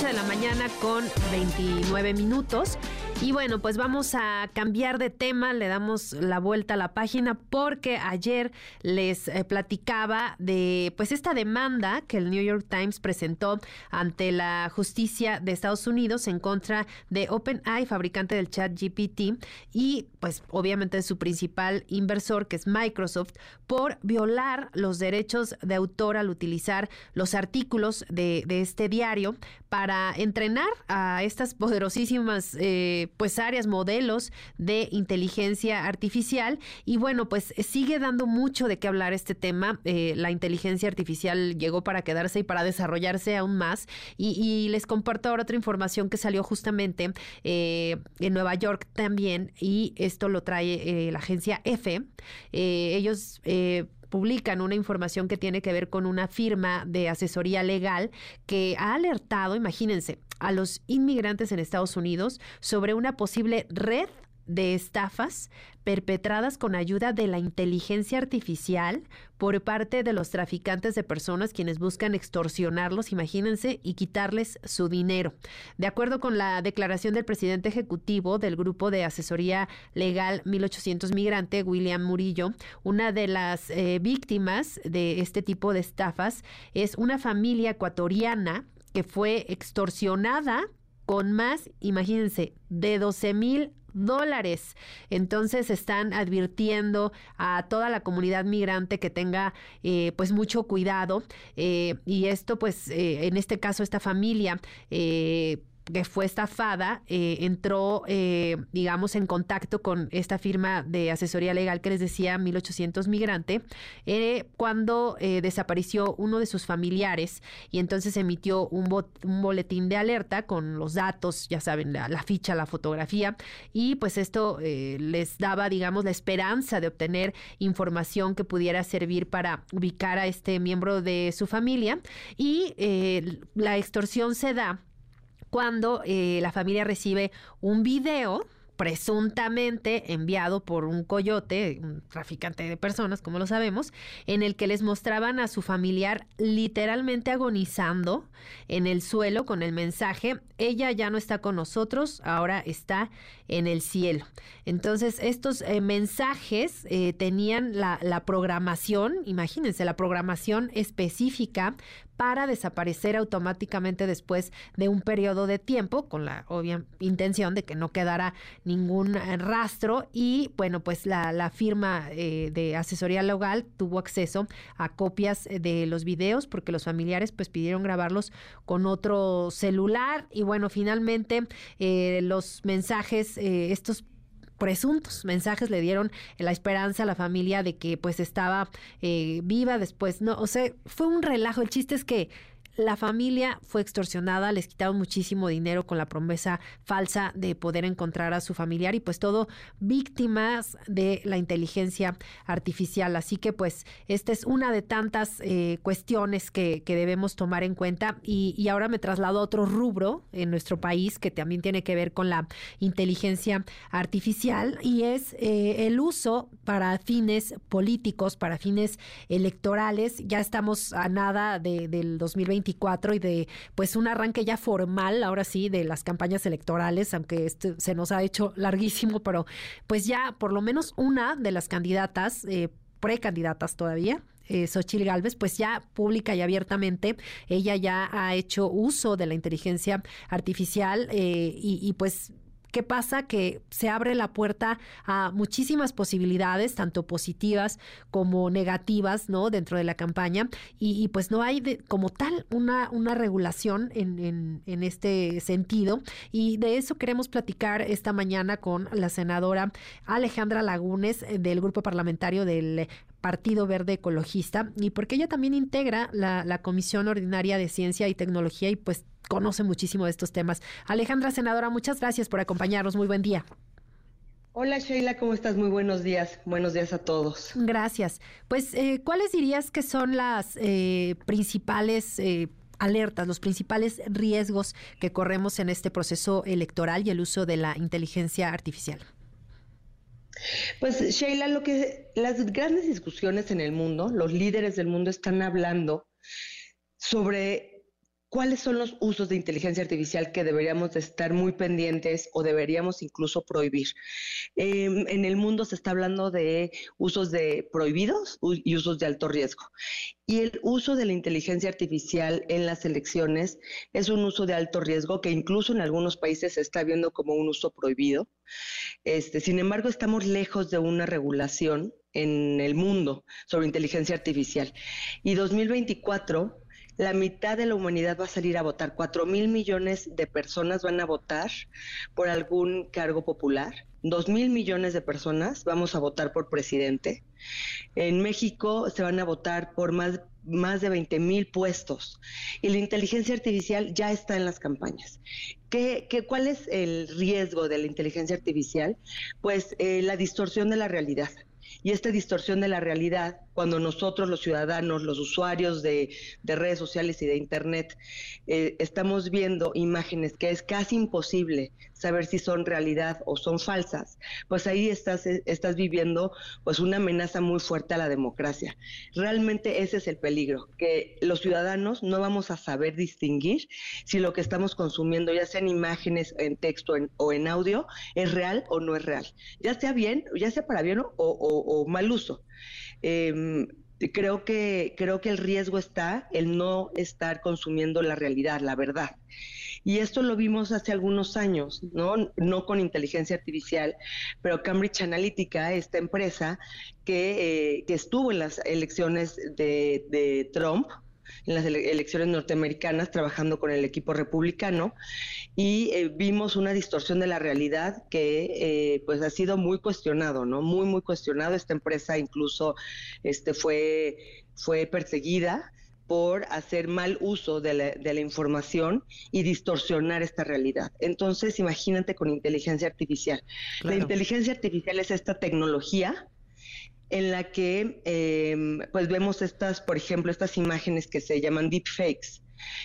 de la mañana con 29 minutos. Y bueno, pues vamos a cambiar de tema, le damos la vuelta a la página porque ayer les eh, platicaba de pues esta demanda que el New York Times presentó ante la justicia de Estados Unidos en contra de OpenAI, fabricante del chat GPT, y pues obviamente su principal inversor que es Microsoft, por violar los derechos de autor al utilizar los artículos de, este diario para entrenar a estas poderosísimas eh, pues áreas, modelos de inteligencia artificial. Y bueno, pues sigue dando mucho de qué hablar este tema. Eh, la inteligencia artificial llegó para quedarse y para desarrollarse aún más. Y, les comparto ahora otra información que salió justamente eh, en Nueva York también. Y esto lo trae eh, la agencia EFE. ellos publican una información que tiene que ver con una firma de asesoría legal que ha alertado, imagínense, a los inmigrantes en Estados Unidos sobre una posible red de estafas perpetradas con ayuda de la inteligencia artificial por parte de los traficantes de personas quienes buscan extorsionarlos, imagínense, y quitarles su dinero. De acuerdo con la declaración del presidente ejecutivo del Grupo de Asesoría Legal 1800 Migrante, William Murillo, una de las eh, víctimas de este tipo de estafas es una familia ecuatoriana que fue extorsionada con más, imagínense, de 12 mil dólares. Entonces están advirtiendo a toda la comunidad migrante que tenga eh, pues mucho cuidado eh, y esto pues eh, en este caso esta familia que fue estafada, eh, entró, eh, digamos, en contacto con esta firma de asesoría legal que les decía 1800 Migrante, eh, cuando desapareció uno de sus familiares y entonces emitió un, un, boletín de alerta con los datos, ya saben, la, la ficha, la fotografía, y pues esto les daba, digamos, la esperanza de obtener información que pudiera servir para ubicar a este miembro de su familia y la extorsión se da cuando eh, la familia recibe un video presuntamente enviado por un coyote, un traficante de personas, como lo sabemos, en el que les mostraban a su familiar literalmente agonizando en el suelo con el mensaje, ella ya no está con nosotros, ahora está en el cielo. Entonces, estos eh, mensajes eh, tenían la, la programación, imagínense, la programación específica para desaparecer automáticamente después de un periodo de tiempo, con la obvia intención de que no quedara ningún eh, rastro. Y bueno, pues la, firma eh, de asesoría legal tuvo acceso a copias de los videos porque los familiares pues pidieron grabarlos con otro celular. Y bueno, finalmente eh, los mensajes, estos presuntos mensajes le dieron la esperanza a la familia de que pues estaba eh, viva después. No, o sea, fue un relajo. El chiste es que la familia fue extorsionada, les quitaron muchísimo dinero con la promesa falsa de poder encontrar a su familiar y pues todo víctimas de la inteligencia artificial. Así que pues esta es una de tantas eh, cuestiones que, debemos tomar en cuenta y, ahora me traslado a otro rubro en nuestro país que también tiene que ver con la inteligencia artificial y es eh, el uso para fines políticos, para fines electorales. Ya estamos a nada de, del 2020 y de pues un arranque ya formal, ahora sí, de las campañas electorales, aunque este se nos ha hecho larguísimo, pero pues ya por lo menos una de las candidatas, eh, precandidatas todavía, eh, Xochil Gálvez, pues ya pública y abiertamente, ella ya ha hecho uso de la inteligencia artificial eh, y, pues ¿Qué pasa? Que se abre la puerta a muchísimas posibilidades, tanto positivas como negativas, ¿no? Dentro de la campaña. Y, pues no hay como tal una, una regulación en, en, este sentido. Y de eso queremos platicar esta mañana con la senadora Alejandra Lagunes eh, del grupo parlamentario del Partido Verde Ecologista y porque ella también integra la, la Comisión Ordinaria de Ciencia y Tecnología y pues conoce muchísimo de estos temas. Alejandra, senadora, muchas gracias por acompañarnos. Muy buen día. Hola Sheila, ¿cómo estás? Muy buenos días. Buenos días a todos. Gracias. Pues, eh, ¿cuáles dirías que son las eh, principales eh, alertas, los principales riesgos que corremos en este proceso electoral y el uso de la inteligencia artificial? Pues Sheila, lo que las grandes discusiones en el mundo, los líderes del mundo están hablando sobre ¿Cuáles son los usos de inteligencia artificial que deberíamos de estar muy pendientes o deberíamos incluso prohibir? Em, en el mundo se está hablando de usos de prohibidos y usos de alto riesgo. Y el uso de la inteligencia artificial en las elecciones es un uso de alto riesgo que incluso en algunos países se está viendo como un uso prohibido. Este, sin embargo, estamos lejos de una regulación en el mundo sobre inteligencia artificial. Y 2024 la mitad de la humanidad va a salir a votar. Cuatro mil millones de personas van a votar por algún cargo popular. Dos mil millones de personas vamos a votar por presidente. En México se van a votar por más, más de 20 mil puestos. Y la inteligencia artificial ya está en las campañas. ¿Qué, qué, cuál es el riesgo de la inteligencia artificial? Pues eh, la distorsión de la realidad y esta distorsión de la realidad, cuando nosotros los ciudadanos, los usuarios de, redes sociales y de Internet, eh, estamos viendo imágenes que es casi imposible saber si son realidad o son falsas, pues ahí eh, estás viviendo pues una amenaza muy fuerte a la democracia. Realmente ese es el peligro, que los ciudadanos no vamos a saber distinguir si lo que estamos consumiendo, ya sea en imágenes, en texto o en audio, es real o no es real. Ya sea bien, ya sea para bien o, mal uso. Em, creo que creo que el riesgo está el no estar consumiendo la realidad, la verdad. Y esto lo vimos hace algunos años, ¿no? No con inteligencia artificial, pero Cambridge Analytica, esta empresa que, eh, estuvo en las elecciones de Trump, en las elecciones norteamericanas trabajando con el equipo republicano y eh, vimos una distorsión de la realidad que eh, pues ha sido muy cuestionado, ¿no? Muy, muy cuestionado. Esta empresa incluso este, fue, fue perseguida por hacer mal uso de la, información y distorsionar esta realidad. Entonces, imagínate con inteligencia artificial. La inteligencia artificial es esta tecnología en la que em, pues vemos estas, por ejemplo, estas imágenes que se llaman deepfakes,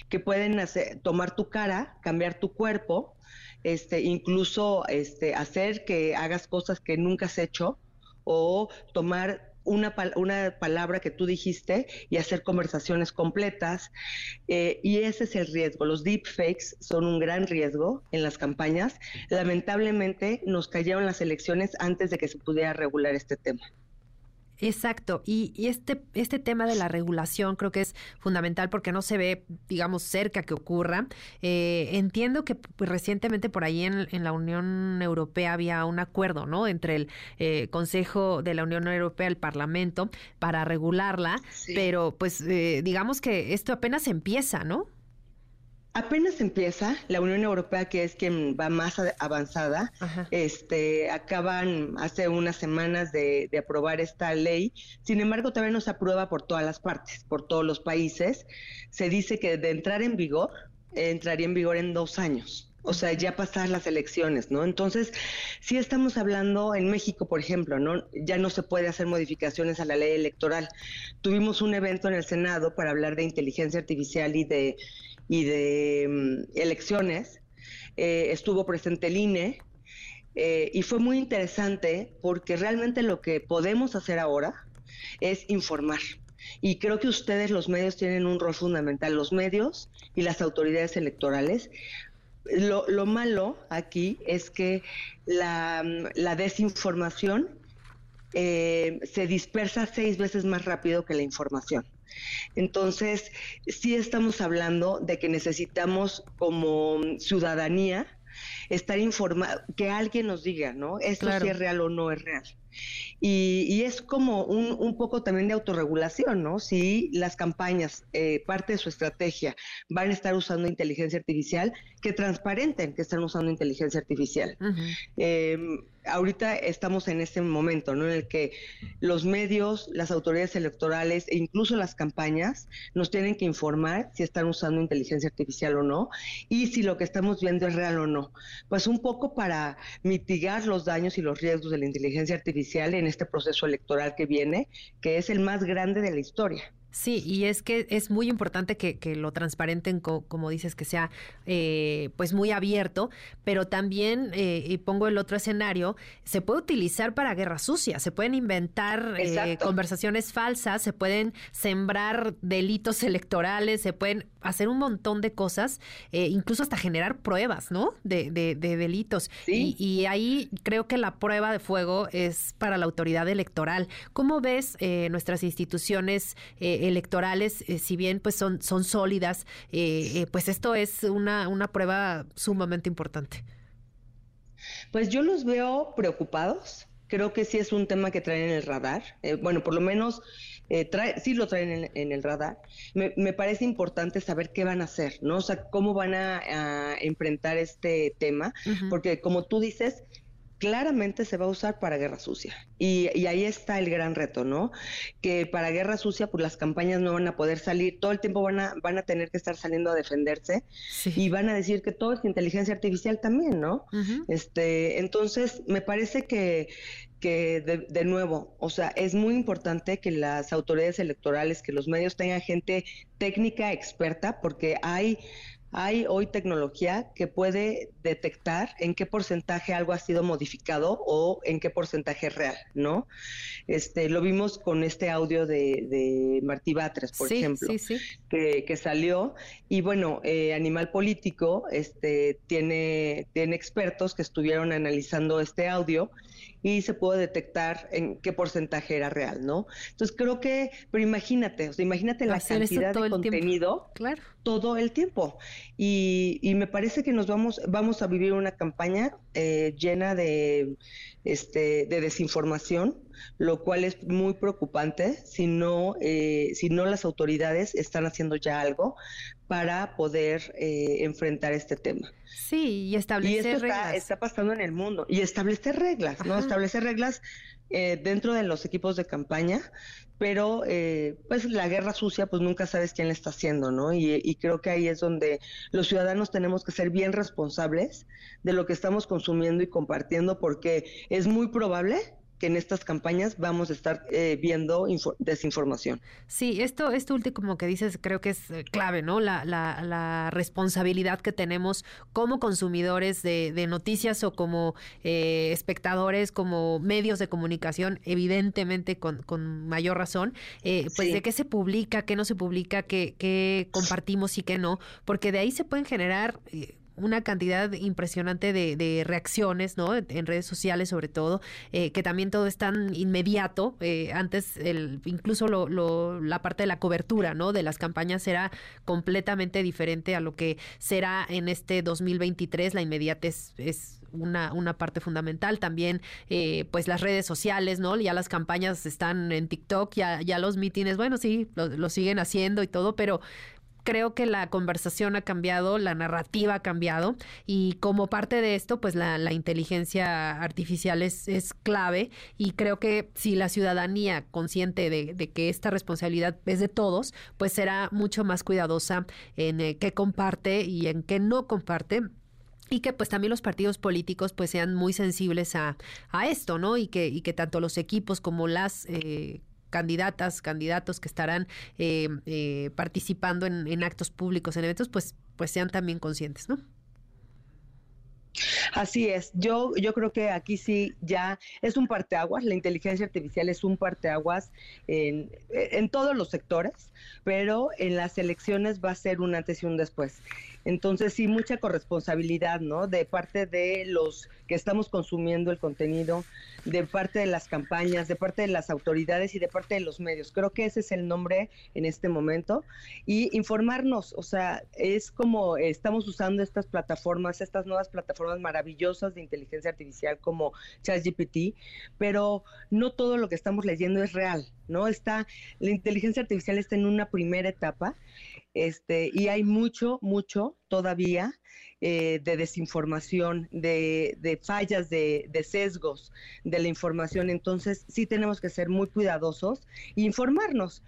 que pueden hacer, tomar tu cara, cambiar tu cuerpo, este, incluso este, hacer que hagas cosas que nunca has hecho o tomar una, una palabra que tú dijiste y hacer conversaciones completas. Eh, y ese es el riesgo. Los deepfakes son un gran riesgo en las campañas. Lamentablemente nos cayeron las elecciones antes de que se pudiera regular este tema. Exacto, y, este, este tema de la regulación creo que es fundamental porque no se ve, digamos, cerca que ocurra. Eh, entiendo que recientemente por ahí en, en, la Unión Europea había un acuerdo, ¿no? Entre el eh, Consejo de la Unión Europea y el Parlamento para regularla, pero pues eh, digamos que esto apenas empieza, ¿no? Apenas empieza, la Unión Europea, que es quien va más avanzada, este, acaban hace unas semanas de, aprobar esta ley. Sin embargo, todavía no se aprueba por todas las partes, por todos los países. Se dice que de entrar en vigor, entraría en vigor en dos años. O sea, ya pasar las elecciones, ¿no? Entonces, si estamos hablando en México, por ejemplo, ¿no? Ya no se puede hacer modificaciones a la ley electoral. Tuvimos un evento en el Senado para hablar de inteligencia artificial y de y de mm, elecciones. Eh, estuvo presente el INE eh, y fue muy interesante porque realmente lo que podemos hacer ahora es informar. Y creo que ustedes, los medios, tienen un rol fundamental, los medios y las autoridades electorales. Lo, lo malo aquí es que la, la desinformación eh, se dispersa seis veces más rápido que la información. Entonces, sí estamos hablando de que necesitamos como ciudadanía estar informado, que alguien nos diga, ¿no? Esto si es real o no es real. Y, es como un, un, poco también de autorregulación, ¿no? Si las campañas, eh, parte de su estrategia, van a estar usando inteligencia artificial, que transparenten que están usando inteligencia artificial ahorita estamos en este momento, ¿no? En el que los medios, las autoridades electorales e incluso las campañas nos tienen que informar si están usando inteligencia artificial o no y si lo que estamos viendo es real o no. Pues un poco para mitigar los daños y los riesgos de la inteligencia artificial en este proceso electoral que viene, que es el más grande de la historia. Sí, y es que es muy importante que, que lo transparenten, como dices, que sea eh, pues muy abierto, pero también, eh, y pongo el otro escenario, se puede utilizar para guerra sucia, se pueden inventar eh, conversaciones falsas, se pueden sembrar delitos electorales, se pueden hacer un montón de cosas, incluso hasta generar pruebas, ¿no? De, de, delitos. Y, y, ahí creo que la prueba de fuego es para la autoridad electoral. ¿Cómo ves nuestras instituciones? electorales, eh, si bien pues son, son sólidas, eh, eh, pues esto es una, una prueba sumamente importante. Pues yo los veo preocupados. Creo que sí es un tema que traen en el radar. bueno, por lo menos trae, sí lo traen en, el radar. Me, parece importante saber qué van a hacer, ¿no? O sea, cómo van a, enfrentar este tema, porque como tú dices, claramente se va a usar para guerra sucia. Y, ahí está el gran reto, ¿no? Que para guerra sucia, pues las campañas no van a poder salir, todo el tiempo van a, van a tener que estar saliendo a defenderse y van a decir que todo es inteligencia artificial también, ¿no? este, entonces, me parece que, que de, de, nuevo, o sea, es muy importante que las autoridades electorales, que los medios tengan gente técnica experta, porque hay hay hoy tecnología que puede detectar en qué porcentaje algo ha sido modificado o en qué porcentaje es real, ¿no? Este, lo vimos con este audio de, Martí Batres, por ejemplo, Que, salió. Y bueno, eh, Animal Político este, tiene, tiene expertos que estuvieron analizando este audio y se puede detectar en qué porcentaje era real, ¿no? Entonces creo que, pero imagínate, o sea, imagínate la cantidad de contenido claro. todo el tiempo. Y, y, me parece que nos vamos, vamos a vivir una campaña eh, llena de, este, de desinformación, lo cual es muy preocupante si no, eh, si no las autoridades están haciendo ya algo para poder eh, enfrentar este tema. Sí, y establecer y esto reglas. Está, pasando en el mundo. Y establecer reglas, ¿no? Establecer reglas eh, dentro de los equipos de campaña, pero eh, pues la guerra sucia, pues nunca sabes quién la está haciendo, ¿no? Y, y, creo que ahí es donde los ciudadanos tenemos que ser bien responsables de lo que estamos consumiendo y compartiendo, porque es muy probable que en estas campañas vamos a estar eh, viendo desinformación. Sí, esto, esto último que dices creo que es eh, clave, ¿no? La, la, responsabilidad que tenemos como consumidores de, noticias o como eh, espectadores, como medios de comunicación, evidentemente con, con mayor razón, pues de qué se publica, qué no se publica, qué, qué compartimos y qué no, porque de ahí se pueden generar una cantidad impresionante de, reacciones, ¿no? En redes sociales sobre todo, eh, que también todo es tan inmediato. Eh, antes, el, incluso lo, la parte de la cobertura, ¿no? De las campañas era completamente diferente a lo que será en este 2023. La inmediatez es una, una parte fundamental. También, eh, pues las redes sociales, ¿no? Ya las campañas están en TikTok, ya, ya los mítines, bueno, sí, lo siguen haciendo y todo, pero creo que la conversación ha cambiado, la narrativa ha cambiado y como parte de esto, pues la, inteligencia artificial es, clave y creo que si la ciudadanía consciente de, que esta responsabilidad es de todos, pues será mucho más cuidadosa en eh, qué comparte y en qué no comparte y que pues también los partidos políticos pues sean muy sensibles a, a esto, ¿no? Y que, y que tanto los equipos como las eh, candidatas, candidatos que estarán eh, eh, participando en, en, actos públicos, en eventos, pues, pues sean también conscientes, ¿no? Así es, yo, yo creo que aquí sí ya es un parteaguas, la inteligencia artificial es un parteaguas en, en todos los sectores, pero en las elecciones va a ser un antes y un después. Entonces sí, mucha corresponsabilidad, ¿no? De parte de los que estamos consumiendo el contenido, de parte de las campañas, de parte de las autoridades y de parte de los medios. Creo que ese es el nombre en este momento. Y informarnos, o sea, es como estamos usando estas plataformas, estas nuevas plataformas maravillosas de inteligencia artificial como ChatGPT, pero no todo lo que estamos leyendo es real, ¿no? Está, la inteligencia artificial está en una primera etapa este, y hay mucho, mucho todavía eh, de desinformación, de, fallas, de, sesgos de la información. Entonces, sí tenemos que ser muy cuidadosos e informarnos.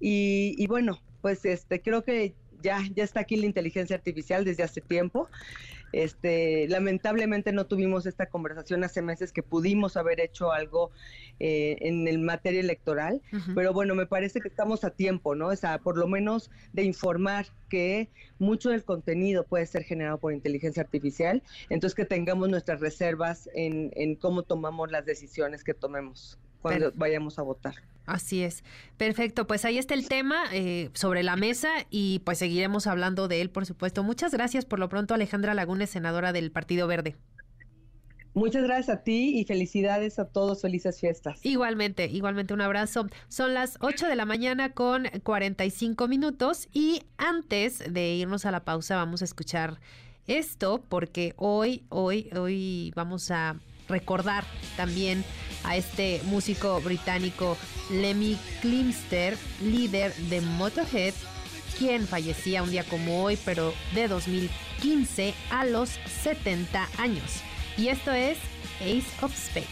Y, y bueno, pues este, creo que ya, ya está aquí la inteligencia artificial desde hace tiempo. Este, lamentablemente no tuvimos esta conversación hace meses que pudimos haber hecho algo eh, en el materia electoral, pero bueno, me parece que estamos a tiempo, ¿no? O sea, por lo menos de informar que mucho del contenido puede ser generado por inteligencia artificial, entonces que tengamos nuestras reservas en, en cómo tomamos las decisiones que tomemos cuando vayamos a votar. Así es. Perfecto, pues ahí está el tema eh, sobre la mesa y pues seguiremos hablando de él, por supuesto. Muchas gracias por lo pronto, Alejandra Lagunes, senadora del Partido Verde. Muchas gracias a ti y felicidades a todos, felices fiestas. Igualmente, igualmente un abrazo. Son las 8 de la mañana con 45 minutos y antes de irnos a la pausa vamos a escuchar esto porque hoy, hoy, hoy vamos a recordar también a este músico británico Lemmy Klimster, líder de Motorhead, quien fallecía un día como hoy, pero de 2015 a los 70 años. Y esto es Ace of Spades.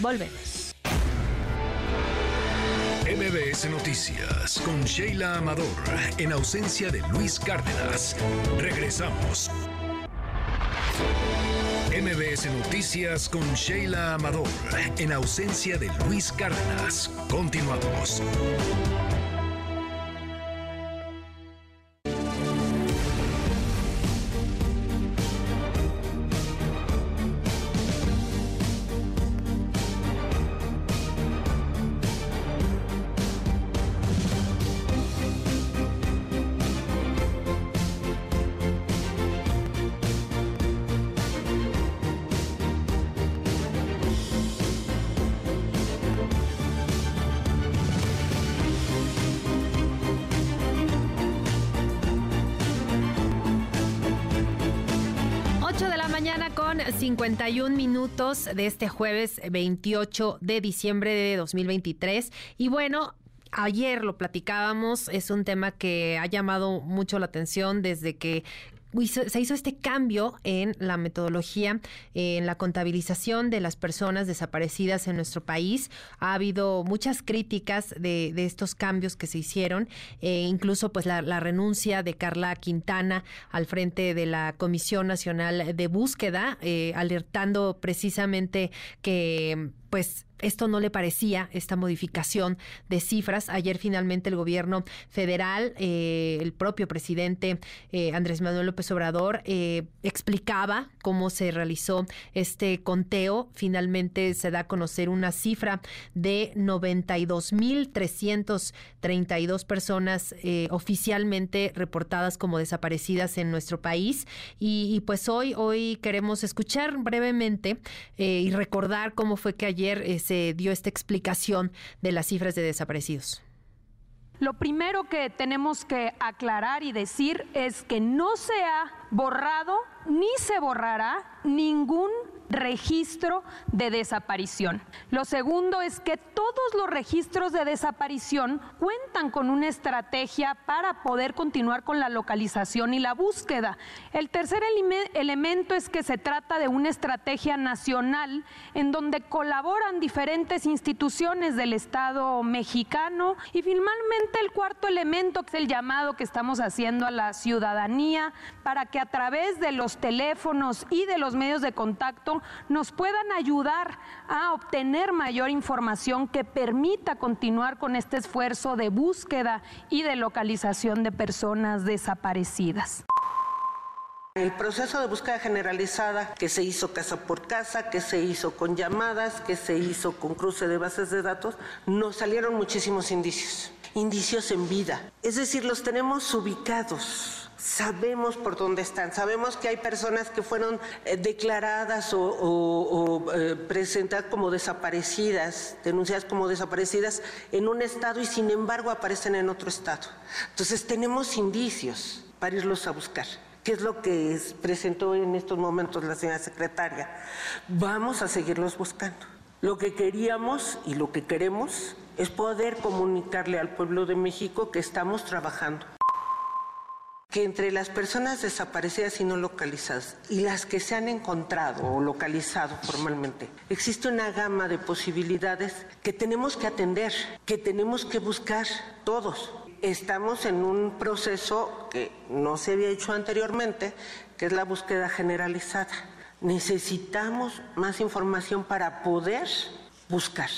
Volvemos. MBS Noticias con Sheila Amador, en ausencia de Luis Cárdenas. Regresamos. MBS Noticias con Sheila Amador, en ausencia de Luis Cárdenas. Continuamos. Minutos de este jueves 28 de diciembre de 2023. Y bueno, ayer lo platicábamos, es un tema que ha llamado mucho la atención desde que se hizo este cambio en la metodología, en la contabilización de las personas desaparecidas en nuestro país. Ha habido muchas críticas de, estos cambios que se hicieron, e incluso pues la, renuncia de Carla Quintana al frente de la Comisión Nacional de Búsqueda, eh, alertando precisamente que pues esto no le parecía, esta modificación de cifras. Ayer finalmente el gobierno federal, eh, el propio presidente eh, Andrés Manuel López Obrador, eh, explicaba cómo se realizó este conteo. Finalmente se da a conocer una cifra de 92.332 personas oficialmente reportadas como desaparecidas en nuestro país. Y, y, pues hoy, hoy queremos escuchar brevemente y recordar cómo fue que ayer se dio esta explicación de las cifras de desaparecidos? Lo primero que tenemos que aclarar y decir es que no se ha borrado ni se borrará ningún registro de desaparición. Lo segundo es que todos los registros de desaparición cuentan con una estrategia para poder continuar con la localización y la búsqueda. El tercer elemento es que se trata de una estrategia nacional en donde colaboran diferentes instituciones del Estado mexicano y finalmente el cuarto elemento que es el llamado que estamos haciendo a la ciudadanía para que a través de los teléfonos y de los medios de contacto nos puedan ayudar a obtener mayor información que permita continuar con este esfuerzo de búsqueda y de localización de personas desaparecidas. El proceso de búsqueda generalizada que se hizo casa por casa, que se hizo con llamadas, que se hizo con cruce de bases de datos, nos salieron muchísimos indicios, indicios en vida. Es decir, los tenemos ubicados sabemos por dónde están, sabemos que hay personas que fueron eh, declaradas o, eh, presentadas como desaparecidas, denunciadas como desaparecidas en un estado y sin embargo aparecen en otro estado. Entonces tenemos indicios para irlos a buscar. ¿Qué es lo que presentó en estos momentos la señora secretaria? Vamos a seguirlos buscando. Lo que queríamos y lo que queremos es poder comunicarle al pueblo de México que estamos trabajando que entre las personas desaparecidas y no localizadas y las que se han encontrado o localizado formalmente, existe una gama de posibilidades que tenemos que atender, que tenemos que buscar todos. Estamos en un proceso que no se había hecho anteriormente, que es la búsqueda generalizada. Necesitamos más información para poder buscar.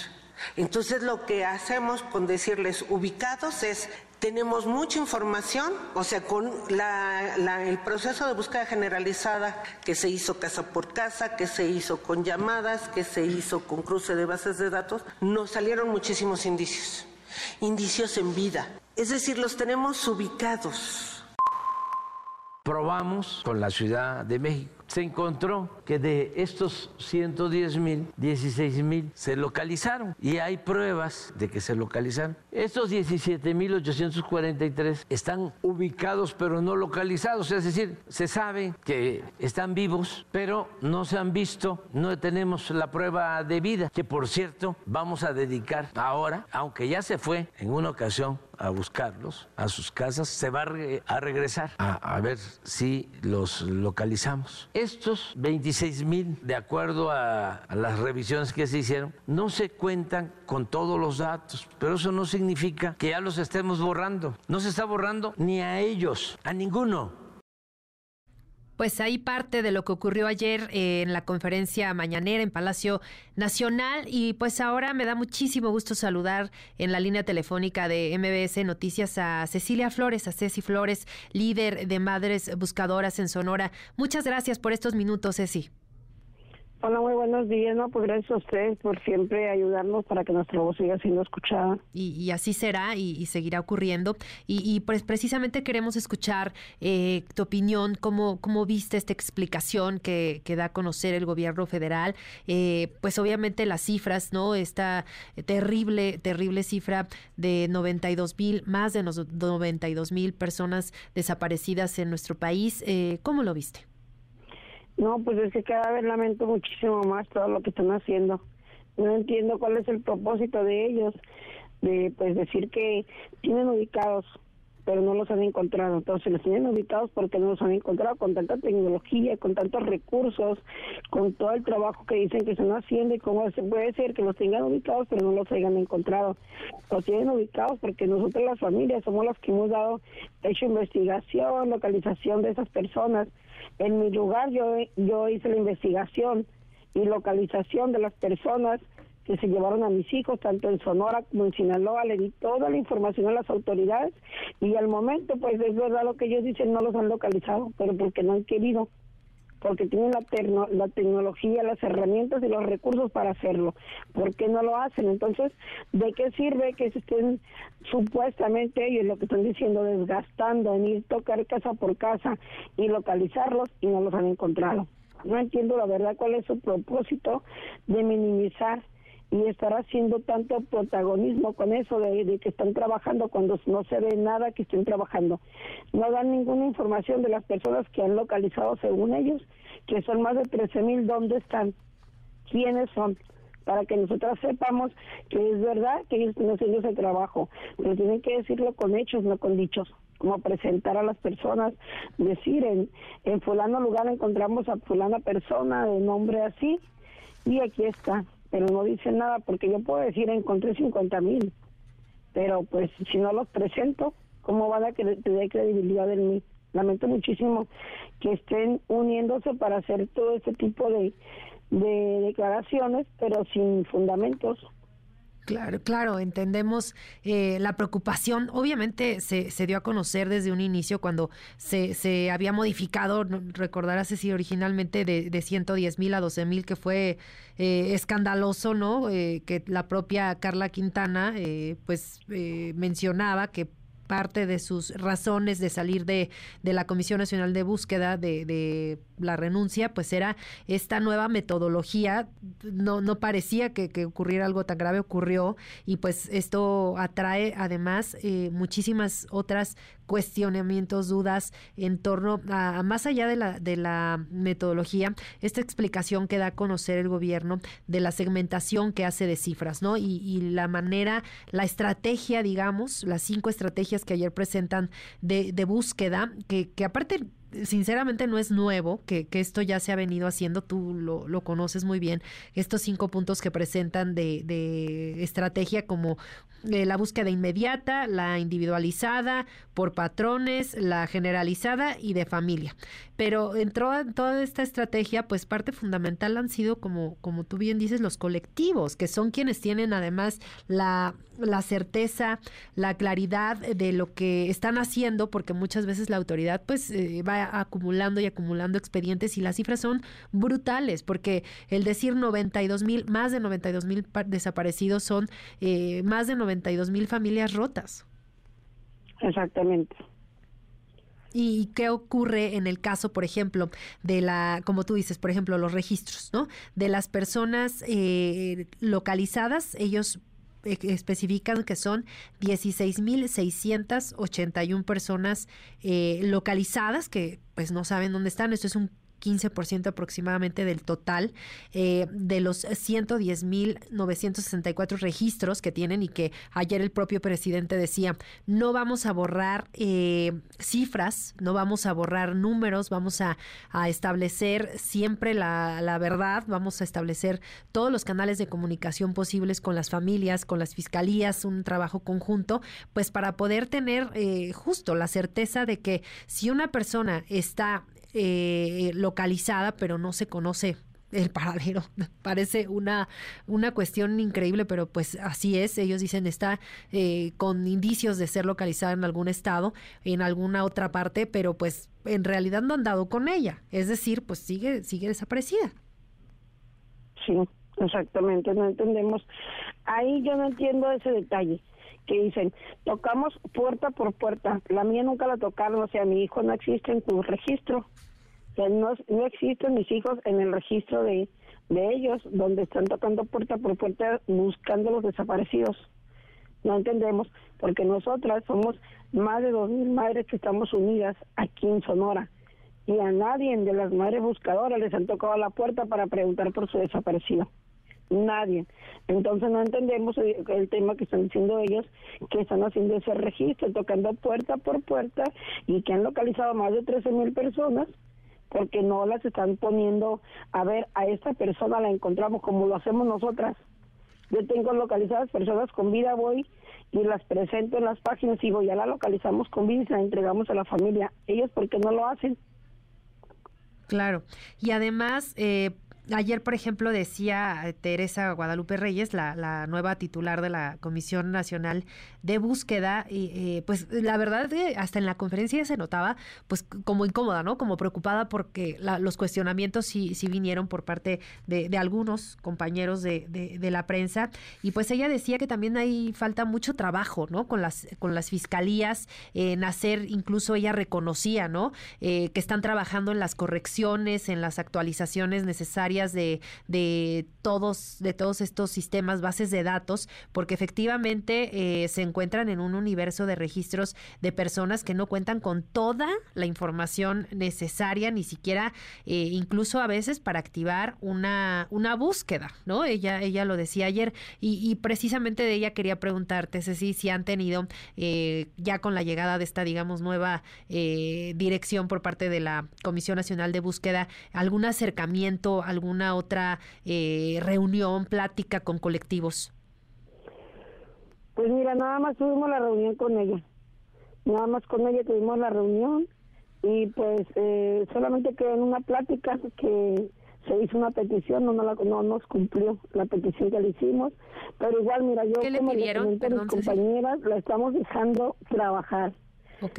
Entonces lo que hacemos con decirles ubicados es tenemos mucha información, o sea, con el proceso de búsqueda generalizada que se hizo casa por casa, que se hizo con llamadas, que se hizo con cruce de bases de datos, nos salieron muchísimos indicios, indicios en vida. Es decir, los tenemos ubicados. Probamos con la Ciudad de México se encontró que de estos 110 mil, 16 mil se localizaron. Y hay pruebas de que se localizaron. Estos 17 mil 843 están ubicados pero no localizados, es decir, se sabe que están vivos pero no se han visto, no tenemos la prueba de vida, que por cierto vamos a dedicar ahora, aunque ya se fue en una ocasión a buscarlos a sus casas, se va a, regresar a, a ver si los localizamos. Estos 26 mil, de acuerdo a, las revisiones que se hicieron, no se cuentan con todos los datos, pero eso no significa que ya los estemos borrando. No se está borrando ni a ellos, a ninguno. Pues ahí parte de lo que ocurrió ayer eh, en la conferencia mañanera en Palacio Nacional y pues ahora me da muchísimo gusto saludar en la línea telefónica de MBS Noticias a Cecilia Flores, a Ceci Flores, líder de Madres Buscadoras en Sonora. Muchas gracias por estos minutos, Ceci. Hola, muy buenos días. No, pues gracias a ustedes por siempre ayudarnos para que nuestra voz siga siendo escuchada. Y, así será y, seguirá ocurriendo. Y, pues precisamente queremos escuchar eh, tu opinión, cómo, cómo viste esta explicación que, que da a conocer el gobierno federal. Eh, pues obviamente las cifras, ¿no? Esta terrible, terrible cifra de 92 mil, más de 92 mil personas desaparecidas en nuestro país. Eh, ¿Cómo lo viste? No, pues es que cada vez lamento muchísimo más todo lo que están haciendo. No entiendo cuál es el propósito de ellos, de pues decir que tienen ubicados, pero no los han encontrado. Entonces los tienen ubicados porque no los han encontrado con tanta tecnología, con tantos recursos, con todo el trabajo que dicen que están haciendo y cómo se puede ser que los tengan ubicados pero no los hayan encontrado. Los tienen ubicados porque nosotros las familias somos las que hemos dado, hecho investigación, localización de esas personas en mi lugar yo, yo hice la investigación y localización de las personas que se llevaron a mis hijos, tanto en Sonora como en Sinaloa, le di toda la información a las autoridades y al momento, pues es verdad lo que ellos dicen, no los han localizado, pero porque no han querido, porque tienen la, la tecnología, las herramientas y los recursos para hacerlo. ¿Por qué no lo hacen? Entonces, ¿de qué sirve que estén supuestamente ellos lo que están diciendo, desgastando en ir tocar casa por casa y localizarlos y no los han encontrado? No entiendo la verdad cuál es su propósito de minimizar y estar haciendo tanto protagonismo con eso de, que están trabajando cuando no se ve nada que estén trabajando. No dan ninguna información de las personas que han localizado según ellos, que son más de 13 mil, dónde están, quiénes son, para que nosotras sepamos que es verdad que ellos están haciendo ese trabajo, pero tienen que decirlo con hechos, no con dichos como presentar a las personas, decir en, en fulano lugar encontramos a fulana persona de nombre así y aquí está, pero no dice nada porque yo puedo decir encontré 50 mil, pero pues si no los presento, ¿cómo van a tener credibilidad en mí? Lamento muchísimo que estén uniéndose para hacer todo este tipo de, de declaraciones, pero sin fundamentos. Claro, claro, entendemos eh, la preocupación. Obviamente se, dio a conocer desde un inicio cuando se, se había modificado, recordarás si originalmente de, de 110 mil a 12 mil, que fue eh, escandaloso, ¿no? Eh, que la propia Carla Quintana, pues mencionaba que parte de sus razones de salir de, la Comisión Nacional de Búsqueda de, la renuncia, pues era esta nueva metodología. No, no parecía que, que, ocurriera algo tan grave, ocurrió, y pues esto atrae además eh, muchísimas otras cuestionamientos, dudas en torno a, más allá de la, de la metodología, esta explicación que da a conocer el gobierno de la segmentación que hace de cifras, ¿no? Y, y la manera, la estrategia, digamos, las cinco estrategias que ayer presentan de, de búsqueda, que, que aparte sinceramente no es nuevo, que, que, esto ya se ha venido haciendo, tú lo, lo conoces muy bien, estos cinco puntos que presentan de, de estrategia como eh, la búsqueda inmediata, la individualizada, por patrones, la generalizada y de familia. Pero en toda esta estrategia, pues parte fundamental han sido, como, como tú bien dices, los colectivos, que son quienes tienen además la, la certeza, la claridad de lo que están haciendo, porque muchas veces la autoridad pues eh, va acumulando y acumulando expedientes y las cifras son brutales, porque el decir 92 mil, más de 92 mil desaparecidos son eh, más de 92 mil familias rotas. Exactamente. ¿Y qué ocurre en el caso, por ejemplo, de la, como tú dices, por ejemplo, los registros, ¿no? De las personas eh, localizadas, ellos especifican que son 16.681 personas eh, localizadas que pues no saben dónde están. Esto es un 15% aproximadamente del total eh, de los 110.964 registros que tienen y que ayer el propio presidente decía, no vamos a borrar eh, cifras, no vamos a borrar números, vamos a, establecer siempre la, la, verdad, vamos a establecer todos los canales de comunicación posibles con las familias, con las fiscalías, un trabajo conjunto, pues para poder tener eh, justo la certeza de que si una persona está eh, localizada, pero no se conoce el paradero. Parece una, una cuestión increíble, pero pues así es. Ellos dicen está eh, con indicios de ser localizada en algún estado, en alguna otra parte, pero pues en realidad no han dado con ella. Es decir, pues sigue, sigue desaparecida. Sí, exactamente, no entendemos. Ahí yo no entiendo ese detalle que dicen, tocamos puerta por puerta. La mía nunca la tocaron, o sea, mi hijo no existe en tu registro. O sea, no, no existen mis hijos en el registro de, de ellos, donde están tocando puerta por puerta buscando los desaparecidos. No entendemos, porque nosotras somos más de dos mil madres que estamos unidas aquí en Sonora y a nadie de las madres buscadoras les han tocado la puerta para preguntar por su desaparecido nadie. Entonces no entendemos el, tema que están diciendo ellos, que están haciendo ese registro, tocando puerta por puerta y que han localizado más de 13 mil personas porque no las están poniendo, a ver, a esta persona la encontramos como lo hacemos nosotras. Yo tengo localizadas personas con vida, voy y las presento en las páginas y digo, ya la localizamos con vida y se la entregamos a la familia. Ellos, ¿por qué no lo hacen? Claro. Y además, eh, ayer, por ejemplo, decía eh, Teresa Guadalupe Reyes, la, nueva titular de la Comisión Nacional de Búsqueda, y eh, pues la verdad que hasta en la conferencia se notaba pues como incómoda, ¿no? Como preocupada porque los cuestionamientos sí, sí vinieron por parte de, algunos compañeros de, de, la prensa y pues ella decía que también hay falta mucho trabajo, ¿no? Con las, con las fiscalías, en hacer, incluso ella reconocía, ¿no? Eh, que están trabajando en las correcciones, en las actualizaciones necesarias de, de, todos, de todos estos sistemas, bases de datos, porque efectivamente eh, se encuentran en un universo de registros de personas que no cuentan con toda la información necesaria, ni siquiera eh, incluso a veces para activar una, una búsqueda, ¿no? Ella, ella lo decía ayer y, precisamente de ella quería preguntarte, Ceci, si han tenido eh, ya con la llegada de esta, digamos, nueva dirección por parte de la Comisión Nacional de Búsqueda, algún acercamiento, alguna otra eh, reunión, plática con colectivos? Pues mira, nada más tuvimos la reunión con ella. Nada más con ella tuvimos la reunión y pues eh, solamente quedó en una plática que se hizo una petición, no, no, nos cumplió la petición que le hicimos, pero igual, mira, yo como le comenté a mis compañeras, la estamos dejando trabajar.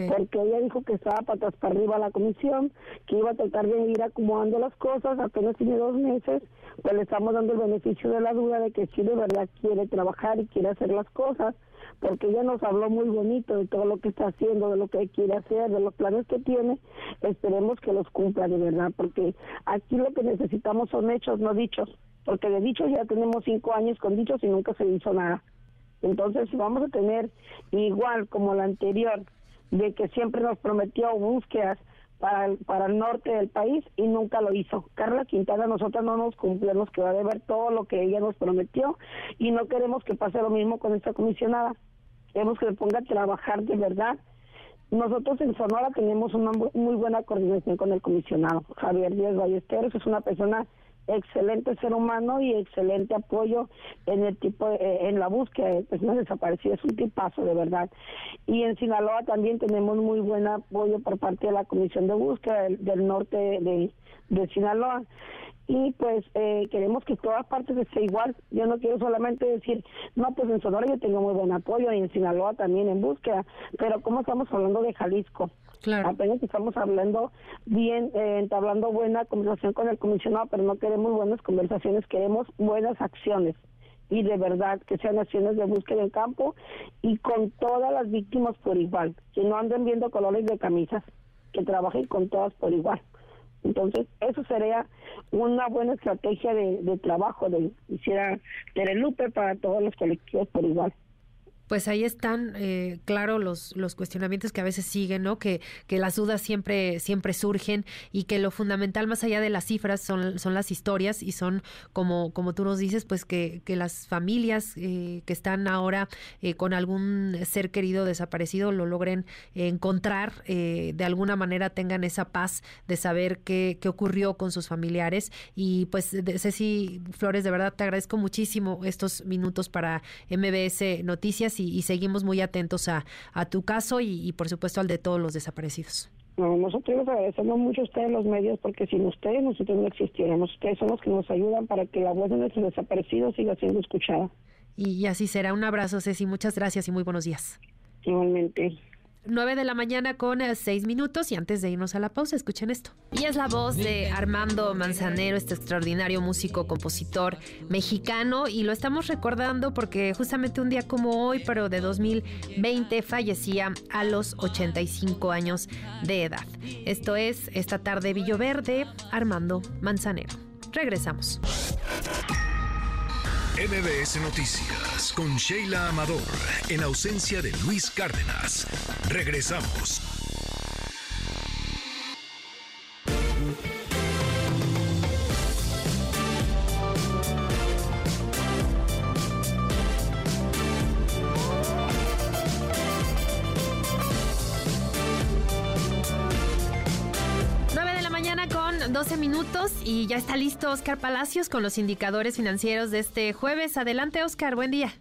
Porque ella dijo que estaba patas para arriba la comisión, que iba a tratar de ir acomodando las cosas, apenas tiene dos meses, pues le estamos dando el beneficio de la duda de que sí de verdad quiere trabajar y quiere hacer las cosas, porque ella nos habló muy bonito de todo lo que está haciendo, de lo que quiere hacer, de los planes que tiene, esperemos que los cumpla de verdad, porque aquí lo que necesitamos son hechos, no dichos, porque de dichos ya tenemos cinco años con dichos y nunca se hizo nada. Entonces vamos a tener igual como la anterior, de que siempre nos prometió búsquedas para el, para el norte del país y nunca lo hizo. Carla Quintana, nosotros no nos cumplimos que va a ver todo lo que ella nos prometió y no queremos que pase lo mismo con esta comisionada. Queremos que se ponga a trabajar de verdad. Nosotros en Sonora tenemos una muy buena coordinación con el comisionado. Javier Díaz Ballesteros es una persona excelente ser humano y excelente apoyo en el tipo eh, en la búsqueda de personas desaparecidas es un tipazo de verdad. Y en Sinaloa también tenemos muy buen apoyo por parte de la comisión de búsqueda del, norte de, de Sinaloa y pues eh, queremos que todas partes esté igual. Yo no quiero solamente decir, no, pues en Sonora yo tengo muy buen apoyo y en Sinaloa también en búsqueda, pero ¿cómo estamos hablando de Jalisco? Claro. Apenas estamos hablando bien, eh, entablando buena conversación con el comisionado, pero no queremos buenas conversaciones, queremos buenas acciones y de verdad que sean acciones de búsqueda en campo y con todas las víctimas por igual, que no anden viendo colores de camisas, que trabajen con todas por igual. Entonces, eso sería una buena estrategia de, de trabajo de hiciera Terelupe para todos los colectivos por igual pues ahí están, eh, claro, los, los cuestionamientos que a veces siguen, ¿no? Que, que las dudas siempre, siempre surgen y que lo fundamental más allá de las cifras son, son las historias y son, como, como tú nos dices, pues que, que las familias eh, que están ahora eh, con algún ser querido desaparecido lo logren encontrar, de alguna manera tengan esa paz de saber qué, qué ocurrió con sus familiares. Y pues, Ceci Flores, de verdad te agradezco muchísimo estos minutos para MBS Noticias y, seguimos muy atentos a, tu caso y, por supuesto al de todos los desaparecidos. nosotros les agradecemos mucho a ustedes los medios porque sin ustedes nosotros no existiéramos. Ustedes son los que nos ayudan para que la voz de nuestros desaparecidos siga siendo escuchada. Y así será. Un abrazo, Ceci. Muchas gracias y muy buenos días. Igualmente. 9 de la mañana con 6 eh, minutos y antes de irnos a la pausa, escuchen esto. Y es la voz de Armando Manzanero, este extraordinario músico, compositor mexicano y lo estamos recordando porque justamente un día como hoy, pero de 2020, fallecía a los 85 años de edad. Esto es esta tarde Villoverde, Armando Manzanero. Regresamos. MBS Noticias con Sheila Amador, en ausencia de Luis Cárdenas. Regresamos. Y ya está listo Oscar Palacios con los indicadores financieros de este jueves. Adelante, Oscar, buen día.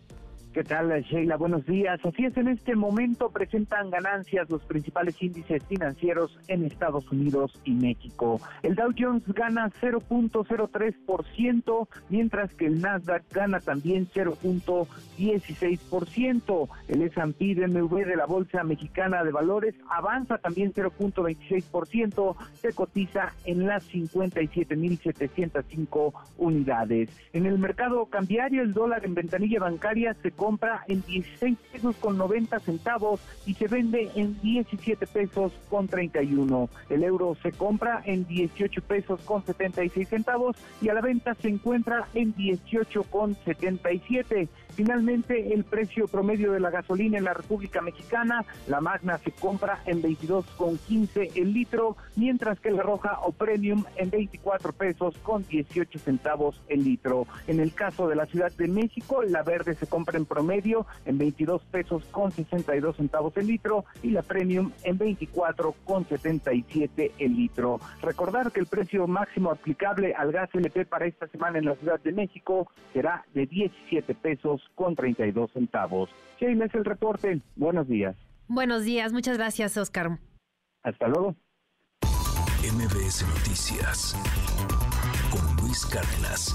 ¿Qué tal, Sheila? Buenos días. Así es, en este momento presentan ganancias los principales índices financieros en Estados Unidos y México. El Dow Jones gana 0.03%, mientras que el Nasdaq gana también 0.16%. El S&P DMV de la Bolsa Mexicana de Valores avanza también 0.26%, se cotiza en las 57.705 unidades. En el mercado cambiario, el dólar en ventanilla bancaria se compra en 16 pesos con 90 centavos y se vende en 17 pesos con 31. El euro se compra en 18 pesos con 76 centavos y a la venta se encuentra en 18 con 77. Finalmente, el precio promedio de la gasolina en la República Mexicana, la Magna se compra en 22,15 el litro, mientras que la Roja o Premium en 24 pesos con 18 centavos el litro. En el caso de la Ciudad de México, la Verde se compra en promedio en 22 pesos con 62 centavos el litro y la Premium en 24 con 77 el litro. Recordar que el precio máximo aplicable al gas LP para esta semana en la Ciudad de México será de 17 pesos con 32 centavos. Sheila es el reporte. Buenos días. Buenos días, muchas gracias, Oscar. Hasta luego. MBS Noticias con Luis Cárdenas.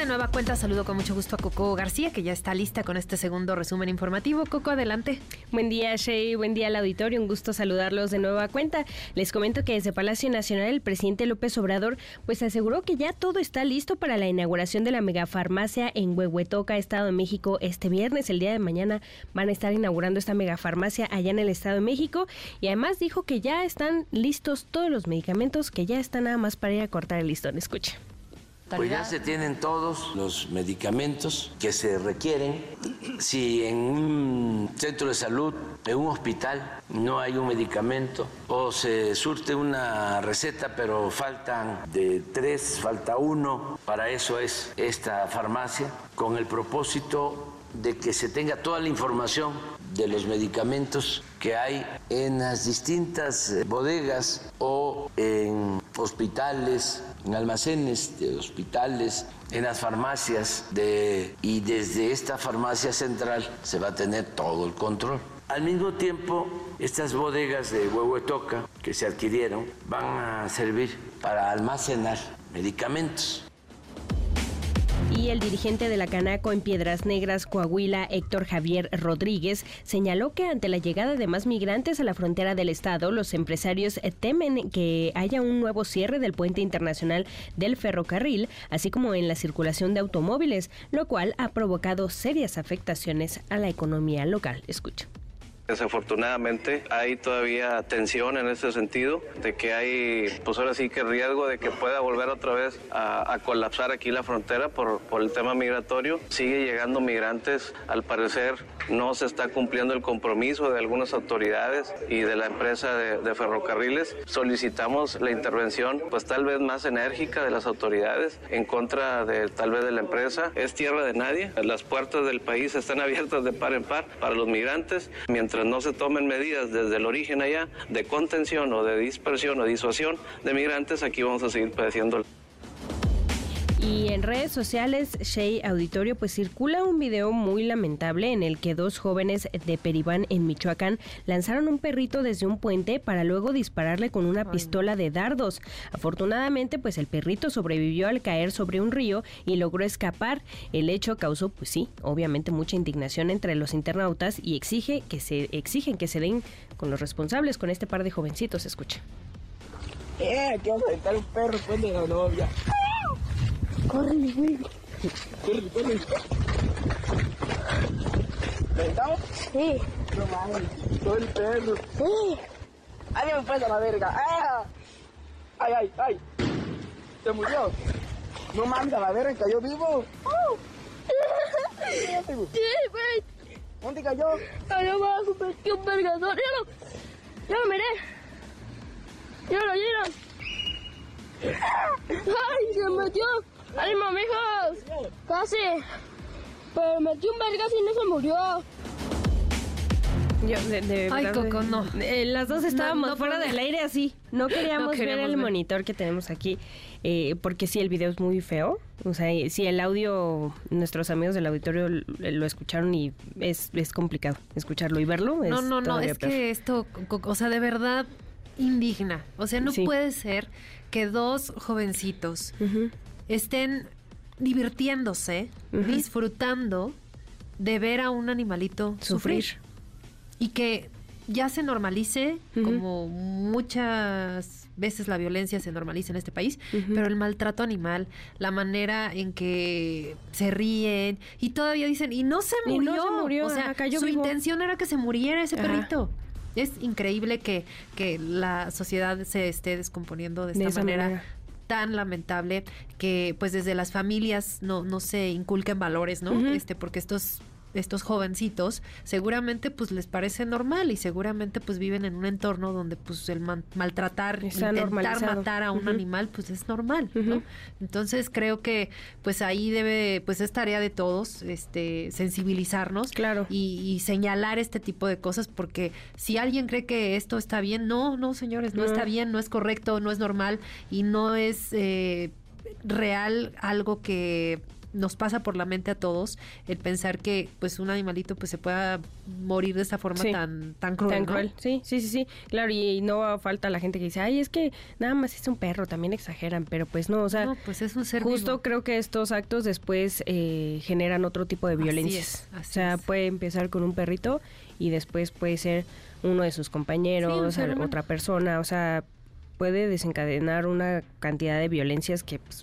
De nueva cuenta saludo con mucho gusto a Coco García, que ya está lista con este segundo resumen informativo. Coco, adelante. Buen día, Shay. Buen día al auditorio. Un gusto saludarlos de nueva cuenta. Les comento que desde Palacio Nacional el presidente López Obrador pues aseguró que ya todo está listo para la inauguración de la megafarmacia en Huehuetoca, Estado de México, este viernes. El día de mañana van a estar inaugurando esta megafarmacia allá en el Estado de México. Y además dijo que ya están listos todos los medicamentos, que ya están nada más para ir a cortar el listón. Escucha. Pues ya se tienen todos los medicamentos que se requieren. Si en un centro de salud, en un hospital, no hay un medicamento o se surte una receta pero faltan de tres, falta uno, para eso es esta farmacia, con el propósito de que se tenga toda la información de los medicamentos que hay en las distintas eh, bodegas o en hospitales, en almacenes de hospitales, en las farmacias de, y desde esta farmacia central se va a tener todo el control. Al mismo tiempo, estas bodegas de Huehuetoca que se adquirieron van a servir para almacenar medicamentos. El dirigente de la Canaco en Piedras Negras, Coahuila, Héctor Javier Rodríguez, señaló que ante la llegada de más migrantes a la frontera del estado, los empresarios temen que haya un nuevo cierre del puente internacional del ferrocarril, así como en la circulación de automóviles, lo cual ha provocado serias afectaciones a la economía local. Escucha. Desafortunadamente hay todavía tensión en ese sentido, de que hay, pues ahora sí que riesgo de que pueda volver otra vez a, a colapsar aquí la frontera por, por el tema migratorio. Sigue llegando migrantes, al parecer no se está cumpliendo el compromiso de algunas autoridades y de la empresa de, de ferrocarriles. Solicitamos la intervención, pues tal vez más enérgica de las autoridades en contra de tal vez de la empresa. Es tierra de nadie, las puertas del país están abiertas de par en par para los migrantes, mientras no se tomen medidas desde el origen allá de contención o de dispersión o disuasión de migrantes, aquí vamos a seguir padeciendo. Y en redes sociales, Shea Auditorio, pues circula un video muy lamentable en el que dos jóvenes de Peribán en Michoacán lanzaron un perrito desde un puente para luego dispararle con una pistola de dardos. Afortunadamente, pues el perrito sobrevivió al caer sobre un río y logró escapar. El hecho causó, pues sí, obviamente mucha indignación entre los internautas y exige que se exigen que se den con los responsables con este par de jovencitos. Escucha. Eh, que vamos a aventar un perro pues de la novia. Corre, güey. Corre, corre. ¿Ventado? Sí. No mames. Soy el perro. Sí. Alguien me pasa la verga. ¡Ah! Ay, ay, ay. Se murió. No mames, a la verga, cayó vivo. Sí, güey. ¿Dónde cayó? Cayó abajo, me dio un vergador. Ya lo, ya lo miré. ¡Llora, llora! ¡Ay, se metió! ¡Ay, mamijas! ¡Casi! Pero metió un vergas y no se murió. Yo, de, de Ay, verdad, Coco, no. eh, las dos estábamos no fuera del aire así. No queríamos, No ver el ver. monitor que tenemos aquí. eh, porque sí, el video es muy feo. O sea, si el audio, nuestros amigos del auditorio l- lo escucharon y es, es complicado escucharlo y verlo. No, es no, no, es peor. que esto, co- o sea, de verdad indigna. O sea, no Sí. puede ser que dos jovencitos estén divirtiéndose, disfrutando de ver a un animalito sufrir. Sufrir. Y que ya se normalice, como muchas veces la violencia se normaliza en este país, pero el maltrato animal, la manera en que se ríen y todavía dicen, y no se murió. no se murió, o sea, ajá, cayó su vivo. intención era que se muriera ese Ajá. perrito. Es increíble que, que la sociedad se esté descomponiendo de esta manera. Tan lamentable que pues desde las familias no, no se inculquen valores, ¿no? Ujú. Este, porque estos estos jovencitos seguramente pues les parece normal y seguramente pues viven en un entorno donde pues el man- maltratar, Está intentar matar a un animal pues es normal, ¿no? Entonces creo que pues ahí debe pues es tarea de todos este sensibilizarnos claro. y, y señalar este tipo de cosas porque si alguien cree que esto está bien, no, no señores, no, No. está bien, no es correcto, no es normal y no es eh, real algo que nos pasa por la mente a todos el pensar que pues un animalito pues se pueda morir de esta forma Sí. tan tan cruel, Tan ¿no? cruel, sí, sí, sí, sí. Claro, y no falta la gente que dice, ay, es que nada más es un perro, también exageran, pero pues no, o sea, No, pues es un ser justo vivo. creo que estos actos después eh, generan otro tipo de Así violencias. es, así o sea, puede empezar con un perrito y después puede ser uno de sus compañeros, otra persona, o sea, puede desencadenar una cantidad de violencias que pues,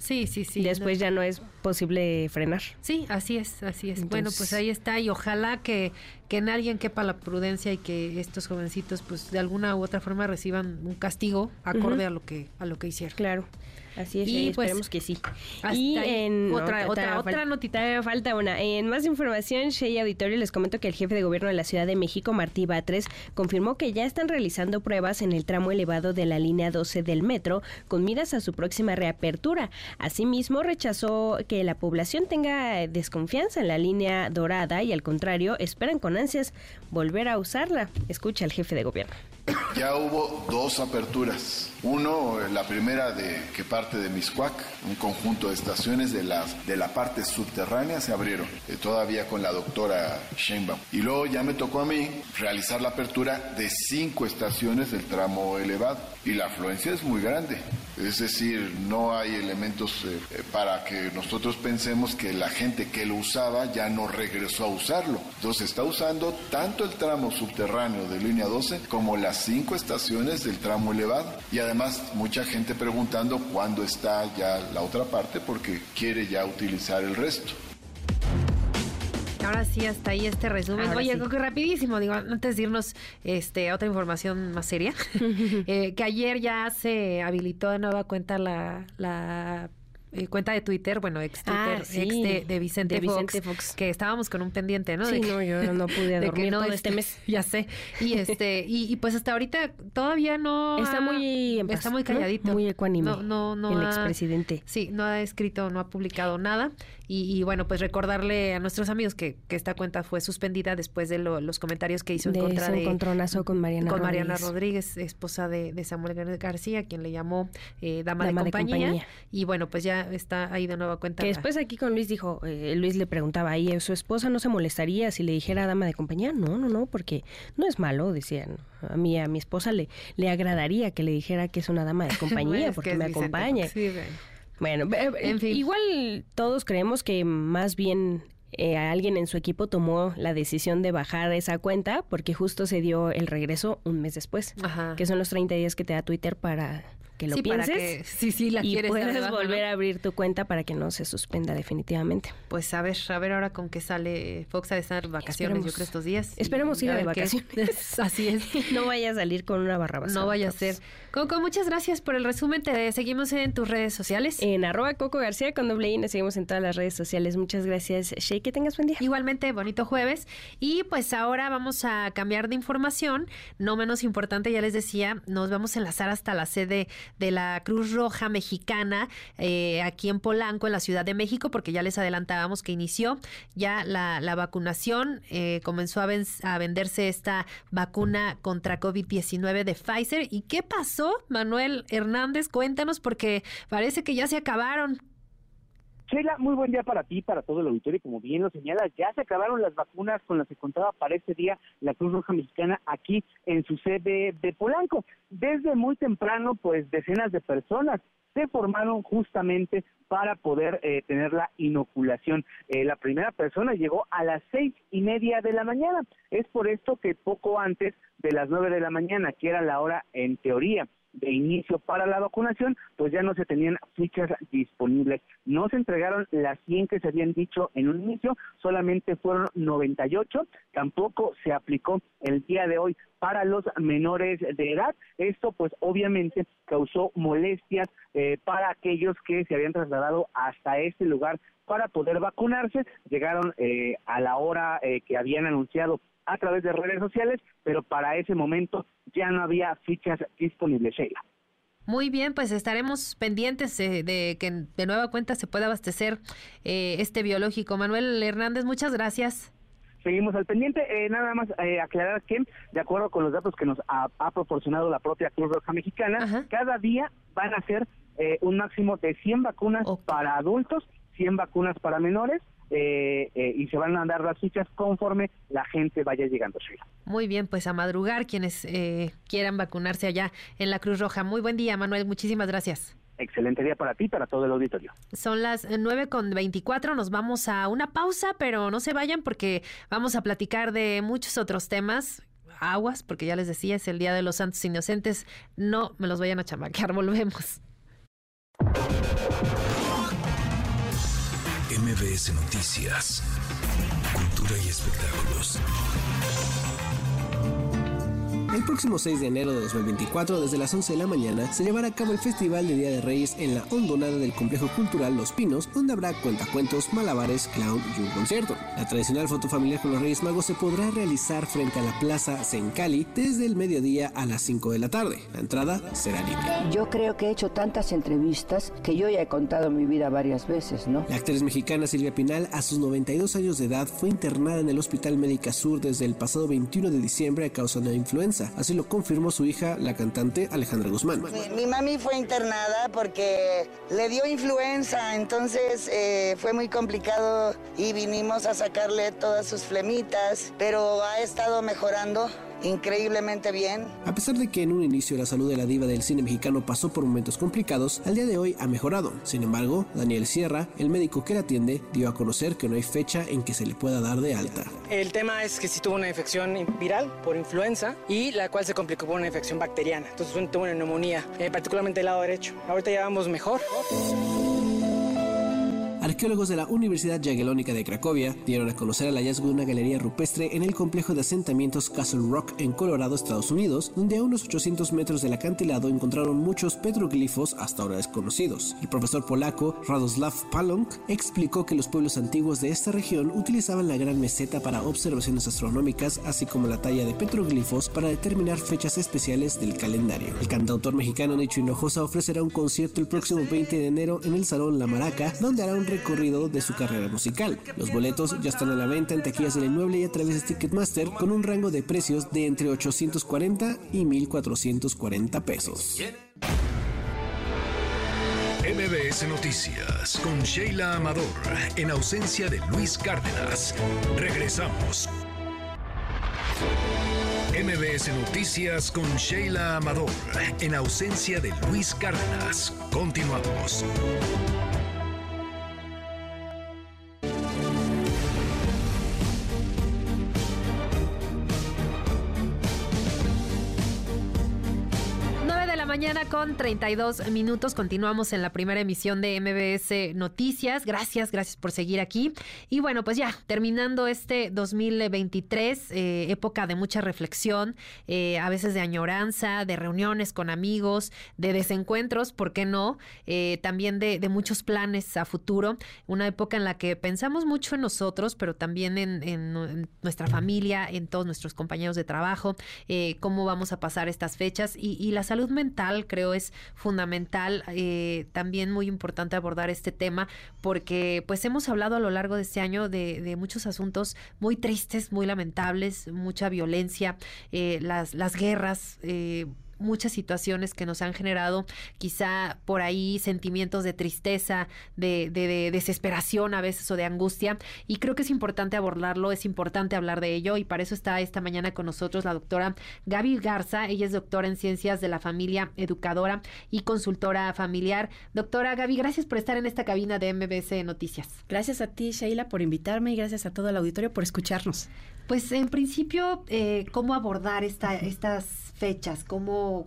Sí, sí, sí. después no. ya no es posible frenar. Sí, así es, así es. bueno, pues ahí está y ojalá que, que en alguien quepa la prudencia y que estos jovencitos pues de alguna u otra forma reciban un castigo acorde a lo que a lo que hicieron. Claro. Así es, Y, y pues, esperemos que sí. Y en Otra- no, otra- otra notita. falta una. En más información, Shea Auditorio les comento que el jefe de gobierno de la Ciudad de México, Martí Batres, confirmó que ya están realizando pruebas en el tramo elevado de la línea 12 del metro con miras a su próxima reapertura. Asimismo, rechazó que la población tenga desconfianza en la línea dorada y al contrario, esperan con ansias volver a usarla. Escucha al jefe de gobierno. Ya hubo dos aperturas. Uno, eh, la primera de que parte de Miscuac, un conjunto de estaciones de la, de la parte subterránea se abrieron, eh, todavía con la doctora Sheinbaum. Y luego ya me tocó a mí realizar la apertura de cinco estaciones del tramo elevado. Y la afluencia es muy grande. Es decir, no hay elementos eh, eh, para que nosotros pensemos que la gente que lo usaba ya no regresó a usarlo. Entonces está usando tanto el tramo subterráneo de línea 12 como las cinco estaciones del tramo elevado. Y además mucha gente preguntando cuándo está ya la otra parte porque quiere ya utilizar el resto. Ahora sí, hasta ahí este resumen. Ahora Oye, sí. rapidísimo, digo, antes de irnos este, a otra información más seria, eh, que ayer ya se habilitó de nueva cuenta la, la eh, cuenta de Twitter, bueno, ex Twitter, Ah, sí, ex de, de Vicente, de Vicente Fox, que estábamos con un pendiente, ¿no? Sí, De que- no, yo no pude de que dormir todo es- este mes. Ya sé. Y este, y, y pues hasta ahorita todavía no Está ha- muy paz, está muy ¿no? calladito. Muy ecuánime, No, no, no el expresidente. Sí, no ha escrito, no ha publicado nada. Y, y, bueno, pues recordarle a nuestros amigos que, que esta cuenta fue suspendida después de lo- los comentarios que hizo en de contra ese de encontronazo con Mariana con Mariana Rodríguez. Rodríguez, esposa de, de Samuel Gar- García, quien le llamó eh, dama, Dama de, de compañía. Y bueno, pues ya está ahí de nueva cuenta. Que después aquí con Luis dijo, eh, Luis le preguntaba, ¿y su esposa no se molestaría si le dijera dama de compañía? No, no, no, porque no es malo, decían. A mí, a mi esposa le, le agradaría que le dijera que es una dama de compañía porque me acompaña. Sí, bueno. En fin. igual todos creemos que más bien eh, alguien en su equipo tomó la decisión de bajar esa cuenta porque justo se dio el regreso un mes después, Ajá. que son los 30 días que te da Twitter para que lo Sí, para pienses. que- sí, sí, la y puedes baja, volver ¿no? a abrir tu cuenta para que no se suspenda definitivamente. Pues a ver, a ver ahora con qué sale Fox a estar vacaciones, yo creo, estos días. Esperemos ir a de qué- vacaciones. Así es. no vaya a salir con una barra No vaya a ser. Coco, muchas gracias por el resumen. Te seguimos en tus redes sociales. En arroba Coco García con doble I, nos seguimos en todas las redes sociales. Muchas gracias, Shay, que tengas buen día. Igualmente, bonito jueves. Y pues ahora vamos a cambiar de información. No menos importante, ya les decía, nos vamos a enlazar hasta la sede de la Cruz Roja Mexicana, eh, aquí en Polanco, en la Ciudad de México, porque ya les adelantábamos que inició ya la, la vacunación. eh, comenzó a, ven- a venderse esta vacuna contra COVID-19 de Pfizer. ¿Y qué pasó, Manuel Hernández? Cuéntanos, porque parece que ya se acabaron. Sheila, muy buen día para ti, para todo el auditorio. Como bien lo señalas, ya se acabaron las vacunas con las que contaba para este día la Cruz Roja Mexicana aquí en su sede de Polanco. Desde muy temprano, pues decenas de personas se formaron justamente para poder eh, tener la inoculación. Eh, la primera persona llegó a las seis y media de la mañana. Es por esto que poco antes de las nueve de la mañana, que era la hora en teoría de inicio para la vacunación, pues ya no se tenían fichas disponibles. No se entregaron las 100 que se habían dicho en un inicio, solamente fueron 98. Tampoco se aplicó el día de hoy para los menores de edad. Esto pues obviamente causó molestias eh, para aquellos que se habían trasladado hasta este lugar para poder vacunarse. Llegaron eh, a la hora eh, que habían anunciado a través de redes sociales, pero para ese momento ya no había fichas disponibles, Sheila. Muy bien, pues estaremos pendientes eh, de que de nueva cuenta se pueda abastecer eh, este biológico. Manuel Hernández, muchas gracias. Seguimos al pendiente. Eh, nada más eh, aclarar que, de acuerdo con los datos que nos ha, ha proporcionado la propia Cruz Roja Mexicana, cada día van a ser eh, un máximo de 100 vacunas para adultos, 100 vacunas para menores, eh, eh, y se van a dar las fichas conforme la gente vaya llegando, Sheila. Muy bien, pues a madrugar quienes eh, quieran vacunarse allá en la Cruz Roja. Muy buen día, Manuel. Muchísimas gracias. Excelente día para ti y para todo el auditorio. Son las 9 con 24, nos vamos a una pausa, pero no se vayan porque vamos a platicar de muchos otros temas. Aguas, porque ya les decía, es el Día de los Santos Inocentes. No me los vayan a chamaquear, volvemos. MBS Noticias. Cultura y espectáculos. El próximo 6 de enero de 2024, desde las 11 de la mañana, se llevará a cabo el Festival de Día de Reyes en la hondonada del Complejo Cultural Los Pinos, donde habrá cuentacuentos, malabares, clown y un concierto. La tradicional foto familiar con los Reyes Magos se podrá realizar frente a la Plaza Sencali desde el mediodía a las 5 de la tarde. La entrada será libre. Yo creo que he hecho tantas entrevistas que yo ya he contado mi vida varias veces, ¿no? La actriz mexicana Silvia Pinal, a sus 92 años de edad, fue internada en el Hospital Médica Sur desde el pasado 21 de diciembre a causa de la influenza. Así lo confirmó su hija, la cantante Alejandra Guzmán. Mi, mi mami fue internada porque le dio influenza, entonces eh, fue muy complicado y vinimos a sacarle todas sus flemitas, pero ha estado mejorando increíblemente bien. A pesar de que en un inicio la salud de la diva del cine mexicano pasó por momentos complicados, al día de hoy ha mejorado. Sin embargo, Daniel Sierra, el médico que la atiende, dio a conocer que no hay fecha en que se le pueda dar de alta. El tema es que sí tuvo una infección viral por influenza y la cual se complicó por una infección bacteriana. Entonces tuvo una neumonía, eh, particularmente el lado derecho. Ahorita ya vamos mejor. Arqueólogos de la Universidad Jagiellónica de Cracovia dieron a conocer el hallazgo de una galería rupestre en el complejo de asentamientos Castle Rock en Colorado, Estados Unidos, donde a unos 800 metros del acantilado encontraron muchos petroglifos hasta ahora desconocidos. El profesor polaco Radoslav Palonk explicó que los pueblos antiguos de esta región utilizaban la gran meseta para observaciones astronómicas, así como la talla de petroglifos para determinar fechas especiales del calendario. El cantautor mexicano Nicho Hinojosa ofrecerá un concierto el próximo 20 de enero en el Salón La Maraca, donde hará un recorrido de su carrera musical. Los boletos ya están a la venta en taquillas del inmueble y a través de Ticketmaster con un rango de precios de entre 840 y 1440 pesos. MBS Noticias con Sheila Amador en ausencia de Luis Cárdenas. Regresamos. MBS Noticias con Sheila Amador en ausencia de Luis Cárdenas. Continuamos. Mañana con 32 minutos. Continuamos en la primera emisión de MBS Noticias. Gracias, gracias por seguir aquí. Y bueno, pues ya, terminando este 2023, eh, época de mucha reflexión, eh, a veces de añoranza, de reuniones con amigos, de desencuentros, ¿por qué no? Eh, también de, muchos planes a futuro. Una época en la que pensamos mucho en nosotros, pero también en, nuestra familia, en todos nuestros compañeros de trabajo, cómo vamos a pasar estas fechas y la salud mental creo es fundamental, eh, también muy importante abordar este tema porque pues hemos hablado a lo largo de este año de, de muchos asuntos muy tristes, muy lamentables, mucha violencia, eh, las, las guerras. Eh, muchas situaciones que nos han generado quizá por ahí sentimientos de tristeza, de, de, desesperación a veces o de angustia. Y creo que es importante abordarlo, es importante hablar de ello y para eso está esta mañana con nosotros la doctora Gaby Garza. Ella es doctora en ciencias de la familia, educadora y consultora familiar. Doctora Gaby, gracias por estar en esta cabina de MBC Noticias. Gracias a ti, Sheila, por invitarme y gracias a todo el auditorio por escucharnos. Pues en principio, eh, ¿cómo abordar esta, estas fechas? ¿Cómo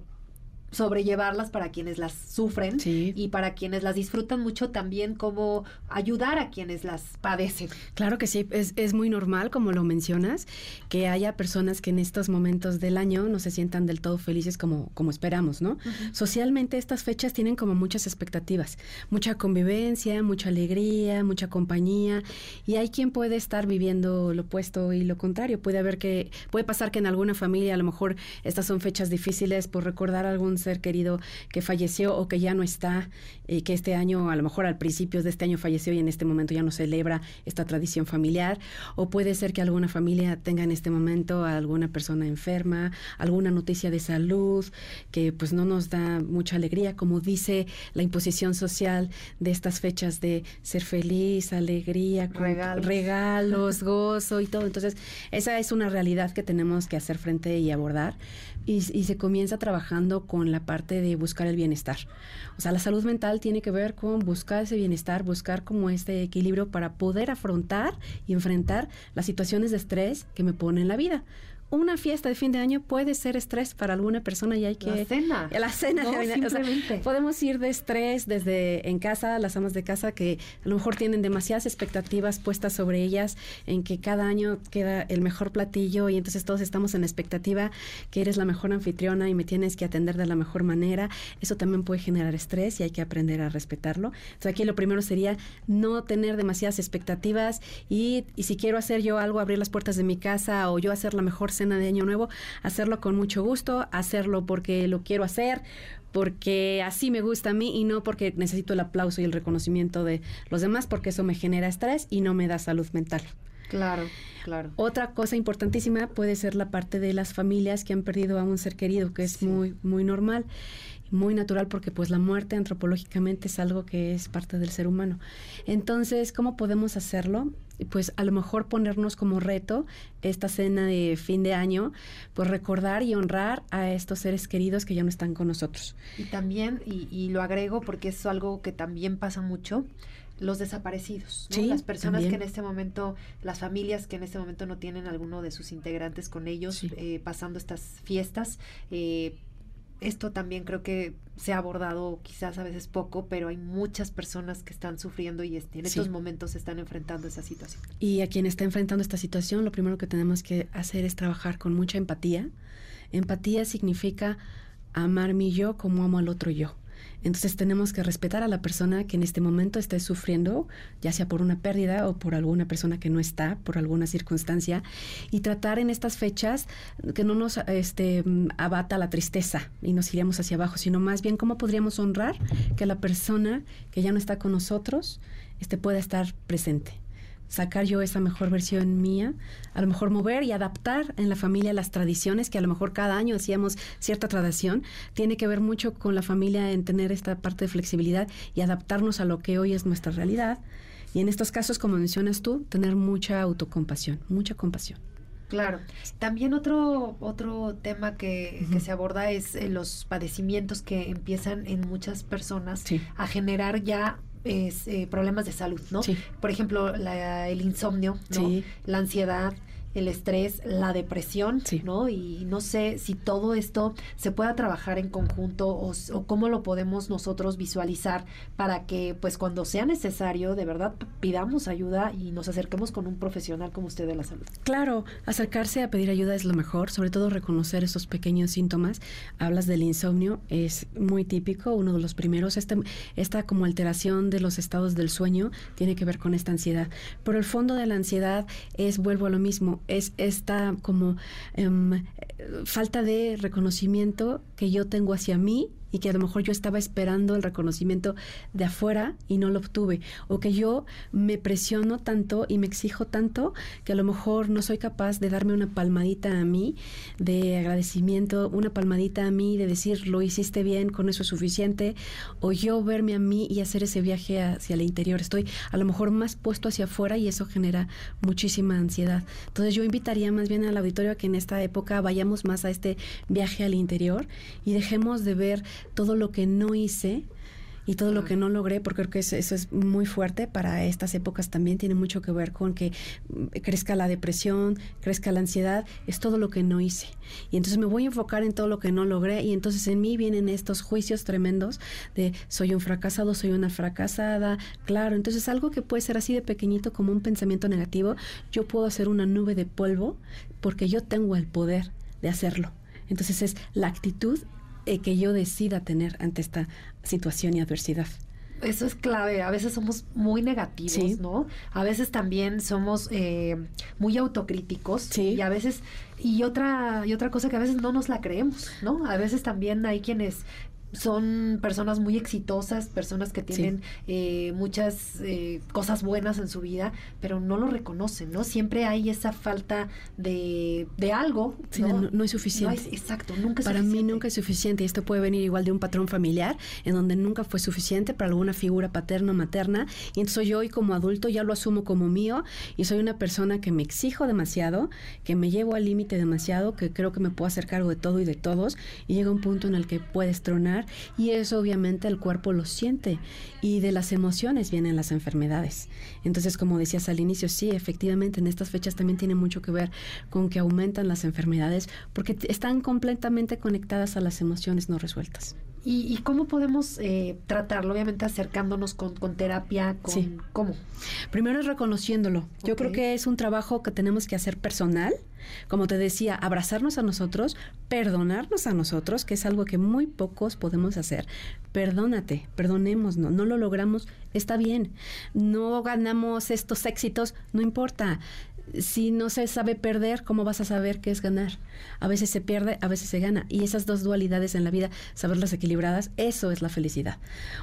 sobrellevarlas para quienes las sufren y para quienes las disfrutan mucho también cómo ayudar a quienes las padecen. Claro que sí, es, es, muy normal, como lo mencionas, que haya personas que en estos momentos del año no se sientan del todo felices como, como esperamos, ¿no? Socialmente estas fechas tienen como muchas expectativas, mucha convivencia, mucha alegría, mucha compañía y hay quien puede estar viviendo lo opuesto y lo contrario. Puede haber que, puede pasar que en alguna familia a lo mejor estas son fechas difíciles por recordar algún ser querido que falleció o que ya no está, y que este año, a lo mejor al principio de este año falleció y en este momento ya no celebra esta tradición familiar, o puede ser que alguna familia tenga en este momento a alguna persona enferma, alguna noticia de salud que pues no nos da mucha alegría, como dice la imposición social de estas fechas de ser feliz, alegría, regalos, regalos gozo y todo. Entonces, esa es una realidad que tenemos que hacer frente y abordar y, se comienza trabajando con la parte de buscar el bienestar. O sea, la salud mental tiene que ver con buscar ese bienestar, buscar como este equilibrio para poder afrontar y enfrentar las situaciones de estrés que me pone en la vida una fiesta de fin de año puede ser estrés para alguna persona y hay que... La cena. La cena. simplemente. podemos ir de estrés desde en casa, las amas de casa que a lo mejor tienen demasiadas expectativas puestas sobre ellas, en que cada año queda el mejor platillo y entonces todos estamos en la expectativa que eres la mejor anfitriona y me tienes que atender de la mejor manera. Eso también puede generar estrés y hay que aprender a respetarlo. Entonces aquí lo primero sería no tener demasiadas expectativas y, y si quiero hacer yo algo, abrir las puertas de mi casa o yo hacer la mejor cena de Año Nuevo, hacerlo con mucho gusto, hacerlo porque lo quiero hacer, porque así me gusta a mí y no porque necesito el aplauso y el reconocimiento de los demás, porque eso me genera estrés y no me da salud mental. Claro, claro. Otra cosa importantísima puede ser la parte de las familias que han perdido a un ser querido, que es muy, muy normal muy natural porque pues la muerte antropológicamente es algo que es parte del ser humano. Entonces, ¿cómo podemos hacerlo? Pues a lo mejor ponernos como reto esta cena de fin de año, pues recordar y honrar a estos seres queridos que ya no están con nosotros. Y también, y, lo agrego porque es algo que también pasa mucho, los desaparecidos, las personas que en este momento, las familias que en este momento no tienen alguno de sus integrantes con ellos eh, pasando estas fiestas, eh, esto también creo que se ha abordado quizás a veces poco, pero hay muchas personas que están sufriendo y en estos momentos están enfrentando esa situación. Y a quien está enfrentando esta situación, lo primero que tenemos que hacer es trabajar con mucha empatía. Empatía significa amar mi yo como amo al otro yo. Entonces tenemos que respetar a la persona que en este momento esté sufriendo, ya sea por una pérdida o por alguna persona que no está, por alguna circunstancia, y tratar en estas fechas que no nos este, abata la tristeza y nos iremos hacia abajo, sino más bien cómo podríamos honrar que la persona que ya no está con nosotros este, pueda estar presente sacar yo esa mejor versión mía, a lo mejor mover y adaptar en la familia las tradiciones, que a lo mejor cada año hacíamos cierta tradición, tiene que ver mucho con la familia en tener esta parte de flexibilidad y adaptarnos a lo que hoy es nuestra realidad. Y en estos casos, como mencionas tú, tener mucha autocompasión, mucha compasión. Claro. También otro, otro tema que, se aborda es eh, los padecimientos que empiezan en muchas personas a generar ya es, eh, problemas de salud, ¿no? Por ejemplo, el insomnio, ¿no? La ansiedad, el estrés, la depresión, ¿no? Y no sé si todo esto se pueda trabajar en conjunto o, o, cómo lo podemos nosotros visualizar para que pues cuando sea necesario de verdad pidamos ayuda y nos acerquemos con un profesional como usted de la salud. Claro, acercarse a pedir ayuda es lo mejor, sobre todo reconocer esos pequeños síntomas. Hablas del insomnio, es muy típico, uno de los primeros, este, esta como alteración de los estados del sueño tiene que ver con esta ansiedad. Pero el fondo de la ansiedad es, vuelvo a lo mismo, es esta como em, falta de reconocimiento que yo tengo hacia mí y que a lo mejor yo estaba esperando el reconocimiento de afuera y no lo obtuve, o que yo me presiono tanto y me exijo tanto que a lo mejor no soy capaz de darme una palmadita a mí de agradecimiento, una palmadita a mí de decir lo hiciste bien, con eso es suficiente, o yo verme a mí y hacer ese viaje hacia el interior. Estoy a lo mejor más puesto hacia afuera y eso genera muchísima ansiedad. Entonces yo invitaría más bien al auditorio a que en esta época vayamos más a este viaje al interior y dejemos de ver todo lo que no hice y todo lo que no logré, porque creo que eso, es muy fuerte para estas épocas también, tiene mucho que ver con que mm, crezca la depresión, crezca la ansiedad, es todo lo que no hice. Y entonces me voy a enfocar en todo lo que no logré y entonces en mí vienen estos juicios tremendos de soy un fracasado, soy una fracasada, claro, entonces algo que puede ser así de pequeñito como un pensamiento negativo, yo puedo hacer una nube de polvo porque yo tengo el poder de hacerlo. Entonces es la actitud eh, que yo decida tener ante esta situación y adversidad. Eso es clave. A veces somos muy negativos, ¿no? A veces también somos eh, muy autocríticos. Y a veces, y otra, y otra cosa que a veces no nos la creemos, ¿no? A veces también hay quienes son personas muy exitosas, personas que tienen eh, muchas eh, cosas buenas en su vida, pero no lo reconocen, ¿no? Siempre hay esa falta de, de algo. ¿no? no, es suficiente. exacto, nunca es Para mí nunca es suficiente y esto puede venir igual de un patrón familiar en donde nunca fue suficiente para alguna figura paterna o materna y entonces yo hoy como adulto ya lo asumo como mío y soy una persona que me exijo demasiado, que me llevo al límite demasiado, que creo que me puedo hacer cargo de todo y de todos y llega un punto en el que puedes tronar y eso obviamente el cuerpo lo siente y de las emociones vienen las enfermedades. Entonces, como decías al inicio, sí, efectivamente en estas fechas también tiene mucho que ver con que aumentan las enfermedades porque están completamente conectadas a las emociones no resueltas. ¿Y, cómo podemos eh, tratarlo? Obviamente acercándonos con, terapia, con, ¿cómo? Primero es reconociéndolo. Yo creo que es un trabajo que tenemos que hacer personal. Como te decía, abrazarnos a nosotros, perdonarnos a nosotros, que es algo que muy pocos podemos hacer. Perdónate, perdonémonos, no lo logramos, está bien. No ganamos estos éxitos, no importa si no se sabe perder, ¿cómo vas a saber qué es ganar? A veces se pierde, a veces se gana. Y esas dos dualidades en la vida, saberlas equilibradas, eso es la felicidad.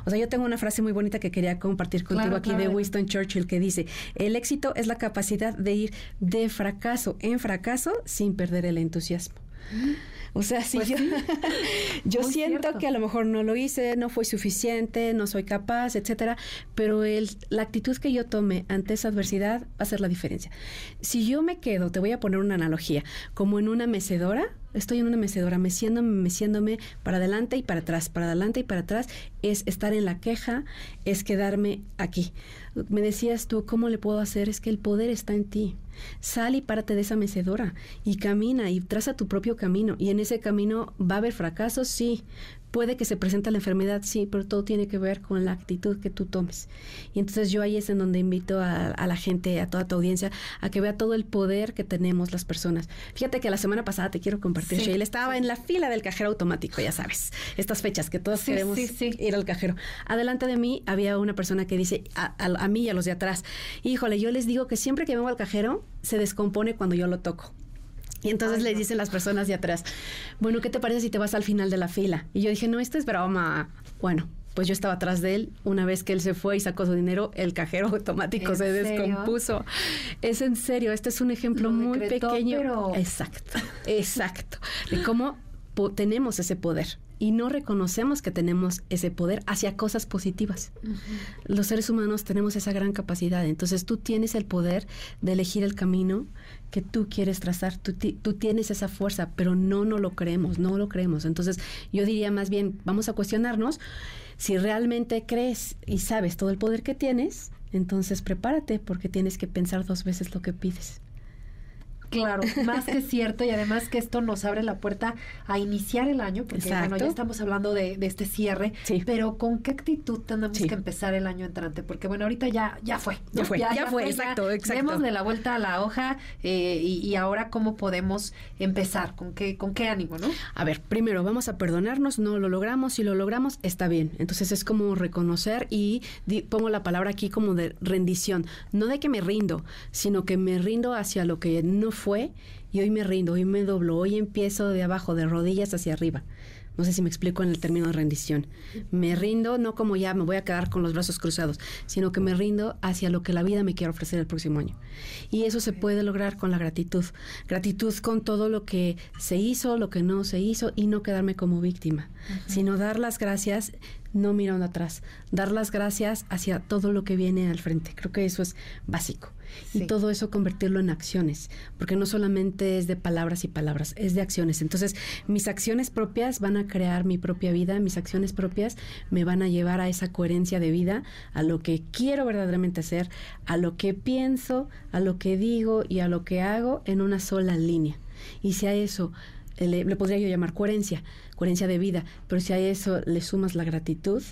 O sea, yo tengo una frase muy bonita que quería compartir contigo aquí de Winston Churchill que dice, el éxito es la capacidad de ir de fracaso en fracaso sin perder el entusiasmo. O sea, si pues yo, yo siento que a lo mejor no lo hice, no fue suficiente, no soy capaz, etcétera, pero el, la actitud que yo tome ante esa adversidad va a ser la diferencia. Si yo me quedo, te voy a poner una analogía, como en una mecedora, estoy en una mecedora, meciéndome, meciéndome para adelante y para atrás, para adelante y para atrás, es estar en la queja, es quedarme aquí. Me decías tú, ¿cómo le puedo hacer? Es que el poder está en ti. Sal y párate de esa mecedora y camina y traza tu propio camino. Y en ese camino va a haber fracasos, sí, Puede que se presente la enfermedad, sí, pero todo tiene que ver con la actitud que tú tomes. Y entonces yo ahí es en donde invito a, la gente, a toda tu audiencia, a que vea todo el poder que tenemos las personas. Fíjate que la semana pasada te quiero compartir, sí, él estaba en la fila del cajero automático, ya sabes, estas fechas que todos queremos ir al cajero. Adelante de mí había una persona que dice a, a mí y a los de atrás, híjole, yo les digo que siempre que vengo al cajero se descompone cuando yo lo toco. Y entonces le dicen las personas de atrás, bueno, ¿qué te parece si te vas al final de la fila? Y yo dije, no, esto es broma. Bueno, pues yo estaba atrás de él. Una vez que él se fue y sacó su dinero, el cajero automático se descompuso. Es en serio, este es un ejemplo muy pequeño. Exacto, exacto. De cómo tenemos ese poder y no reconocemos que tenemos ese poder hacia cosas positivas. Los seres humanos tenemos esa gran capacidad. Entonces tú tienes el poder de elegir el camino que tú quieres trazar, tú, tú, tienes esa fuerza, pero no, no lo creemos, no lo creemos. Entonces yo diría más bien, vamos a cuestionarnos si realmente crees y sabes todo el poder que tienes, entonces prepárate porque tienes que pensar dos veces lo que pides. Claro, más que cierto y además que esto nos abre la puerta a iniciar el año, porque bueno, ya estamos hablando de, este cierre, pero ¿con qué actitud tenemos que empezar el año entrante? Porque bueno, ahorita ya ya fue. Ya fue, ya, fue, exacto, exacto. de la vuelta a la hoja eh, y, ahora cómo podemos empezar, con qué, con qué ánimo, ¿no? A ver, primero vamos a perdonarnos, no lo logramos, si lo logramos está bien. Entonces es como reconocer y pongo la palabra aquí como de rendición, no de que me rindo, sino que me rindo hacia lo que no fue y hoy me rindo, hoy me doblo, hoy empiezo de abajo, de rodillas hacia arriba. No sé si me explico en el término de rendición. Me rindo no como ya me voy a quedar con los brazos cruzados, sino que me rindo hacia lo que la vida me quiere ofrecer el próximo año. Y eso se puede lograr con la gratitud. Gratitud con todo lo que se hizo, lo que no se hizo y no quedarme como víctima, sino dar las gracias no mirando atrás, dar las gracias hacia todo lo que viene al frente. Creo que eso es básico y todo eso convertirlo en acciones, porque no solamente es de palabras y palabras, es de acciones. Entonces, mis acciones propias van a crear mi propia vida, mis acciones propias me van a llevar a esa coherencia de vida, a lo que quiero verdaderamente hacer, a lo que pienso, a lo que digo y a lo que hago en una sola línea. Y si a eso le, le podría yo llamar coherencia, coherencia de vida, pero si a eso le sumas la gratitud,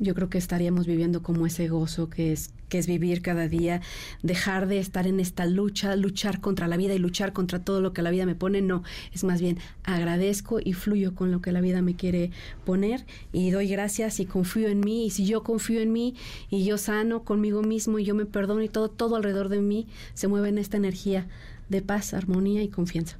yo creo que estaríamos viviendo como ese gozo que es que es vivir cada día, dejar de estar en esta lucha, luchar contra la vida y luchar contra todo lo que la vida me pone, no, es más bien agradezco y fluyo con lo que la vida me quiere poner y doy gracias y confío en mí y si yo confío en mí y yo sano conmigo mismo y yo me perdono y todo todo alrededor de mí se mueve en esta energía de paz, armonía y confianza.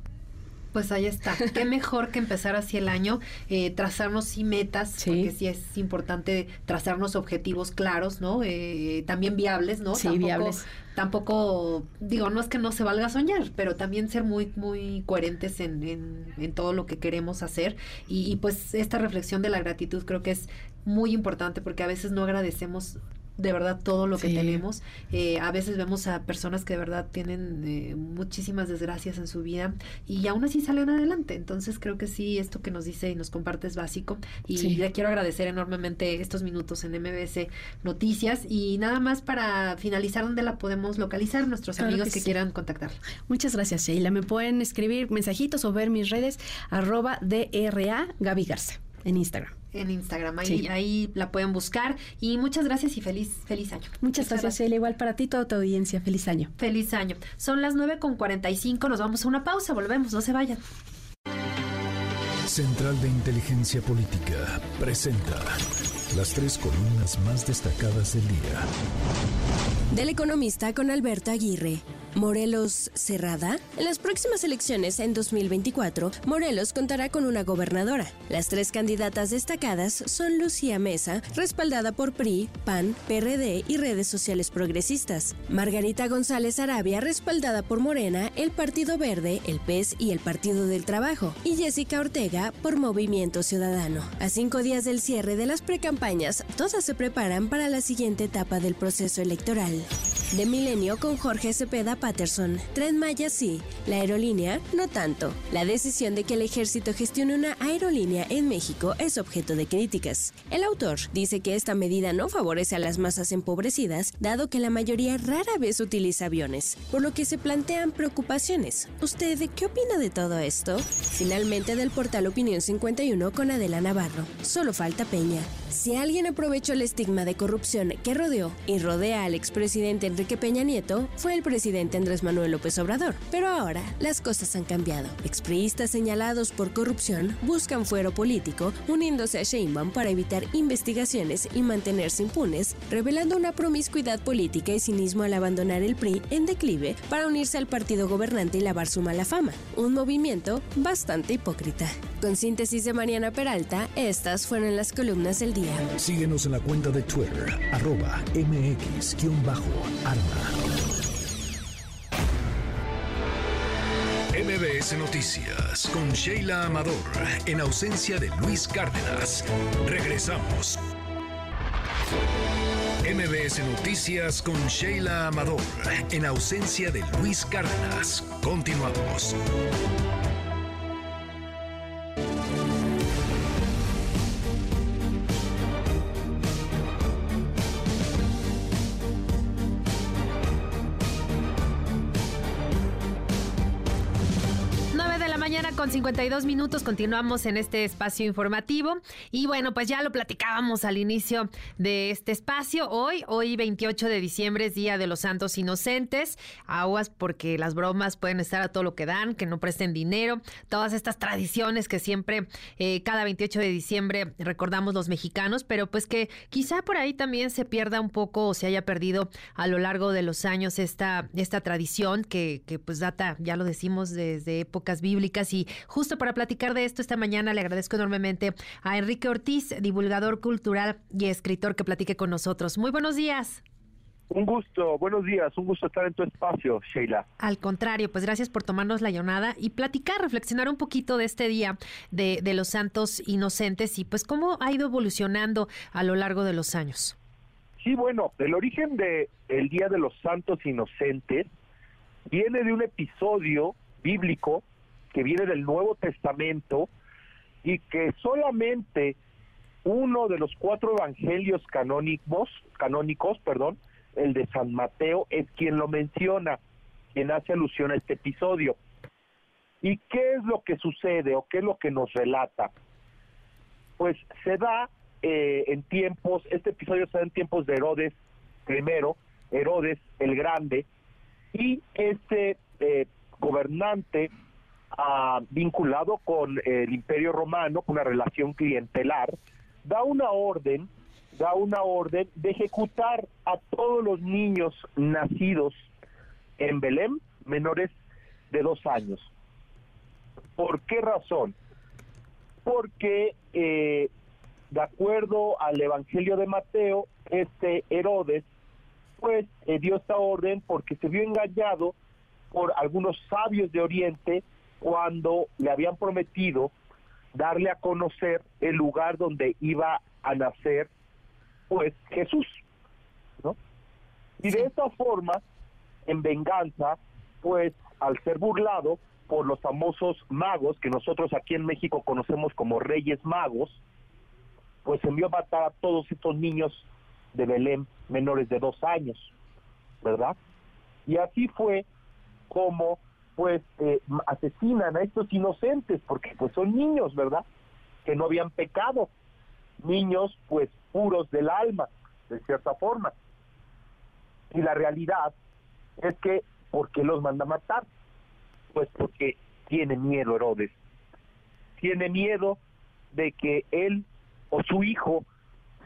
Pues ahí está. Qué mejor que empezar así el año, eh, trazarnos sí metas, porque sí es importante trazarnos objetivos claros, ¿no? Eh, también viables, ¿no? Sí, viables. Tampoco, digo, no es que no se valga soñar, pero también ser muy, muy coherentes en, en, todo lo que queremos hacer. Y, y pues esta reflexión de la gratitud creo que es muy importante porque a veces no agradecemos de verdad todo lo que tenemos. Eh, a veces vemos a personas que de verdad tienen eh, muchísimas desgracias en su vida y aún así salen adelante. Entonces creo que sí, esto que nos dice y nos comparte es básico. Y le quiero agradecer enormemente estos minutos en MBS Noticias. Y nada más para finalizar, ¿dónde la podemos localizar? Nuestros amigos que, quieran contactar. Muchas gracias, Sheila. Me pueden escribir mensajitos o ver mis redes arroba DRA Gaby Garza en Instagram en Instagram. Ahí, ahí la pueden buscar. Y muchas gracias y feliz, feliz año. Muchas, gracias, Sheila. Igual para ti, toda tu audiencia. Feliz año. Feliz año. Son las 9 con 45. Nos vamos a una pausa. Volvemos. No se vayan. Central de Inteligencia Política presenta las tres columnas más destacadas del día. Del economista con Alberto Aguirre. Morelos cerrada? En las próximas elecciones en 2024, Morelos contará con una gobernadora. Las tres candidatas destacadas son Lucía Mesa, respaldada por PRI, PAN, PRD y redes sociales progresistas. Margarita González Arabia, respaldada por Morena, el Partido Verde, el PES y el Partido del Trabajo. Y Jessica Ortega por Movimiento Ciudadano. A cinco días del cierre de las precampañas, todas se preparan para la siguiente etapa del proceso electoral. De Milenio con Jorge Cepeda Patterson. Tren Maya sí, la aerolínea no tanto. La decisión de que el ejército gestione una aerolínea en México es objeto de críticas. El autor dice que esta medida no favorece a las masas empobrecidas, dado que la mayoría rara vez utiliza aviones, por lo que se plantean preocupaciones. ¿Usted qué opina de todo esto? Finalmente del portal Opinión 51 con Adela Navarro. Solo falta Peña. Si alguien aprovechó el estigma de corrupción que rodeó y rodea al expresidente Enrique Peña Nieto, fue el presidente Andrés Manuel López Obrador. Pero ahora las cosas han cambiado. Expriistas señalados por corrupción buscan fuero político, uniéndose a Sheinbaum para evitar investigaciones y mantenerse impunes, revelando una promiscuidad política y cinismo al abandonar el PRI en declive para unirse al partido gobernante y lavar su mala fama. Un movimiento bastante hipócrita. Con síntesis de Mariana Peralta, estas fueron las columnas del día. Síguenos en la cuenta de Twitter, arroba mx-arma. MBS Noticias con Sheila Amador, en ausencia de Luis Cárdenas. Regresamos. MBS Noticias con Sheila Amador, en ausencia de Luis Cárdenas. Continuamos. Con 52 minutos continuamos en este espacio informativo y bueno, pues ya lo platicábamos al inicio de este espacio. Hoy, hoy 28 de diciembre es Día de los Santos Inocentes. Aguas porque las bromas pueden estar a todo lo que dan, que no presten dinero. Todas estas tradiciones que siempre eh, cada 28 de diciembre recordamos los mexicanos, pero pues que quizá por ahí también se pierda un poco o se haya perdido a lo largo de los años esta, esta tradición que, que pues data, ya lo decimos, desde épocas bíblicas. Y justo para platicar de esto esta mañana le agradezco enormemente a Enrique Ortiz, divulgador cultural y escritor que platique con nosotros. Muy buenos días. Un gusto, buenos días, un gusto estar en tu espacio, Sheila. Al contrario, pues gracias por tomarnos la llamada y platicar, reflexionar un poquito de este día de, de los santos inocentes y pues cómo ha ido evolucionando a lo largo de los años. Sí, bueno, el origen de el Día de los Santos Inocentes viene de un episodio bíblico que viene del Nuevo Testamento y que solamente uno de los cuatro evangelios canónicos, canónicos, perdón, el de San Mateo, es quien lo menciona, quien hace alusión a este episodio. ¿Y qué es lo que sucede o qué es lo que nos relata? Pues se da eh, en tiempos, este episodio se da en tiempos de Herodes primero, Herodes el Grande, y este eh, gobernante ah, vinculado con el Imperio Romano, con una relación clientelar, da una orden, da una orden de ejecutar a todos los niños nacidos en Belén menores de dos años. ¿Por qué razón? Porque eh, de acuerdo al Evangelio de Mateo, este Herodes pues eh, dio esta orden porque se vio engañado por algunos sabios de Oriente cuando le habían prometido darle a conocer el lugar donde iba a nacer pues Jesús, ¿no? Y de esta forma, en venganza, pues al ser burlado por los famosos magos que nosotros aquí en México conocemos como Reyes Magos, pues envió a matar a todos estos niños de Belén menores de dos años, ¿verdad? Y así fue como pues eh, asesinan a estos inocentes, porque pues son niños, ¿verdad? Que no habían pecado, niños pues puros del alma, de cierta forma. Y la realidad es que, ¿por qué los manda a matar? Pues porque tiene miedo Herodes. Tiene miedo de que él o su hijo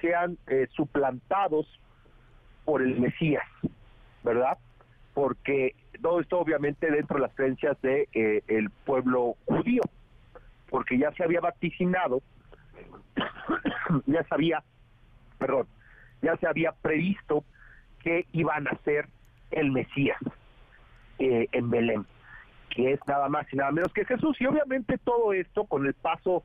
sean eh, suplantados por el Mesías, ¿verdad? Porque todo esto obviamente dentro de las creencias de eh, el pueblo judío, porque ya se había vaticinado, ya sabía, perdón, ya se había previsto que iban a ser el Mesías eh, en Belén, que es nada más y nada menos que Jesús. Y obviamente todo esto con el paso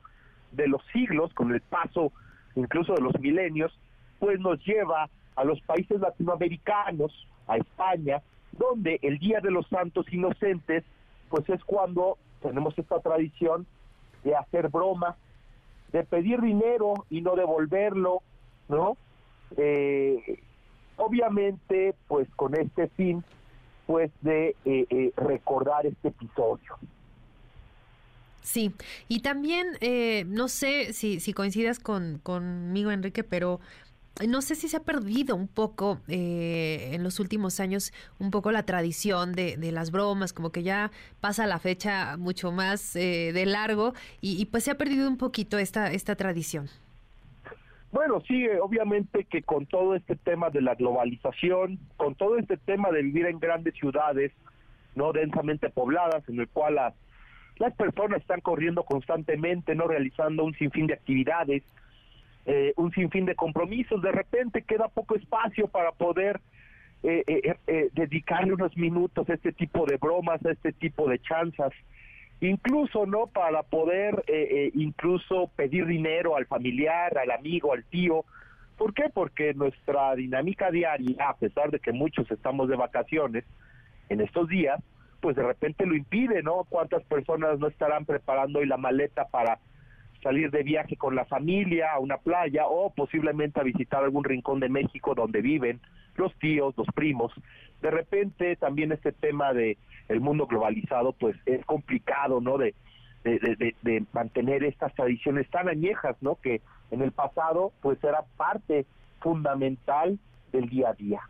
de los siglos, con el paso incluso de los milenios, pues nos lleva a los países latinoamericanos, a España, donde el Día de los Santos Inocentes, pues es cuando tenemos esta tradición de hacer bromas, de pedir dinero y no devolverlo, ¿no? Eh, obviamente, pues con este fin, pues de eh, eh, recordar este episodio. Sí, y también, eh, no sé si, si coincidas con, conmigo, Enrique, pero no sé si se ha perdido un poco eh, en los últimos años un poco la tradición de, las bromas, como que ya pasa la fecha mucho más eh, de largo y, pues se ha perdido un poquito esta, esta tradición. Bueno, sí, obviamente que con todo este tema de la globalización, con todo este tema de vivir en grandes ciudades, no densamente pobladas, en el cual las las personas están corriendo constantemente, no realizando un sinfín de actividades, eh, un sinfín de compromisos. De repente queda poco espacio para poder eh, eh, dedicarle unos minutos a este tipo de bromas, a este tipo de chanzas. Incluso, ¿no? Para poder incluso pedir dinero al familiar, al amigo, al tío. ¿Por qué? Porque nuestra dinámica diaria, a pesar de que muchos estamos de vacaciones en estos días, pues de repente lo impide, ¿no? ¿Cuántas personas no estarán preparando hoy la maleta para salir de viaje con la familia a una playa o posiblemente a visitar algún rincón de México donde viven los tíos, los primos? De repente también este tema de el mundo globalizado pues es complicado, ¿no? De de, mantener estas tradiciones tan añejas, ¿no? Que en el pasado pues era parte fundamental del día a día.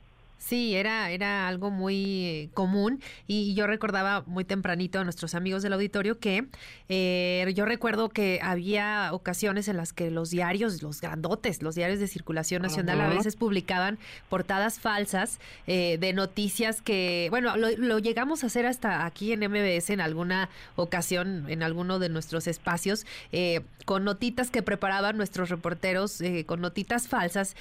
Sí, era, era algo muy eh, común y yo recordaba muy tempranito a nuestros amigos del auditorio que eh, yo recuerdo que había ocasiones en las que los diarios, los grandotes, los diarios de circulación nacional a veces publicaban portadas falsas eh, de noticias que, bueno, lo, llegamos a hacer hasta aquí en MBS en alguna ocasión, en alguno de nuestros espacios, con notitas que preparaban nuestros reporteros, con notitas falsas,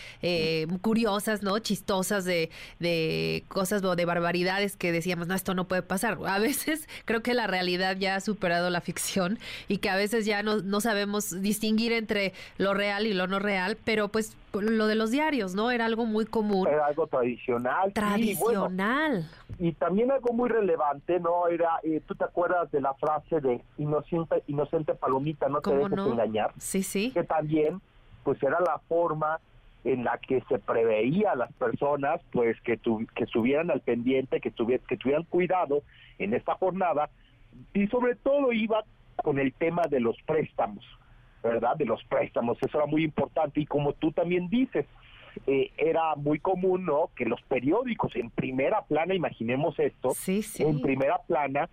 curiosas, ¿no? Chistosas de de cosas o de barbaridades que decíamos, no, esto no puede pasar. A veces creo que la realidad ya ha superado la ficción y que a veces ya no, no sabemos distinguir entre lo real y lo no real, pero pues lo de los diarios, ¿no? Era algo muy común. Era algo tradicional. Tradicional. y también algo muy relevante, ¿no? Era, eh, ¿tú te acuerdas de la frase de inocente, inocente palomita, no te dejes engañar? Sí, sí. Que también, pues era la forma en la que se preveía a las personas pues que, que estuvieran al pendiente, que, que tuvieran cuidado en esta jornada y sobre todo iba con el tema de los préstamos, ¿verdad? De los préstamos, eso era muy importante y como tú también dices, eh, era muy común, ¿no? Que los periódicos en primera plana, imaginemos esto, en primera plana,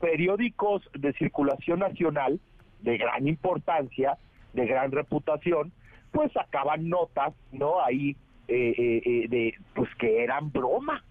periódicos de circulación nacional de gran importancia, de gran reputación, pues sacaban notas, ¿no? Ahí eh, eh, eh, de, pues que eran broma,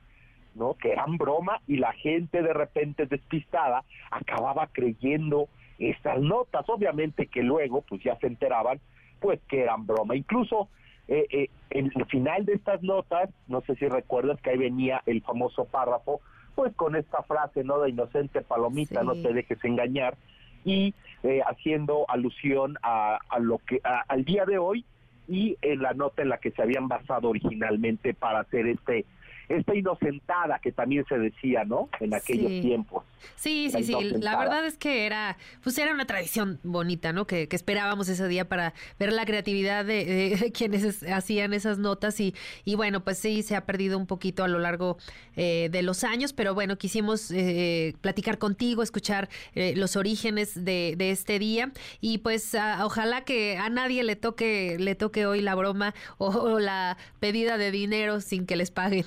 ¿no? Que eran broma y la gente de repente despistada acababa creyendo estas notas, obviamente que luego pues ya se enteraban pues que eran broma. Incluso en el final de estas notas, no sé si recuerdas que ahí venía el famoso párrafo, pues con esta frase, ¿no? De inocente palomita, no te dejes engañar, y eh, haciendo alusión a, a lo que al día de hoy y en la nota en la que se habían basado originalmente para hacer este esta inocentada que también se decía, ¿no? En aquellos tiempos. Sí, sí, sí. La verdad es que era, pues era una tradición bonita, ¿no? Que, esperábamos ese día para ver la creatividad de, quienes hacían esas notas y, y bueno, pues sí, se ha perdido un poquito a lo largo eh, de los años, pero bueno, quisimos eh, platicar contigo, escuchar eh, los orígenes de, de, este día y pues ojalá que a nadie le toque, le toque hoy la broma o la pedida de dinero sin que les paguen.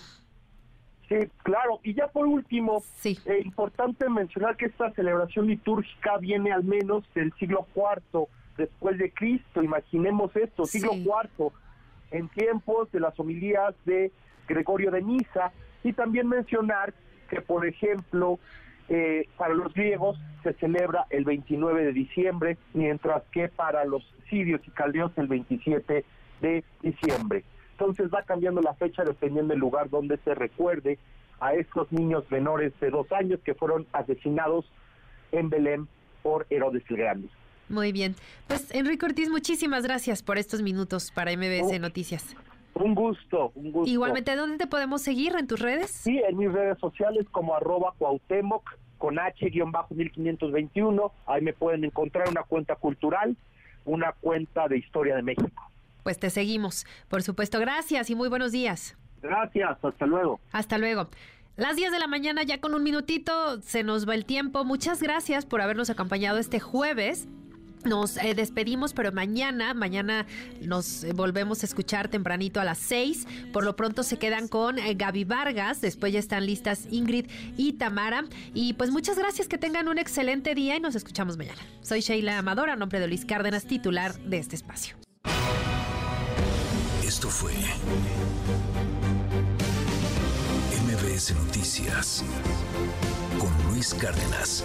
Sí, claro. Y ya por último, es eh, importante mencionar que esta celebración litúrgica viene al menos del siglo IV después de Cristo. Imaginemos esto, siglo IV, en tiempos de las homilías de Gregorio de Niza. Y también mencionar que, por ejemplo, eh, para los griegos se celebra el 29 de diciembre, mientras que para los sirios y caldeos el 27 de diciembre. Entonces va cambiando la fecha dependiendo del lugar donde se recuerde a estos niños menores de dos años que fueron asesinados en Belén por Herodes el Grande. Muy bien. Pues Enrique Ortiz, muchísimas gracias por estos minutos para MBS Noticias. Un gusto, un gusto. Igualmente, ¿dónde te podemos seguir? ¿En tus redes? Sí, en mis redes sociales como arroba Cuauhtémoc con H-1521. Ahí me pueden encontrar una cuenta cultural, una cuenta de historia de México. Pues te seguimos. Por supuesto, gracias y muy buenos días. Gracias, hasta luego. Hasta luego. Las 10 de la mañana ya con un minutito se nos va el tiempo. Muchas gracias por habernos acompañado este jueves. Nos eh, despedimos, pero mañana, mañana nos eh, volvemos a escuchar tempranito a las 6. Por lo pronto se quedan con eh, Gaby Vargas, después ya están listas Ingrid y Tamara. Y pues muchas gracias, que tengan un excelente día y nos escuchamos mañana. Soy Sheila Amadora, nombre de Luis Cárdenas, titular de este espacio. Esto fue MBS Noticias con Luis Cárdenas.